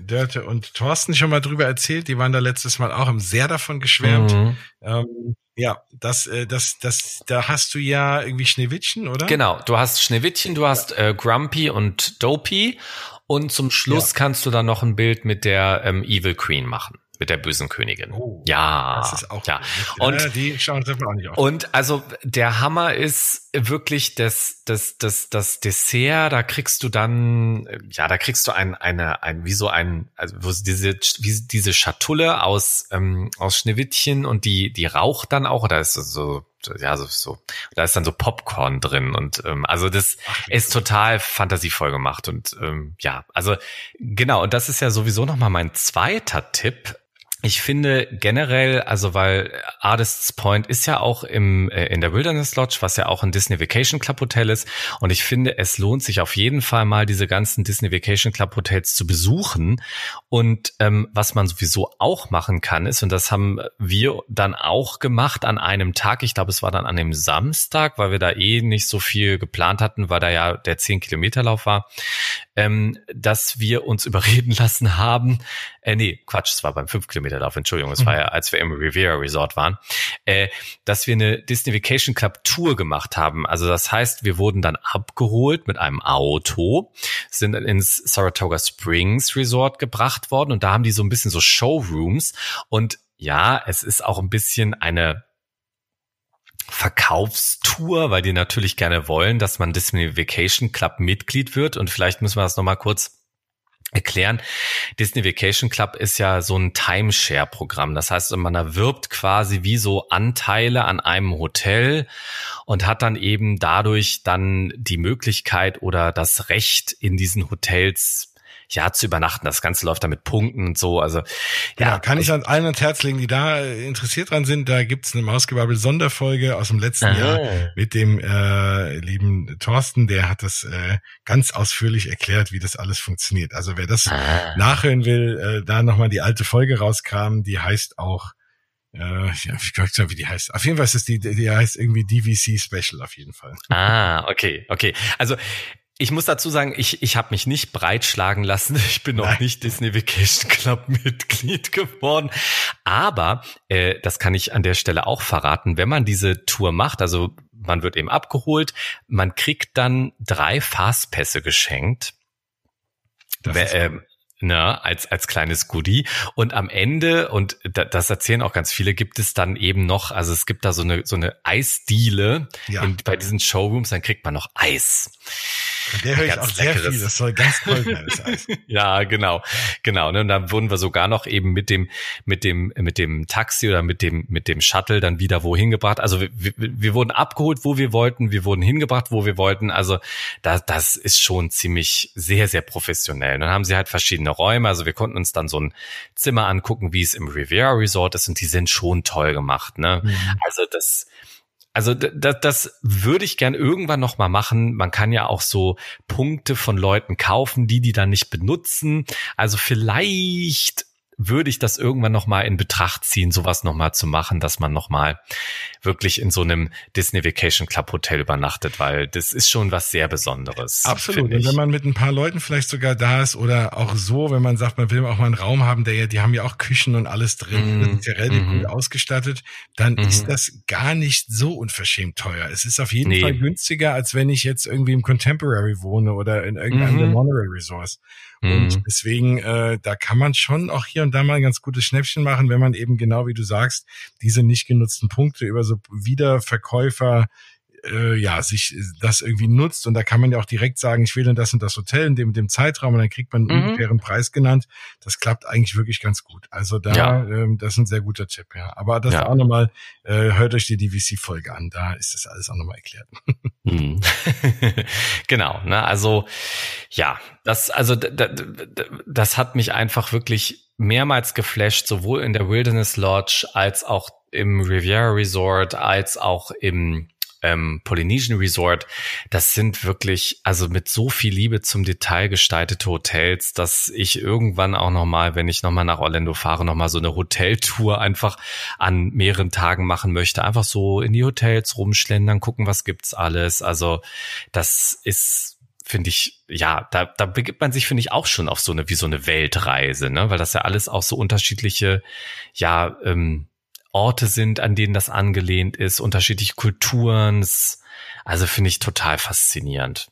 Dörte und Thorsten schon mal drüber erzählt. Die waren da letztes Mal auch, haben sehr davon geschwärmt. Mhm. Ähm, ja, das, äh, das, das, da hast du ja irgendwie Schneewittchen, oder? Genau, du hast Schneewittchen, du hast äh, Grumpy und Dopey und zum Schluss ja. kannst du dann noch ein Bild mit der ähm, Evil Queen machen mit der bösen Königin. Oh, ja, das ist auch ja. Und ja, die schauen wir auch nicht auf. Und also der Hammer ist wirklich das das das das Dessert. Da kriegst du dann ja, da kriegst du ein eine ein wie so ein also diese wie diese Schatulle aus ähm, aus Schneewittchen und die die raucht dann auch. Da ist so ja so so da ist dann so Popcorn drin und ähm, also das Ach, ist total fantasievoll gemacht und ähm, ja also genau und das ist ja sowieso noch mal mein zweiter Tipp ich finde generell, also weil Artists Point ist ja auch im äh, in der Wilderness Lodge, was ja auch ein Disney Vacation Club Hotel ist, und ich finde, es lohnt sich auf jeden Fall mal diese ganzen Disney Vacation Club Hotels zu besuchen. Und ähm, was man sowieso auch machen kann, ist und das haben wir dann auch gemacht an einem Tag. Ich glaube, es war dann an dem Samstag, weil wir da eh nicht so viel geplant hatten, weil da ja der 10 Kilometer Lauf war, ähm, dass wir uns *laughs* überreden lassen haben. Äh, nee, Quatsch, es war beim 5 Kilometer Lauf, Entschuldigung, es war ja, als wir im Riviera Resort waren, äh, dass wir eine Disney Vacation Club Tour gemacht haben. Also das heißt, wir wurden dann abgeholt mit einem Auto, sind ins Saratoga Springs Resort gebracht worden. Und da haben die so ein bisschen so Showrooms. Und ja, es ist auch ein bisschen eine Verkaufstour, weil die natürlich gerne wollen, dass man Disney Vacation Club Mitglied wird und vielleicht müssen wir das nochmal kurz erklären. Disney Vacation Club ist ja so ein Timeshare-Programm. Das heißt, man erwirbt quasi wie so Anteile an einem Hotel und hat dann eben dadurch dann die Möglichkeit oder das Recht in diesen Hotels ja, zu übernachten. Das Ganze läuft da mit Punkten und so. Also, ja. Genau, kann ich an allen ans Herz legen, die da äh, interessiert dran sind. Da gibt's eine Mausgebabbel Sonderfolge aus dem letzten Aha. Jahr mit dem äh, lieben Thorsten. Der hat das äh, ganz ausführlich erklärt, wie das alles funktioniert. Also wer das ah. nachhören will, äh, da nochmal die alte Folge rauskramen. Die heißt auch äh, ja, ich weiß nicht, wie die heißt. Auf jeden Fall ist es die, die heißt irgendwie DVC Special auf jeden Fall. Ah, okay, okay. Also ich muss dazu sagen, ich, ich habe mich nicht breitschlagen lassen. *laughs* Ich bin noch nicht Disney Vacation Club *laughs* Mitglied geworden. Aber äh, das kann ich an der Stelle auch verraten. Wenn man diese Tour macht, also man wird eben abgeholt, man kriegt dann drei Fastpässe geschenkt. Das ist äh, ne, als, als kleines Goodie. Und am Ende, und da, das erzählen auch ganz viele, gibt es dann eben noch, also es gibt da so eine, so eine Eisdiele ja. in, bei diesen Showrooms, dann kriegt man noch Eis. Und der höre ich auch sehr leckeres. viel, das soll ganz toll sein, das Eis. *laughs* ja, genau, genau. Ne, und dann wurden wir sogar noch eben mit dem, mit dem, mit dem Taxi oder mit dem, mit dem Shuttle dann wieder wohin gebracht. Also wir, wir, wir wurden abgeholt, wo wir wollten, wir wurden hingebracht, wo wir wollten. Also das, das ist schon ziemlich sehr, sehr professionell. Dann haben sie halt verschiedene Räume. Also wir konnten uns dann so ein Zimmer angucken, wie es im Riviera Resort ist und die sind schon toll gemacht. Ne? Mhm. Also das, also das, das würde ich gern irgendwann noch mal machen. Man kann ja auch so Punkte von Leuten kaufen, die die dann nicht benutzen. Also vielleicht würde ich das irgendwann nochmal in Betracht ziehen, sowas nochmal zu machen, dass man nochmal wirklich in so einem Disney Vacation Club Hotel übernachtet, weil das ist schon was sehr Besonderes. Absolut. Und wenn man mit ein paar Leuten vielleicht sogar da ist oder auch so, wenn man sagt, man will auch mal einen Raum haben, der ja, die haben ja auch Küchen und alles drin, mm, das ist ja relativ mm gut ausgestattet, dann mm ist das gar nicht so unverschämt teuer. Es ist auf jeden nee. Fall günstiger, als wenn ich jetzt irgendwie im Contemporary wohne oder in irgendeinem mhm. Monorail Resorts. Und mhm. deswegen, äh, da kann man schon auch hier und da mal ein ganz gutes Schnäppchen machen, wenn man eben genau wie du sagst, diese nicht genutzten Punkte über so Wiederverkäufer äh, ja, sich das irgendwie nutzt. Und da kann man ja auch direkt sagen, ich will denn das und das Hotel in dem, dem Zeitraum und dann kriegt man einen mhm. ungefähren Preis genannt. Das klappt eigentlich wirklich ganz gut. Also da, ja. ähm, das ist ein sehr guter Tipp, ja. Aber das ja. auch nochmal, äh, hört euch die DVC-Folge an, da ist das alles auch nochmal erklärt. *laughs* Mhm. *laughs* genau, ne, also ja, das, also das hat mich einfach wirklich mehrmals geflasht, sowohl in der Wilderness Lodge als auch im Riviera Resort, als auch im ähm, Polynesian Resort, das sind wirklich, also mit so viel Liebe zum Detail gestaltete Hotels, dass ich irgendwann auch nochmal, wenn ich nochmal nach Orlando fahre, nochmal so eine Hoteltour einfach an mehreren Tagen machen möchte. Einfach so in die Hotels rumschlendern, gucken, was gibt's alles. Also das ist finde ich, ja, da, da begibt man sich, finde ich, auch schon auf so eine, wie so eine Weltreise, ne? Weil das ja alles auch so unterschiedliche, ja, ähm, Orte sind, an denen das angelehnt ist, unterschiedliche Kulturen. Also finde ich total faszinierend.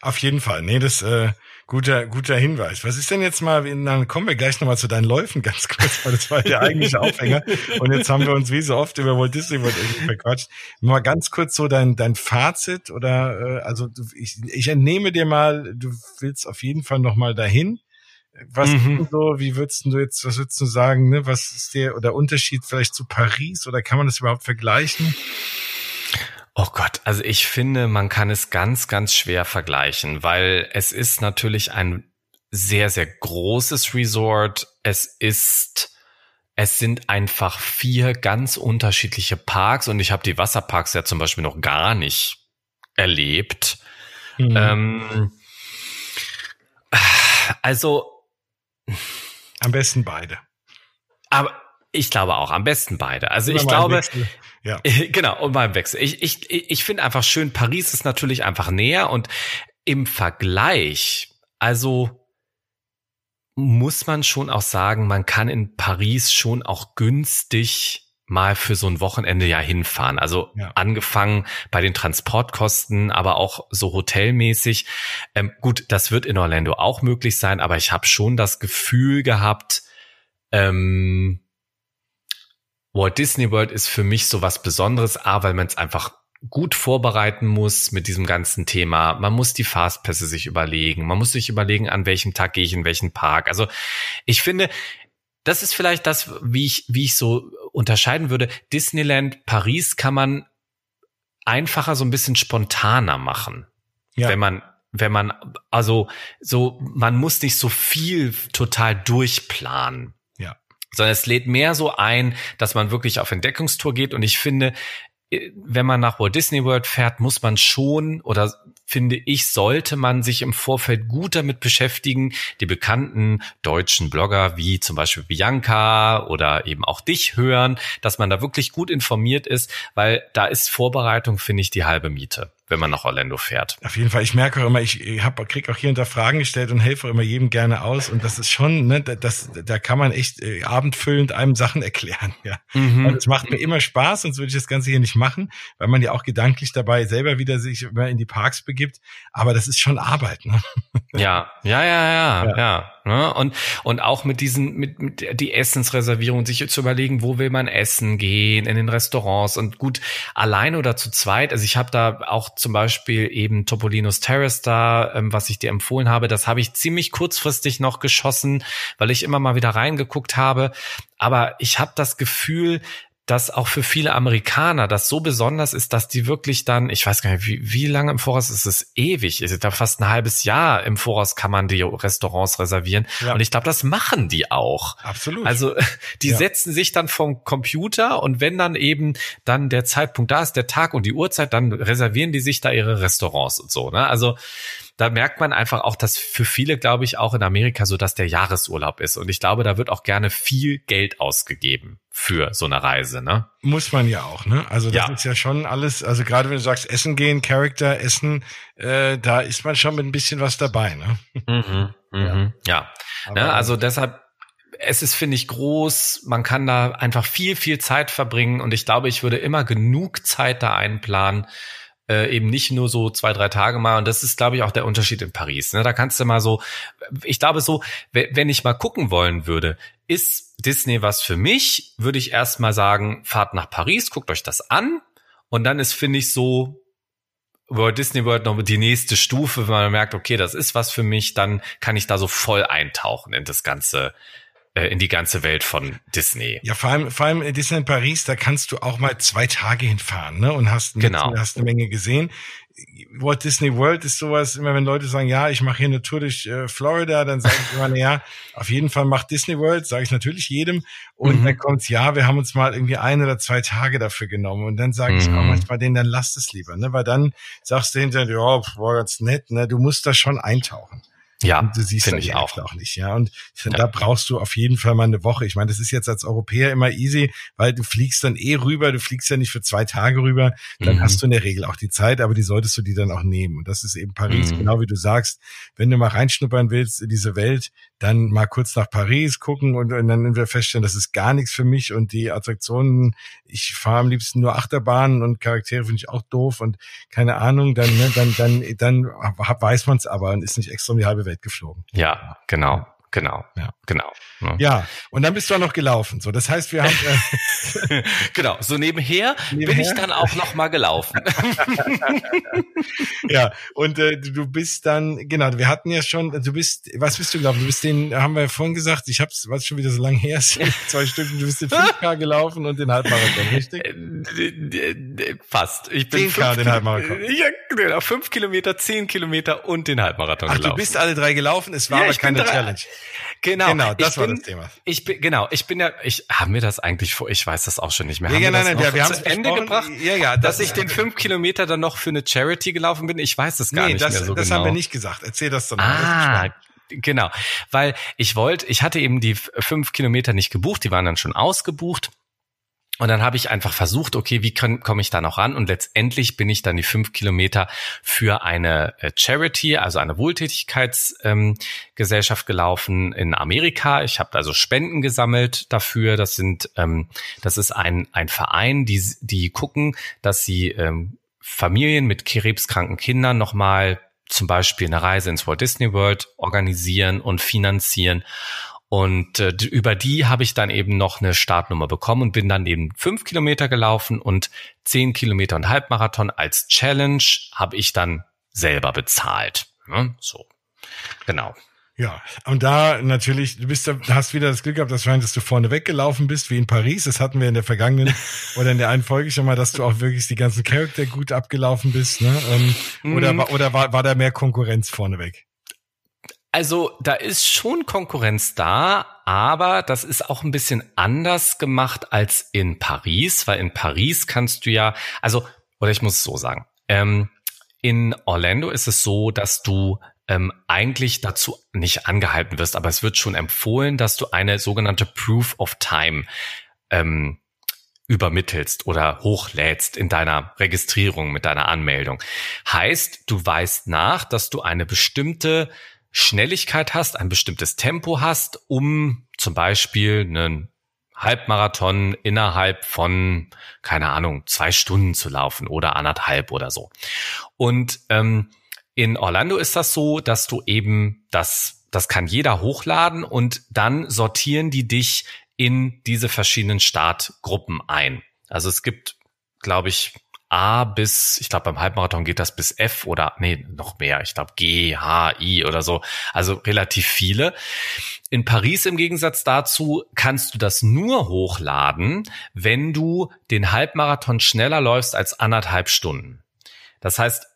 Auf jeden Fall. Nee, das äh, guter guter Hinweis. Was ist denn jetzt mal, dann kommen wir gleich nochmal zu deinen Läufen ganz *laughs* kurz, weil das war der eigentliche Aufhänger. Und jetzt haben wir uns wie so oft über Walt Disney World irgendwie verquatscht. Mal ganz kurz so dein dein Fazit oder äh, also ich, ich entnehme dir mal, du willst auf jeden Fall nochmal dahin. Was mhm. so, wie würdest du jetzt, was würdest du sagen, ne? Was ist der oder Unterschied vielleicht zu Paris oder kann man das überhaupt vergleichen? Oh Gott, also ich finde, man kann es ganz, ganz schwer vergleichen, weil es ist natürlich ein sehr, sehr großes Resort. Es ist, es sind einfach vier ganz unterschiedliche Parks und ich habe die Wasserparks ja zum Beispiel noch gar nicht erlebt. Mhm. Ähm, also am besten beide. Aber ich glaube auch, am besten beide. Also ich glaube, ja. *laughs* genau, und beim Wechsel. Ich, ich, ich finde einfach schön, Paris ist natürlich einfach näher und im Vergleich, also muss man schon auch sagen, man kann in Paris schon auch günstig mal für so ein Wochenende ja hinfahren. Also ja. angefangen bei den Transportkosten, aber auch so hotelmäßig. Ähm, gut, das wird in Orlando auch möglich sein, aber ich habe schon das Gefühl gehabt, ähm, Walt Disney World ist für mich so was Besonderes, A, weil man es einfach gut vorbereiten muss mit diesem ganzen Thema. Man muss die Fastpässe sich überlegen. Man muss sich überlegen, an welchem Tag gehe ich in welchen Park. Also ich finde, das ist vielleicht das, wie ich, wie ich so unterscheiden würde. Disneyland Paris kann man einfacher so ein bisschen spontaner machen. Ja. Wenn man, wenn man, also so, man muss nicht so viel total durchplanen. Ja. Sondern es lädt mehr so ein, dass man wirklich auf Entdeckungstour geht. Und ich finde, wenn man nach Walt Disney World fährt, muss man schon oder finde ich, sollte man sich im Vorfeld gut damit beschäftigen, die bekannten deutschen Blogger wie zum Beispiel Bianca oder eben auch dich hören, dass man da wirklich gut informiert ist, weil da ist Vorbereitung, finde ich, die halbe Miete wenn man nach Orlando fährt. Auf jeden Fall. Ich merke auch immer, ich hab, krieg auch hier und da Fragen gestellt und helfe immer jedem gerne aus. Und das ist schon, ne, das, da kann man echt äh, abendfüllend einem Sachen *laughs* erklären. Ja. Mhm. Und es macht mir immer Spaß, sonst würde ich das Ganze hier nicht machen, weil man ja auch gedanklich dabei selber wieder sich immer in die Parks begibt. Aber das ist schon Arbeit. Ne? *laughs* Ja, ja, ja, ja, ja. ja. Ne? Und, und auch mit diesen, mit, mit die Essensreservierung, sich zu überlegen, wo will man essen gehen, in den Restaurants und gut, alleine oder zu zweit. Also ich habe da auch zum Beispiel eben Topolinos Terrace da, ähm, was ich dir empfohlen habe, das habe ich ziemlich kurzfristig noch geschossen, weil ich immer mal wieder reingeguckt habe. Aber ich habe das Gefühl, dass auch für viele Amerikaner das so besonders ist, dass die wirklich dann, ich weiß gar nicht, wie, wie lange im Voraus ist es ewig, ist da fast ein halbes Jahr im Voraus kann man die Restaurants reservieren. Ja. Und ich glaube, das machen die auch. Absolut. Also *laughs* die ja. setzen sich dann vom Computer und wenn dann eben dann der Zeitpunkt da ist, der Tag und die Uhrzeit, dann reservieren die sich da ihre Restaurants und so. Ne? Also da merkt man einfach auch, dass für viele, glaube ich, auch in Amerika so, dass der Jahresurlaub ist. Und ich glaube, da wird auch gerne viel Geld ausgegeben für so eine Reise, ne? Muss man ja auch, ne? Also das ja. ist ja schon alles, also gerade wenn du sagst, Essen gehen, Charakter, Essen, äh, da ist man schon mit ein bisschen was dabei, ne? Mhm, mhm, ja. ja. Ne, also deshalb, es ist, finde ich, groß. Man kann da einfach viel, viel Zeit verbringen. Und ich glaube, ich würde immer genug Zeit da einplanen, äh, eben nicht nur so zwei, drei Tage mal. Und das ist, glaube ich, auch der Unterschied in Paris. Ne? Da kannst du mal so, ich glaube so, wenn ich mal gucken wollen würde, ist Disney was für mich, würde ich erst mal sagen, fahrt nach Paris, guckt euch das an. Und dann ist, finde ich, so Walt Disney World noch die nächste Stufe, wenn man merkt, okay, das ist was für mich, dann kann ich da so voll eintauchen in das ganze äh, in die ganze Welt von Disney. Ja, vor allem, vor allem Disney Paris, da kannst du auch mal zwei Tage hinfahren, ne? Und hast, genau. hast eine Menge gesehen. Walt Disney World ist sowas, immer wenn Leute sagen, ja, ich mache hier eine Tour durch äh, Florida, dann sage ich immer, na ja, auf jeden Fall macht Disney World, sage ich natürlich jedem. Und mhm. dann kommt's, ja, wir haben uns mal irgendwie ein oder zwei Tage dafür genommen. Und dann sage mhm. ich auch manchmal denen, dann lasst es lieber, ne? Weil dann sagst du hinterher, ja, war ganz nett, ne? Du musst da schon eintauchen. Ja, und du siehst ich auch. auch nicht, ja. Und finde, ja. da brauchst du auf jeden Fall mal eine Woche. Ich meine, das ist jetzt als Europäer immer easy, weil du fliegst dann eh rüber, du fliegst ja nicht für zwei Tage rüber, dann mhm. hast du in der Regel auch die Zeit, aber die solltest du die dann auch nehmen. Und das ist eben Paris, mhm. genau wie du sagst. Wenn du mal reinschnuppern willst in diese Welt, dann mal kurz nach Paris gucken und, und dann wir feststellen, das ist gar nichts für mich und die Attraktionen, ich fahre am liebsten nur Achterbahnen und Charaktere finde ich auch doof und keine Ahnung, dann, ne, dann, dann, dann weiß man es aber und ist nicht extra um die halbe Welt geflogen. Ja, genau. Genau, ja. genau. Ne? Ja, und dann bist du auch noch gelaufen. So, das heißt, wir haben äh *laughs* genau. So nebenher, nebenher, bin ich dann auch noch mal gelaufen. *laughs* ja, und äh, du bist dann genau. Wir hatten ja schon. Du bist, was bist du gelaufen? Du bist den, haben wir ja vorhin gesagt. Ich hab's, was schon wieder so lange her, *laughs* zwei Stunden. Du bist den 5K gelaufen und den Halbmarathon, richtig? Fast. Ich bin 10K den Halbmarathon. Ja, genau. Fünf Kilometer, zehn Kilometer und den Halbmarathon Ach, gelaufen. du bist alle drei gelaufen. Es war ja, aber keine Challenge. Genau, genau das ich war bin, das Thema. Ich bin, genau, ich bin ja, ich haben wir das eigentlich vor, ich weiß das auch schon nicht mehr. Ja, haben ja, wir nein, nein, ja, wir haben zu Ende gebracht, ja, ja, das, dass ich den *laughs* fünf Kilometer dann noch für eine Charity gelaufen bin. Ich weiß es gar nee, nicht das, mehr so das genau. haben wir nicht gesagt. Erzähl das doch mal. Ah, genau, weil ich wollte, ich hatte eben die fünf Kilometer nicht gebucht, die waren dann schon ausgebucht. Und dann habe ich einfach versucht, okay, wie komme ich da noch ran? Und letztendlich bin ich dann die fünf Kilometer für eine äh, Charity, also eine Wohltätigkeitsgesellschaft ähm, gelaufen in Amerika. Ich habe also Spenden gesammelt dafür. Das sind, ähm, das ist ein ein Verein, die die gucken, dass sie ähm, Familien mit krebskranken Kindern nochmal zum Beispiel eine Reise ins Walt Disney World organisieren und finanzieren. Und äh, über die habe ich dann eben noch eine Startnummer bekommen und bin dann eben fünf Kilometer gelaufen und zehn Kilometer und Halbmarathon als Challenge habe ich dann selber bezahlt. Ne? So, genau. Ja, und da natürlich, du bist, hast wieder das Glück gehabt, dass, dass du vorne weggelaufen bist, wie in Paris. Das hatten wir in der vergangenen *laughs* oder in der einen Folge schon mal, dass du auch wirklich die ganzen Charakter gut abgelaufen bist. Ne? Ähm, oder mhm. oder war, war da mehr Konkurrenz vorneweg? Also da ist schon Konkurrenz da, aber das ist auch ein bisschen anders gemacht als in Paris, weil in Paris kannst du ja, also, oder ich muss es so sagen, ähm, in Orlando ist es so, dass du ähm, eigentlich dazu nicht angehalten wirst, aber es wird schon empfohlen, dass du eine sogenannte Proof of Time ähm, übermittelst oder hochlädst in deiner Registrierung mit deiner Anmeldung. Heißt, du weißt nach, dass du eine bestimmte Schnelligkeit hast, ein bestimmtes Tempo hast, um zum Beispiel einen Halbmarathon innerhalb von, keine Ahnung, zwei Stunden zu laufen oder anderthalb oder so. Und ähm, in Orlando ist das so, dass du eben das, das kann jeder hochladen und dann sortieren die dich in diese verschiedenen Startgruppen ein. Also es gibt, glaube ich, A bis, ich glaube beim Halbmarathon geht das bis F oder nee, noch mehr, ich glaube G, H, I oder so, also relativ viele. In Paris im Gegensatz dazu kannst du das nur hochladen, wenn du den Halbmarathon schneller läufst als anderthalb Stunden. Das heißt,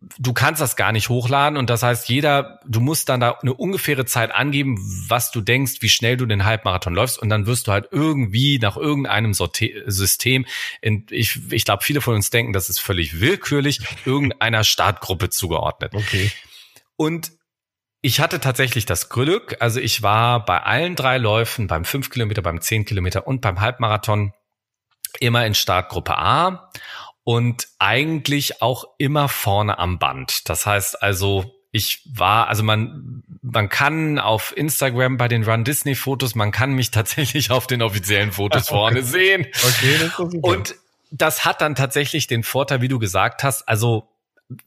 du kannst das gar nicht hochladen und das heißt, jeder, du musst dann da eine ungefähre Zeit angeben, was du denkst, wie schnell du den Halbmarathon läufst und dann wirst du halt irgendwie nach irgendeinem System, in, ich, ich glaube, viele von uns denken, das ist völlig willkürlich, irgendeiner Startgruppe zugeordnet. Okay. Und ich hatte tatsächlich das Glück, also ich war bei allen drei Läufen, beim 5 Kilometer, beim 10 Kilometer und beim Halbmarathon immer in Startgruppe A und eigentlich auch immer vorne am Band. Das heißt also, ich war, also man, man kann auf Instagram bei den Run Disney Fotos, man kann mich *laughs* tatsächlich auf den offiziellen Fotos vorne okay. sehen. Okay, das ist Und das hat dann tatsächlich den Vorteil, wie du gesagt hast, also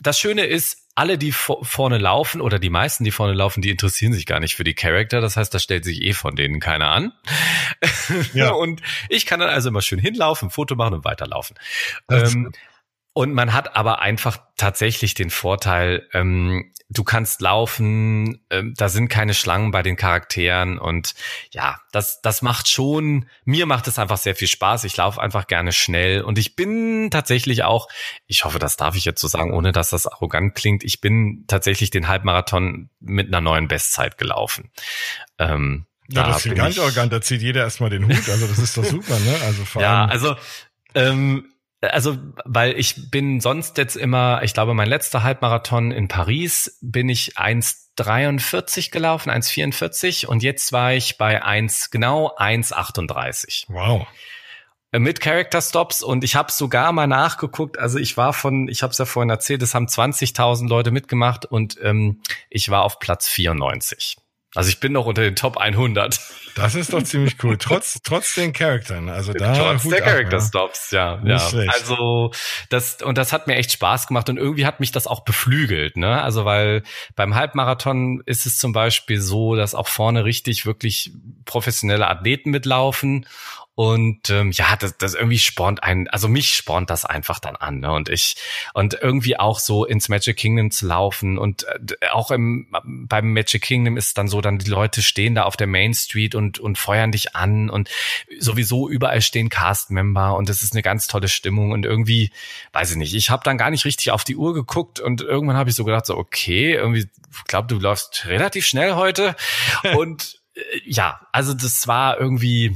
das Schöne ist, alle, die vorne laufen oder die meisten, die vorne laufen, die interessieren sich gar nicht für die Charakter. Das heißt, da stellt sich eh von denen keiner an. Ja. *laughs* und ich kann dann also immer schön hinlaufen, Foto machen und weiterlaufen. Ähm, und man hat aber einfach tatsächlich den Vorteil, ähm, du kannst laufen, ähm, da sind keine Schlangen bei den Charakteren und ja, das, das macht schon, mir macht es einfach sehr viel Spaß. Ich laufe einfach gerne schnell und ich bin tatsächlich auch, ich hoffe, das darf ich jetzt so sagen, ohne dass das arrogant klingt, ich bin tatsächlich den Halbmarathon mit einer neuen Bestzeit gelaufen. Ähm, ja, da das ist gar nicht arrogant, da zieht jeder erstmal den Hut, also das ist doch super, ne? Also vor allem. Ja, also ähm, also, weil ich bin sonst jetzt immer, ich glaube, mein letzter Halbmarathon in Paris bin ich 1,43 gelaufen, 1,44 und jetzt war ich bei 1, genau 1,38. Wow. Mit Character Stops und ich habe sogar mal nachgeguckt, also ich war von, ich habe es ja vorhin erzählt, es haben 20.000 Leute mitgemacht und ähm, ich war auf Platz 94. Also ich bin noch unter den Top 100. Das ist doch *laughs* ziemlich cool. Trotz, trotz den Charaktern. Also da. Trotz Hut der Character Stops, ja. Ja. Also das, und das hat mir echt Spaß gemacht und irgendwie hat mich das auch beflügelt, ne? Also weil beim Halbmarathon ist es zum Beispiel so, dass auch vorne richtig wirklich professionelle Athleten mitlaufen und ähm, ja, das, das irgendwie spornt einen, also mich spornt das einfach dann an. Ne? Und ich, und irgendwie auch so ins Magic Kingdom zu laufen. Und äh, auch im, beim Magic Kingdom ist dann so, dann die Leute stehen da auf der Main Street und, und feuern dich an. Und sowieso überall stehen Cast-Member und das ist eine ganz tolle Stimmung. Und irgendwie, weiß ich nicht, ich habe dann gar nicht richtig auf die Uhr geguckt und irgendwann habe ich so gedacht, so, okay, irgendwie, ich glaube, du läufst relativ schnell heute. *laughs* und äh, ja, also das war irgendwie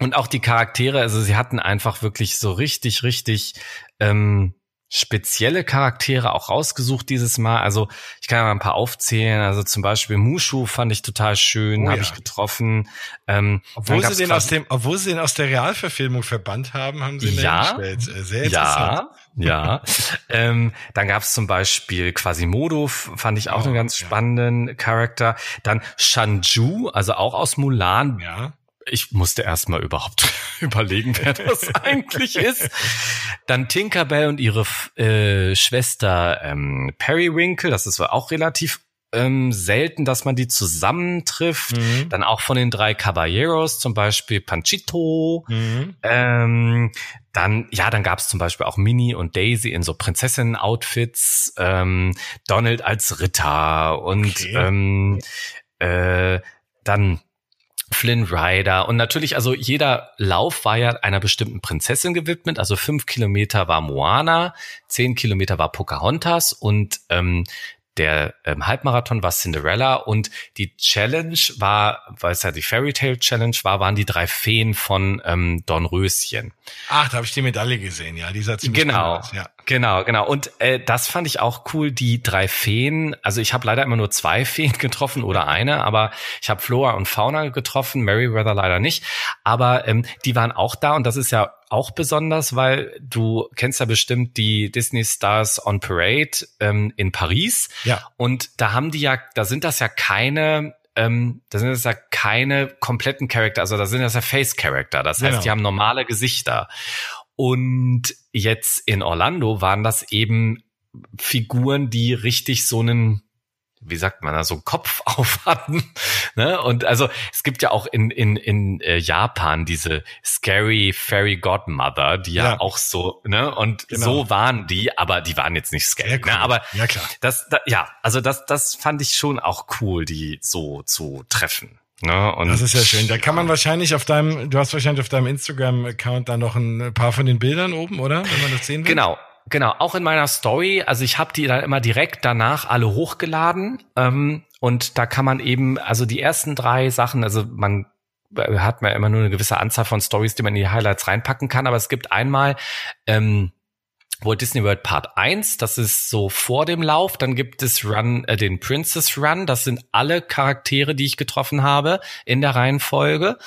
und auch die Charaktere, also sie hatten einfach wirklich so richtig, richtig ähm, spezielle Charaktere auch rausgesucht dieses Mal. Also ich kann ja mal ein paar aufzählen. Also zum Beispiel Mushu fand ich total schön, oh, habe ja. ich getroffen. Ähm, obwohl sie den aus dem, obwohl sie den aus der Realverfilmung verbannt haben, haben sie ihn ja, gestellt. Sehr interessant. Ja, ja. ähm, dann gab es zum Beispiel Quasimodo, fand ich auch oh, einen ganz spannenden ja. Charakter. Dann Shanju, also auch aus Mulan. Ja ich musste erstmal überhaupt *laughs* überlegen, wer das *laughs* eigentlich ist. Dann Tinkerbell und ihre äh, Schwester ähm, Periwinkle, das ist auch relativ ähm, selten, dass man die zusammentrifft. Mhm. Dann auch von den drei Caballeros, zum Beispiel Panchito. Mhm. Ähm, dann, ja, dann gab es zum Beispiel auch Minnie und Daisy in so Prinzessinnen-Outfits, ähm, Donald als Ritter und okay. ähm, äh, dann Flynn Rider und natürlich, also jeder Lauf war ja einer bestimmten Prinzessin gewidmet. Also fünf Kilometer war Moana, zehn Kilometer war Pocahontas und ähm, der ähm, Halbmarathon war Cinderella und die Challenge war, weil es ja die Fairy Tale Challenge war, waren die drei Feen von ähm, Dornröschen. Ach, da habe ich die Medaille gesehen, ja, die sah ziemlich genau, aus, ja. Genau, genau. Und äh, das fand ich auch cool, die drei Feen. Also ich habe leider immer nur zwei *laughs* Feen getroffen oder eine, aber ich habe Flora und Fauna getroffen, Meriwether leider nicht. Aber ähm, die waren auch da und das ist ja auch besonders, weil du kennst ja bestimmt die Disney Stars on Parade ähm, in Paris. Ja. Und da haben die ja, da sind das ja keine ähm, da sind das ja keine kompletten Charakter, also da sind das ja Face-Charakter. Das heißt, genau. die haben normale Gesichter. Und jetzt in Orlando waren das eben Figuren, die richtig so einen wie sagt man da, so einen Kopf *laughs* auf hatten. Ne? Und also es gibt ja auch in, in, in äh, Japan diese Scary Fairy Godmother, die ja, ja auch so, ne? Und genau. so waren die, aber die waren jetzt nicht scary. Cool. Ne? Aber ja, klar. Das, da, ja, also das, das fand ich schon auch cool, die so zu treffen. Ne? Und das ist ja schön. Da kann man wahrscheinlich auf deinem, du hast wahrscheinlich auf deinem Instagram-Account da noch ein paar von den Bildern oben, oder? Wenn man das sehen will. Genau. Genau, auch in meiner Story, also ich habe die dann immer direkt danach alle hochgeladen ähm, und da kann man eben, also die ersten drei Sachen, also man hat man immer nur eine gewisse Anzahl von Stories, die man in die Highlights reinpacken kann, aber es gibt einmal ähm, Walt Disney World Part 1, das ist so vor dem Lauf. Dann gibt es Run, äh, den Princess Run. Das sind alle Charaktere, die ich getroffen habe in der Reihenfolge.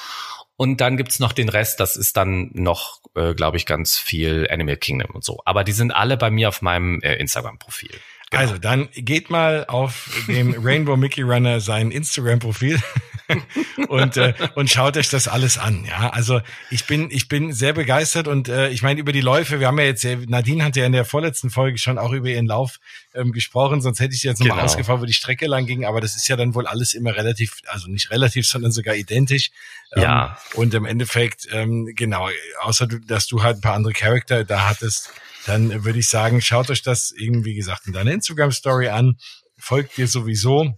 Und dann gibt's noch den Rest, das ist dann noch, äh, glaube ich, ganz viel Animal Kingdom und so. Aber die sind alle bei mir auf meinem äh, Instagram-Profil. Genau. Also dann geht mal auf dem *laughs* Rainbow Mickey Runner sein Instagram-Profil *laughs* und äh, und schaut euch das alles an. Ja, also ich bin ich bin sehr begeistert und äh, ich meine über die Läufe. Wir haben ja jetzt Nadine hat ja in der vorletzten Folge schon auch über ihren Lauf ähm, gesprochen. Sonst hätte ich jetzt nochmal genau. ausgefahren, wo die Strecke lang ging. Aber das ist ja dann wohl alles immer relativ, also nicht relativ, sondern sogar identisch. Ähm, ja. Und im Endeffekt ähm, genau, außer du, dass du halt ein paar andere Charakter da hattest dann würde ich sagen, schaut euch das irgendwie gesagt in deiner Instagram Story an, folgt dir sowieso.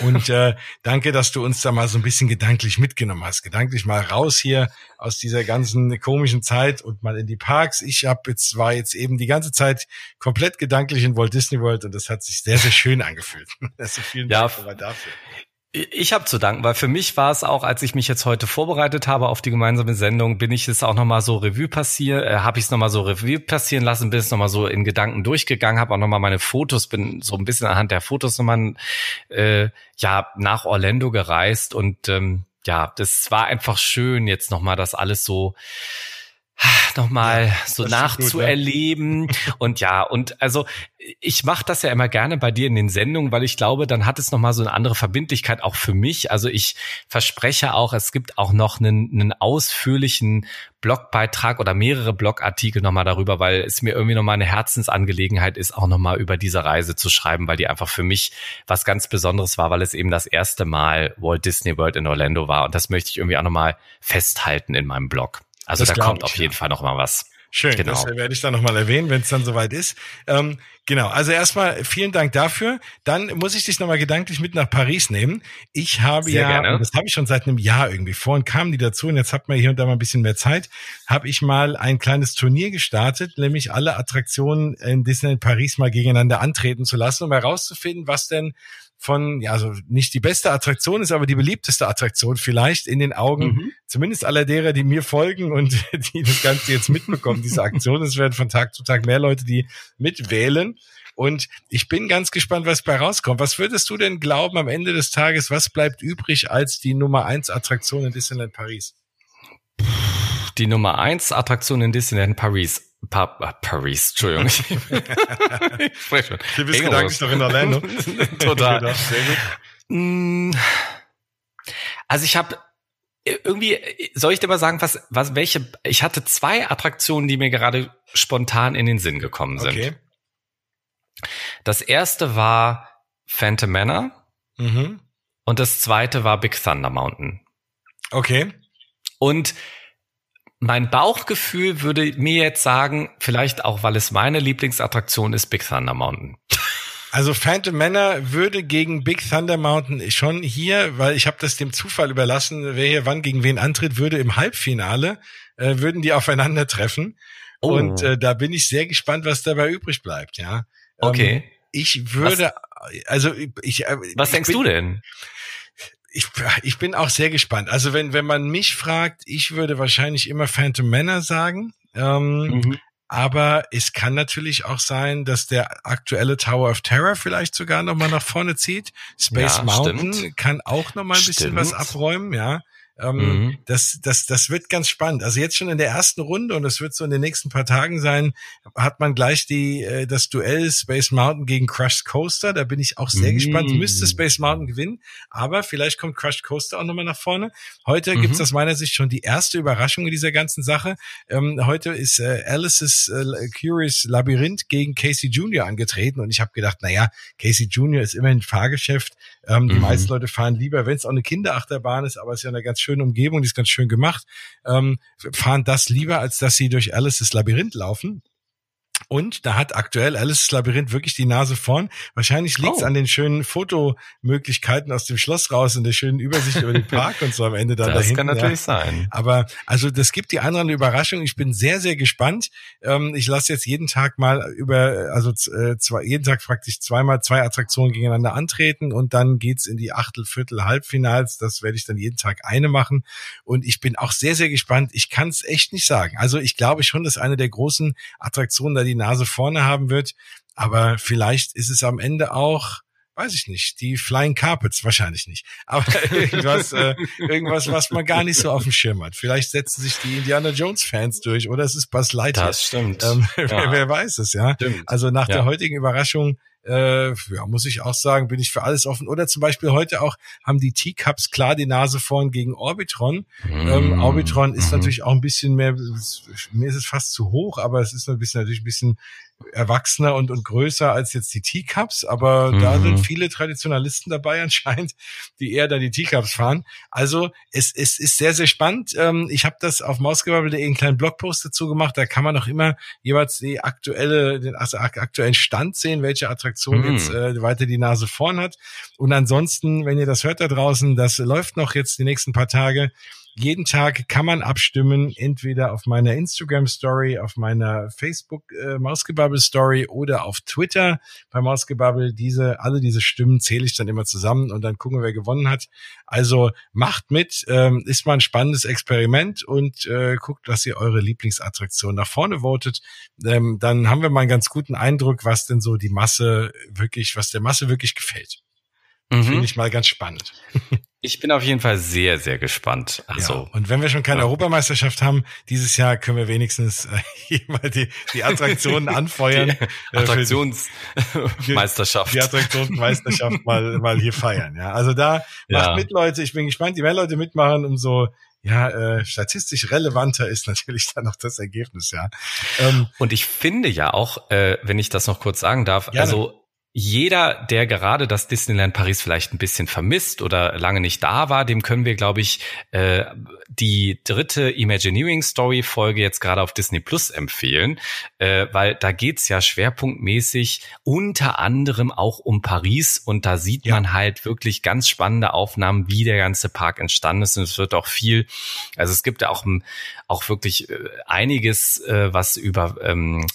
Und äh, danke, dass du uns da mal so ein bisschen gedanklich mitgenommen hast. Gedanklich mal raus hier aus dieser ganzen komischen Zeit und mal in die Parks. Ich habe jetzt war jetzt eben die ganze Zeit komplett gedanklich in Walt Disney World und das hat sich sehr sehr schön angefühlt. *laughs* Also vielen Dank ja, dafür. Ich habe zu danken, weil für mich war es auch, als ich mich jetzt heute vorbereitet habe auf die gemeinsame Sendung, bin ich es auch nochmal so Revue passieren, äh, habe ich es nochmal so Revue passieren lassen, bin es nochmal so in Gedanken durchgegangen, habe auch nochmal meine Fotos, bin so ein bisschen anhand der Fotos nochmal äh, ja nach Orlando gereist und ähm, ja, das war einfach schön, jetzt nochmal das alles so nochmal ja, so nachzuerleben. Gut, ja. Und ja, und also ich mache das ja immer gerne bei dir in den Sendungen, weil ich glaube, dann hat es nochmal so eine andere Verbindlichkeit auch für mich. Also ich verspreche auch, es gibt auch noch einen, einen ausführlichen Blogbeitrag oder mehrere Blogartikel nochmal darüber, weil es mir irgendwie nochmal eine Herzensangelegenheit ist, auch nochmal über diese Reise zu schreiben, weil die einfach für mich was ganz Besonderes war, weil es eben das erste Mal Walt Disney World in Orlando war. Und das möchte ich irgendwie auch nochmal festhalten in meinem Blog. Also das da kommt ich, auf jeden ja. Fall noch mal was. Schön, genau. das werde ich dann nochmal erwähnen, wenn es dann soweit ist. Ähm, genau, also erstmal vielen Dank dafür. Dann muss ich dich nochmal gedanklich mit nach Paris nehmen. Ich habe Sehr ja, gerne. das habe ich schon seit einem Jahr irgendwie vor und kamen die dazu und jetzt hat man hier und da mal ein bisschen mehr Zeit, habe ich mal ein kleines Turnier gestartet, nämlich alle Attraktionen in Disneyland Paris mal gegeneinander antreten zu lassen, um herauszufinden, was denn von, ja, also nicht die beste Attraktion ist, aber die beliebteste Attraktion vielleicht in den Augen, mhm. zumindest aller derer, die mir folgen und *laughs* die das Ganze jetzt mitbekommen, diese Aktion. Es werden von Tag zu Tag mehr Leute, die mitwählen. Und ich bin ganz gespannt, was bei rauskommt. Was würdest du denn glauben am Ende des Tages, was bleibt übrig als die Nummer eins Attraktion in Disneyland Paris? Die Nummer eins Attraktion in Disneyland Paris. Pa äh, Paris, Entschuldigung. *laughs* ich spreche schon. Du bist gedanklich noch in Orlando. *laughs* Total. Mm. Also ich habe irgendwie, soll ich dir mal sagen, was, was, welche, ich hatte zwei Attraktionen, die mir gerade spontan in den Sinn gekommen sind. Okay. Das erste war Phantom Manor mhm. und das zweite war Big Thunder Mountain. Okay. Und mein Bauchgefühl würde mir jetzt sagen, vielleicht auch, weil es meine Lieblingsattraktion ist, Big Thunder Mountain. *laughs* Also Phantom Manor würde gegen Big Thunder Mountain schon hier, weil ich habe das dem Zufall überlassen, wer hier wann gegen wen antritt, würde im Halbfinale, äh, würden die aufeinandertreffen. Oh. Und äh, da bin ich sehr gespannt, was dabei übrig bleibt, ja. Ähm, okay. ich würde, was, also ich. Äh, was ich denkst bin, du denn? Ich, ich bin auch sehr gespannt. Also wenn, wenn man mich fragt, ich würde wahrscheinlich immer Phantom Manor sagen. Ähm, mhm. Aber es kann natürlich auch sein, dass der aktuelle Tower of Terror vielleicht sogar noch mal nach vorne zieht. Space ja, Mountain stimmt. kann auch noch mal ein bisschen stimmt. was abräumen, ja. Ähm, mhm. das, das, das wird ganz spannend. Also jetzt schon in der ersten Runde und es wird so in den nächsten paar Tagen sein, hat man gleich die, äh, das Duell Space Mountain gegen Crushed Coaster. Da bin ich auch sehr mhm. gespannt. Müsste Space Mountain gewinnen, aber vielleicht kommt Crushed Coaster auch nochmal nach vorne. Heute mhm. gibt es aus meiner Sicht schon die erste Überraschung in dieser ganzen Sache. Ähm, heute ist äh, Alice's äh, Curious Labyrinth gegen Casey Jr. angetreten und ich habe gedacht, naja, Casey Jr. ist immerhin Fahrgeschäft. Ähm, die mhm. meisten Leute fahren lieber, wenn es auch eine Kinderachterbahn ist, aber es ist ja eine ganz schöne Umgebung, die ist ganz schön gemacht, ähm, fahren das lieber, als dass sie durch Alice's Labyrinth laufen. Und da hat aktuell Alice's Labyrinth wirklich die Nase vorn. Wahrscheinlich liegt es oh. an den schönen Fotomöglichkeiten aus dem Schloss raus und der schönen Übersicht über den Park und so am Ende dann Das dahinten, kann natürlich ja. sein. Aber also das gibt die anderen Überraschung. Ich bin sehr, sehr gespannt. Ähm, ich lasse jetzt jeden Tag mal über, also äh, zwei, jeden Tag praktisch zweimal zwei Attraktionen gegeneinander antreten und dann geht's in die Achtel, Viertel, Halbfinals. Das werde ich dann jeden Tag eine machen. Und ich bin auch sehr, sehr gespannt. Ich kann es echt nicht sagen. Also ich glaube schon, dass eine der großen Attraktionen da die Nase vorne haben wird. Aber vielleicht ist es am Ende auch weiß ich nicht, die Flying Carpets wahrscheinlich nicht, aber *laughs* irgendwas, äh, irgendwas, was man gar nicht so auf dem Schirm hat. Vielleicht setzen sich die Indiana Jones Fans durch oder es ist Buzz Lightyear. Das stimmt. Ähm, *laughs* ja. wer, wer, weiß es, ja. Stimmt. Also nach ja. der heutigen Überraschung äh, ja, muss ich auch sagen, bin ich für alles offen. Oder zum Beispiel heute auch haben die Teacups klar die Nase vorn gegen Orbitron. Mm. Ähm, Orbitron ist mm. natürlich auch ein bisschen mehr, mir ist es fast zu hoch, aber es ist ein bisschen natürlich ein bisschen erwachsener und, und größer als jetzt die Teacups, aber mhm. da sind viele Traditionalisten dabei *laughs* anscheinend, die eher da die Teacups fahren. Also es, es ist sehr, sehr spannend. Ähm, ich habe das auf mausgebabbel.de einen kleinen Blogpost dazu gemacht, da kann man noch immer jeweils die aktuelle, den also aktuellen Stand sehen, welche Attraktion mhm. jetzt äh, weiter die Nase vorn hat. Und ansonsten, wenn ihr das hört da draußen, das läuft noch jetzt die nächsten paar Tage. Jeden Tag kann man abstimmen, entweder auf meiner Instagram Story, auf meiner Facebook äh, Mausgebabbel Story oder auf Twitter bei Mausgebabbel. Diese, alle diese Stimmen zähle ich dann immer zusammen und dann gucken, wer gewonnen hat. Also macht mit, ähm, ist mal ein spannendes Experiment und äh, guckt, dass ihr eure Lieblingsattraktion nach vorne votet. Ähm, dann haben wir mal einen ganz guten Eindruck, was denn so die Masse wirklich, was der Masse wirklich gefällt. Mhm. Finde ich mal ganz spannend. *laughs* Ich bin auf jeden Fall sehr, sehr gespannt. Also, ja, und wenn wir schon keine ja. Europameisterschaft haben, dieses Jahr können wir wenigstens äh, *laughs* hier mal die, die Attraktionen *laughs* anfeuern. Die Attraktionsmeisterschaft. Die, *laughs* die Attraktionsmeisterschaft mal, mal hier feiern. Ja, also da macht ja. mit, Leute. Ich bin gespannt, je mehr Leute mitmachen, umso ja, äh, statistisch relevanter ist natürlich dann noch das Ergebnis, ja. Ähm, und ich finde ja auch, äh, wenn ich das noch kurz sagen darf, gerne. also jeder, der gerade das Disneyland Paris vielleicht ein bisschen vermisst oder lange nicht da war, dem können wir, glaube ich, äh, die dritte Imagineering Story Folge jetzt gerade auf Disney Plus empfehlen, äh, weil da geht's ja schwerpunktmäßig unter anderem auch um Paris und da sieht ja. man halt wirklich ganz spannende Aufnahmen, wie der ganze Park entstanden ist und es wird auch viel, also es gibt ja auch, auch wirklich äh, einiges, äh, was über ähm,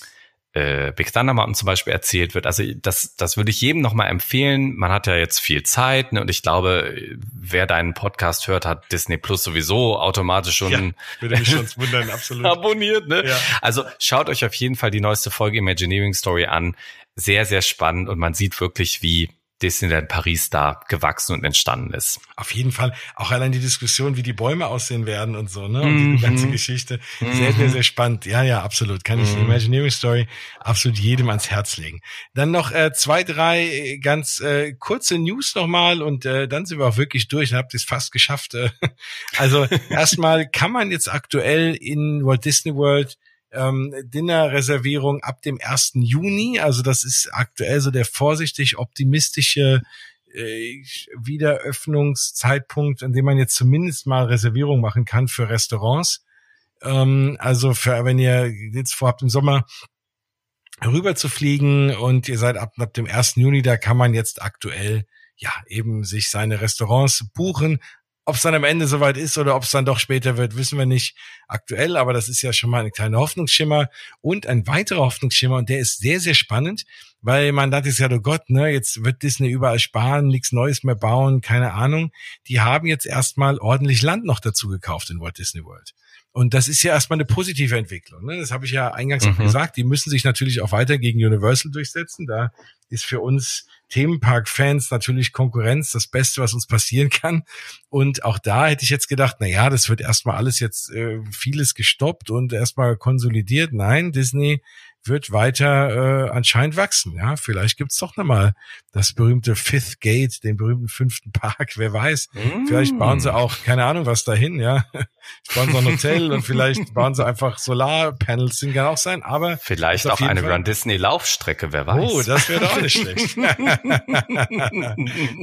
äh, Big Thunder Mountain zum Beispiel erzählt wird. Also das, das würde ich jedem nochmal empfehlen. Man hat ja jetzt viel Zeit ne? und ich glaube, wer deinen Podcast hört, hat Disney Plus sowieso automatisch schon, ja, würde mich schon wundern, absolut. *laughs* abonniert. Ne? Ja. Also schaut euch auf jeden Fall die neueste Folge Imagineering Story an. Sehr, sehr spannend und man sieht wirklich, wie Disneyland Paris da gewachsen und entstanden ist. Auf jeden Fall. Auch allein die Diskussion, wie die Bäume aussehen werden und so, ne? Und mhm. die ganze Geschichte. Sehr, sehr, sehr spannend. Ja, ja, absolut. Kann ich die mhm. Imagineering Story absolut jedem ans Herz legen. Dann noch äh, zwei, drei ganz äh, kurze News nochmal und äh, dann sind wir auch wirklich durch. Dann habt ihr es fast geschafft. Äh. *laughs* Also erstmal kann man jetzt aktuell in Walt Disney World ähm, Dinner-Reservierung ab dem 1. Juni. Also das ist aktuell so der vorsichtig optimistische äh, Wiederöffnungszeitpunkt, an dem man jetzt zumindest mal Reservierung machen kann für Restaurants. Ähm, also für, wenn ihr jetzt vorhabt im Sommer rüber zu fliegen und ihr seid ab, ab dem 1. Juni, da kann man jetzt aktuell ja eben sich seine Restaurants buchen. Ob es dann am Ende soweit ist oder ob es dann doch später wird, wissen wir nicht aktuell, aber das ist ja schon mal ein kleiner Hoffnungsschimmer und ein weiterer Hoffnungsschimmer und der ist sehr, sehr spannend, weil man dachte ja, oh Gott, ne, jetzt wird Disney überall sparen, nichts Neues mehr bauen, keine Ahnung. Die haben jetzt erstmal ordentlich Land noch dazu gekauft in Walt Disney World. Und das ist ja erstmal eine positive Entwicklung. Ne? Das habe ich ja eingangs mhm. auch gesagt. Die müssen sich natürlich auch weiter gegen Universal durchsetzen. Da ist für uns Themenpark-Fans natürlich Konkurrenz das Beste, was uns passieren kann. Und auch da hätte ich jetzt gedacht, na ja, das wird erstmal alles jetzt äh, vieles gestoppt und erstmal konsolidiert. Nein, Disney wird weiter äh, anscheinend wachsen. Ja, vielleicht gibt's doch nochmal das berühmte Fifth Gate, den berühmten fünften Park. Wer weiß? Mm. Vielleicht bauen sie auch keine Ahnung was dahin. Ja, *laughs* bauen sie ein Hotel und vielleicht *laughs* bauen sie einfach Solarpanels. Sind kann auch sein. Aber vielleicht auch eine Fall. Run Disney Laufstrecke. Wer weiß? Oh, das wäre doch nicht schlecht. *laughs*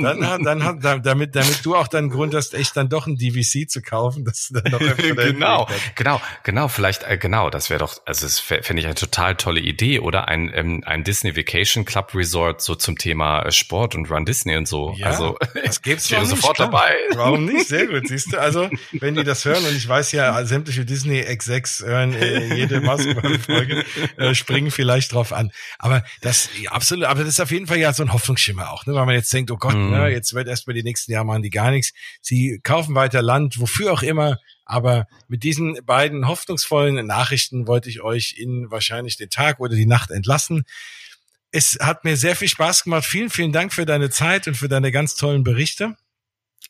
dann, dann, dann, damit, damit du auch dann Grund hast, echt dann doch ein DVC zu kaufen, dass du dann noch genau, genau, genau. Vielleicht äh, genau. Das wäre doch. Also das finde ich eine total tolle tolle Idee, oder? Ein, ähm, ein Disney Vacation Club Resort so zum Thema äh, Sport und Run Disney und so. Ja, also das gibt's *laughs* ich sofort klar. dabei. Warum nicht? Sehr gut, siehst du. Also, wenn die das hören, und ich weiß ja, sämtliche Disney X6 hören äh, jede Mausgebabbel-Folge, äh, springen vielleicht drauf an. Aber das, ja, absolut, aber das ist auf jeden Fall ja so ein Hoffnungsschimmer auch, ne? weil man jetzt denkt, oh Gott, mm. ne, jetzt wird erstmal die nächsten Jahre machen die gar nichts. Sie kaufen weiter Land, wofür auch immer, Aber mit diesen beiden hoffnungsvollen Nachrichten wollte ich euch in wahrscheinlich den Tag oder die Nacht entlassen. Es hat mir sehr viel Spaß gemacht. Vielen, vielen Dank für deine Zeit und für deine ganz tollen Berichte.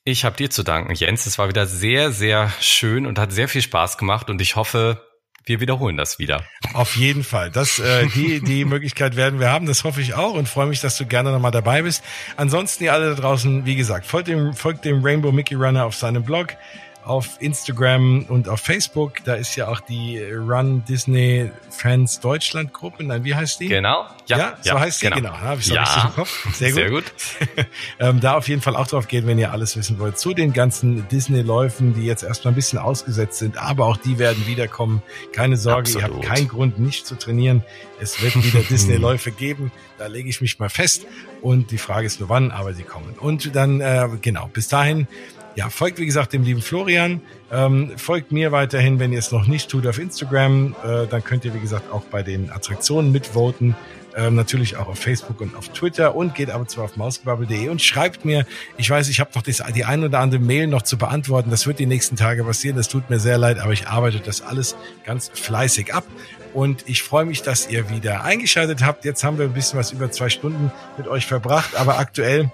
Ich habe dir zu danken, Jens. Es war wieder sehr, sehr schön und hat sehr viel Spaß gemacht und ich hoffe, wir wiederholen das wieder. Auf jeden Fall. Das, äh, die, die *laughs* Möglichkeit werden wir haben. Das hoffe ich auch und freue mich, dass du gerne nochmal dabei bist. Ansonsten, ihr alle da draußen, wie gesagt, folgt dem, folgt dem Rainbow Mickey Runner auf seinem Blog auf Instagram und auf Facebook. Da ist ja auch die Run Disney Fans Deutschland Gruppe. Nein, wie heißt die? Genau. Ja, ja so ja, heißt sie. Genau. genau. Habe ich so ja. richtig im Kopf. *laughs* Sehr gut. Sehr gut. *laughs* ähm, da auf jeden Fall auch drauf gehen, wenn ihr alles wissen wollt zu den ganzen Disney-Läufen, die jetzt erstmal ein bisschen ausgesetzt sind. Aber auch die werden wiederkommen. Keine Sorge, Absolut. ihr habt keinen Grund, nicht zu trainieren. Es wird wieder *laughs* Disney-Läufe geben. Da lege ich mich mal fest. Und die Frage ist nur wann, aber sie kommen. Und dann, äh, genau, bis dahin ja, folgt wie gesagt dem lieben Florian. Ähm, folgt mir weiterhin, wenn ihr es noch nicht tut, auf Instagram. Äh, dann könnt ihr wie gesagt auch bei den Attraktionen mitvoten. Ähm, natürlich auch auf Facebook und auf Twitter und geht aber zwar auf mausgebabbel.de und schreibt mir, ich weiß, ich habe noch das, die ein oder andere Mail noch zu beantworten. Das wird die nächsten Tage passieren. Das tut mir sehr leid, aber ich arbeite das alles ganz fleißig ab. Und ich freue mich, dass ihr wieder eingeschaltet habt. Jetzt haben wir ein bisschen was über zwei Stunden mit euch verbracht, aber aktuell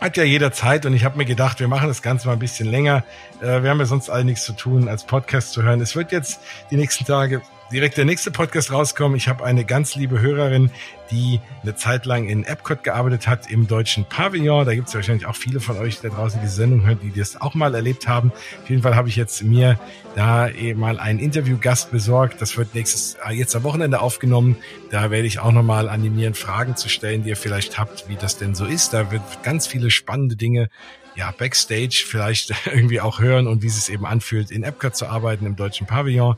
hat ja jeder Zeit und ich habe mir gedacht, wir machen das Ganze mal ein bisschen länger. Äh, wir haben ja sonst alle nichts zu tun, als Podcast zu hören. Es wird jetzt die nächsten Tage direkt der nächste Podcast rauskommen. Ich habe eine ganz liebe Hörerin, die eine Zeit lang in Epcot gearbeitet hat im deutschen Pavillon. Da gibt es wahrscheinlich auch viele von euch, die da draußen diese Sendung hören, die das auch mal erlebt haben. Auf jeden Fall habe ich jetzt mir da eben mal einen Interviewgast besorgt. Das wird nächstes äh, jetzt am Wochenende aufgenommen. Da werde ich auch nochmal animieren, Fragen zu stellen, die ihr vielleicht habt, wie das denn so ist. Da wird ganz viele spannende Dinge ja, Backstage vielleicht *laughs* irgendwie auch hören und wie es sich eben anfühlt, in Epcot zu arbeiten im deutschen Pavillon.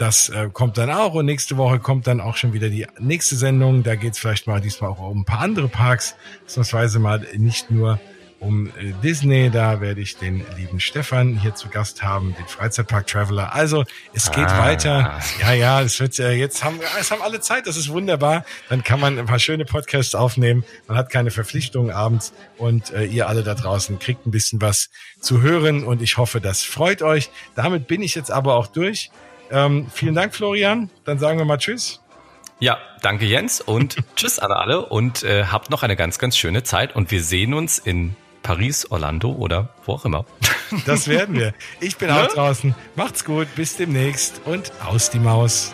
Das äh, kommt dann auch und nächste Woche kommt dann auch schon wieder die nächste Sendung. Da geht es vielleicht mal diesmal auch um ein paar andere Parks, ausnahmsweise mal nicht nur um äh, Disney. Da werde ich den lieben Stefan hier zu Gast haben, den Freizeitpark Traveler. Also es geht ah. weiter. Ja, ja, es wird ja jetzt haben es haben alle Zeit. Das ist wunderbar. Dann kann man ein paar schöne Podcasts aufnehmen. Man hat keine Verpflichtungen abends und äh, ihr alle da draußen kriegt ein bisschen was zu hören und ich hoffe, das freut euch. Damit bin ich jetzt aber auch durch. Ähm, vielen Dank, Florian. Dann sagen wir mal Tschüss. Ja, danke Jens und *laughs* Tschüss an alle und äh, habt noch eine ganz, ganz schöne Zeit und wir sehen uns in Paris, Orlando oder wo auch immer. *laughs* Das werden wir. Ich bin ja? auch draußen. Macht's gut, bis demnächst und aus die Maus.